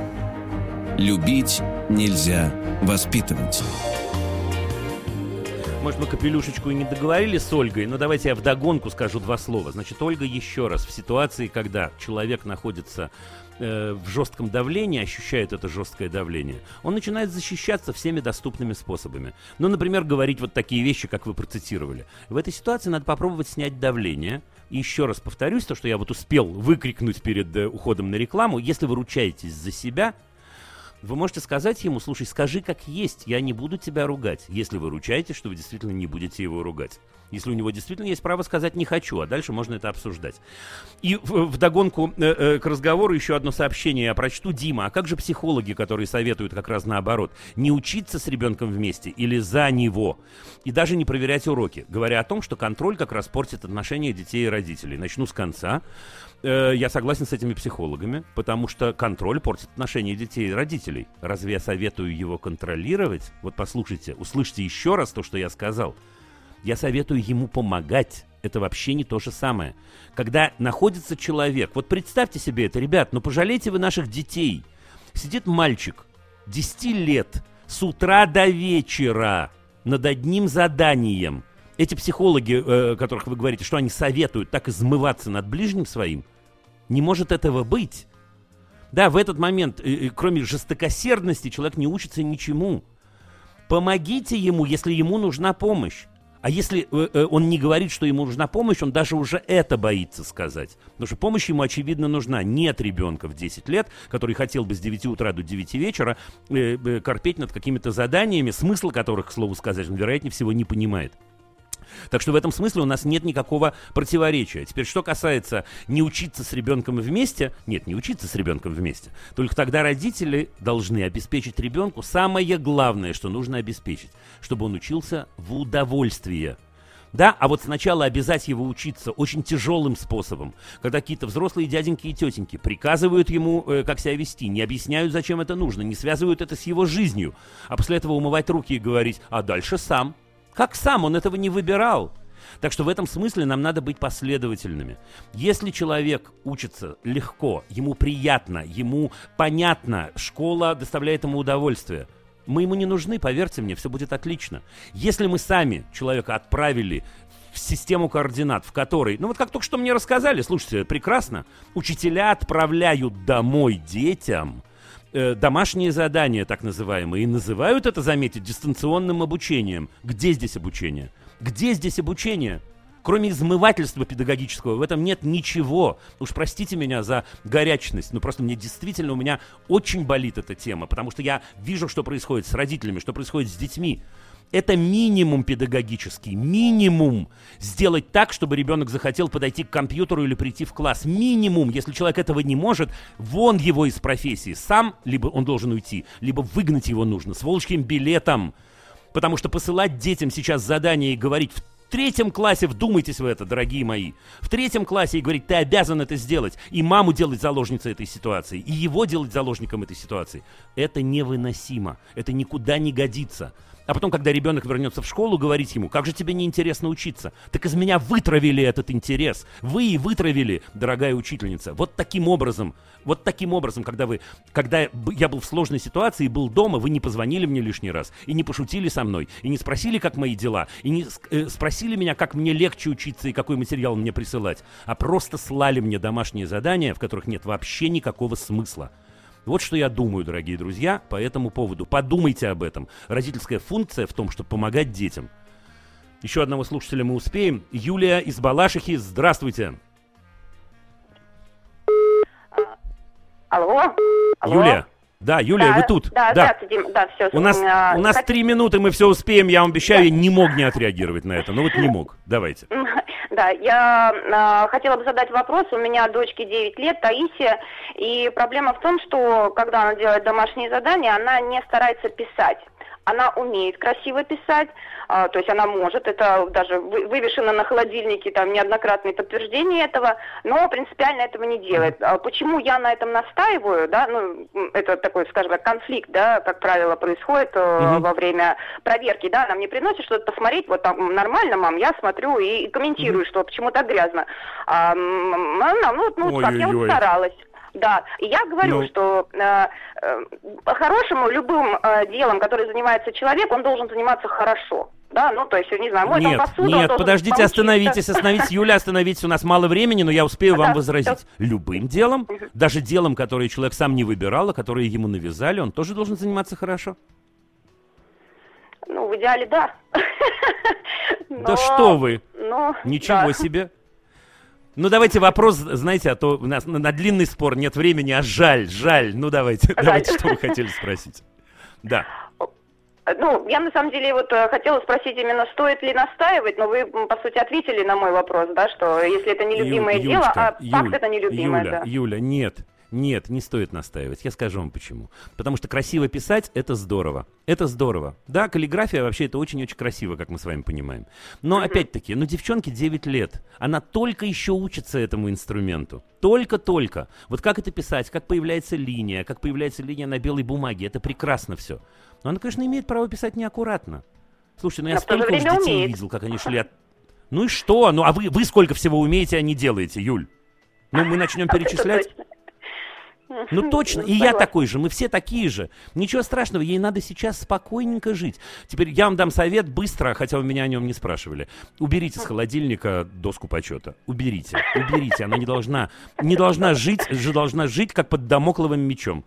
Любить нельзя воспитывать. Может, мы капелюшечку и не договорили с Ольгой, но давайте я вдогонку скажу два слова. Значит, Ольга еще раз, в ситуации, когда человек находится э, в жестком давлении, ощущает это жесткое давление, он начинает защищаться всеми доступными способами. Ну, например, говорить вот такие вещи, как вы процитировали. В этой ситуации надо попробовать снять давление. И еще раз повторюсь, то, что я вот успел выкрикнуть перед э, уходом на рекламу, если вы ручаетесь за себя, вы можете сказать ему, слушай, скажи как есть, я не буду тебя ругать, если вы ручаетесь, что вы действительно не будете его ругать. Если у него действительно есть право сказать «не хочу», а дальше можно это обсуждать. И в, догонку э, э, к разговору еще одно сообщение я прочту. Дима, а как же психологи, которые советуют как раз наоборот? Не учиться с ребенком вместе или за него? И даже не проверять уроки, говоря о том, что контроль как раз портит отношения детей и родителей. Начну с конца. Э, я согласен с этими психологами, потому что контроль портит отношения детей и родителей. Разве я советую его контролировать? Вот послушайте, услышьте еще раз то, что я сказал. Я советую ему помогать. Это вообще не то же самое. Когда находится человек, вот представьте себе это, ребят, ну пожалейте вы наших детей. Сидит мальчик, 10 лет, с утра до вечера, над одним заданием. Эти психологи, э, которых вы говорите, что они советуют так измываться над ближним своим – не может этого быть. Да, в этот момент, э, э, кроме жестокосердности, человек не учится ничему. Помогите ему, если ему нужна помощь. А если э, он не говорит, что ему нужна помощь, он даже уже это боится сказать. Потому что помощь ему, очевидно, нужна. Нет ребенка в 10 лет, который хотел бы с 9 утра до 9 вечера корпеть над какими-то заданиями, смысл которых, к слову сказать, он, вероятнее всего, не понимает. Так что в этом смысле у нас нет никакого противоречия. Теперь, что касается не учиться с ребенком вместе, нет, не учиться с ребенком вместе, только тогда родители должны обеспечить ребенку самое главное, что нужно обеспечить, чтобы он учился в удовольствие. Да, а вот сначала обязать его учиться очень тяжелым способом, когда какие-то взрослые дяденьки и тетеньки приказывают ему, э, как себя вести, не объясняют, зачем это нужно, не связывают это с его жизнью, а после этого умывать руки и говорить, а дальше сам. Как сам он этого не выбирал? Так что в этом смысле нам надо быть последовательными. Если человек учится легко, ему приятно, ему понятно, школа доставляет ему удовольствие, мы ему не нужны, поверьте мне, все будет отлично. Если мы сами человека отправили в систему координат, в которой, ну вот как только что мне рассказали, слушайте, прекрасно, учителя отправляют домой детям э, домашние задания, так называемые, и называют это, заметьте, дистанционным обучением. Где здесь обучение? Где здесь обучение? Кроме измывательства педагогического, в этом нет ничего. Уж простите меня за горячность, но просто мне действительно, у меня очень болит эта тема, потому что я вижу, что происходит с родителями, что происходит с детьми. Это минимум педагогический, минимум сделать так, чтобы ребенок захотел подойти к компьютеру или прийти в класс. Минимум, если человек этого не может, вон его из профессии. Сам либо он должен уйти, либо выгнать его нужно с волчьим билетом. Потому что посылать детям сейчас задание и говорить в третьем классе, вдумайтесь в это, дорогие мои, в третьем классе и говорить, ты обязан это сделать, и маму делать заложницей этой ситуации, и его делать заложником этой ситуации, это невыносимо, это никуда не годится. А потом, когда ребенок вернется в школу, говорить ему, как же тебе неинтересно учиться? Так из меня вытравили этот интерес. Вы и вытравили, дорогая учительница. Вот таким образом, вот таким образом, когда вы, когда я был в сложной ситуации и был дома, вы не позвонили мне лишний раз, и не пошутили со мной, и не спросили, как мои дела, и не э, спросили меня, как мне легче учиться и какой материал мне присылать, а просто слали мне домашние задания, в которых нет вообще никакого смысла. Вот что я думаю, дорогие друзья, по этому поводу. Подумайте об этом. Родительская функция в том, чтобы помогать детям. Еще одного слушателя мы успеем. Юлия из Балашихи, здравствуйте. Алло? Алло? Юлия. Да, Юлия, да, вы тут. Да, да. здравствуйте, Дим. Да, все. У нас, у нас три минуты, мы все успеем, я вам обещаю, да. я не мог не отреагировать на это. Ну вот не мог. Давайте. (laughs) Да, я э, хотела бы задать вопрос. У меня дочке 9 лет, Таисия, и проблема в том, что когда она делает домашние задания, она не старается писать она умеет красиво писать, а, то есть она может, это даже вывешено на холодильнике, там неоднократные подтверждения этого, но принципиально этого не делает. А почему я на этом настаиваю, да, ну, это такой, скажем так, конфликт, да, как правило, происходит угу. во время проверки, да, она мне приносит что-то посмотреть, вот там нормально, мам, я смотрю и, и комментирую, угу. что почему так грязно. А, она, ну, ну, как я вот старалась. Да, и я говорю, ну... что э, э, по-хорошему любым э, делом, которым занимается человек, он должен заниматься хорошо. Да, ну, то есть, не знаю, мой нет, посуду, Нет, подождите, остановитесь, остановитесь, Юля, остановитесь, у нас мало времени, но я успею вам возразить. Любым делом, даже делом, которое человек сам не выбирал, а которое ему навязали, он тоже должен заниматься хорошо? Ну, в идеале, да. Да что вы! Ничего себе! Ну, давайте вопрос, знаете, а то у нас на, на длинный спор нет времени, а жаль, жаль. Ну, давайте, жаль. давайте, что вы хотели спросить. Да. Ну, я на самом деле вот э, хотела спросить именно, стоит ли настаивать, но вы, по сути, ответили на мой вопрос, да, что если это нелюбимое Ю, дело, а Юль, факт это нелюбимое, Юля, да. Юля, нет, нет, не стоит настаивать. Я скажу вам почему. Потому что красиво писать – это здорово. Это здорово. Да, каллиграфия вообще это очень-очень красиво, как мы с вами понимаем. Но опять-таки, ну девчонке 9 лет. Она только еще учится этому инструменту. Только-только. Вот как это писать, как появляется линия, как появляется линия на белой бумаге. Это прекрасно все. Но она, конечно, имеет право писать неаккуратно. Слушайте, ну я столько уж детей умеет. видел, как они шли от... Ну и что? Ну а вы, вы сколько всего умеете, а не делаете, Юль? Ну мы начнем перечислять. Ну точно, (laughs) и я такой же, мы все такие же. Ничего страшного, ей надо сейчас спокойненько жить. Теперь я вам дам совет быстро, хотя вы меня о нем не спрашивали. Уберите с холодильника доску почета. Уберите, уберите. Она не должна, не должна жить, же должна жить как под домокловым мечом.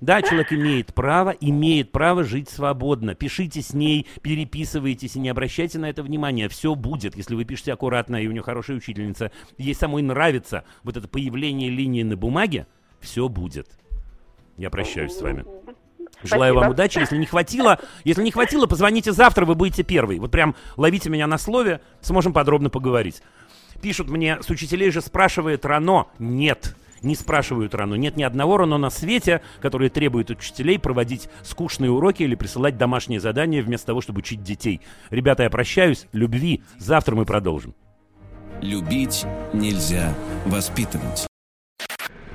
Да, человек имеет право, имеет право жить свободно. Пишите с ней, переписывайтесь и не обращайте на это внимания. Все будет, если вы пишете аккуратно, и у нее хорошая учительница. Ей самой нравится вот это появление линии на бумаге, все будет. Я прощаюсь с вами. Желаю Спасибо. вам удачи. Если не хватило, если не хватило, позвоните завтра, вы будете первый. Вот прям ловите меня на слове, сможем подробно поговорить. Пишут мне, с учителей же спрашивает Рано. Нет, не спрашивают Рано. Нет ни одного Рано на свете, который требует учителей проводить скучные уроки или присылать домашние задания вместо того, чтобы учить детей. Ребята, я прощаюсь. Любви. Завтра мы продолжим. Любить нельзя воспитывать.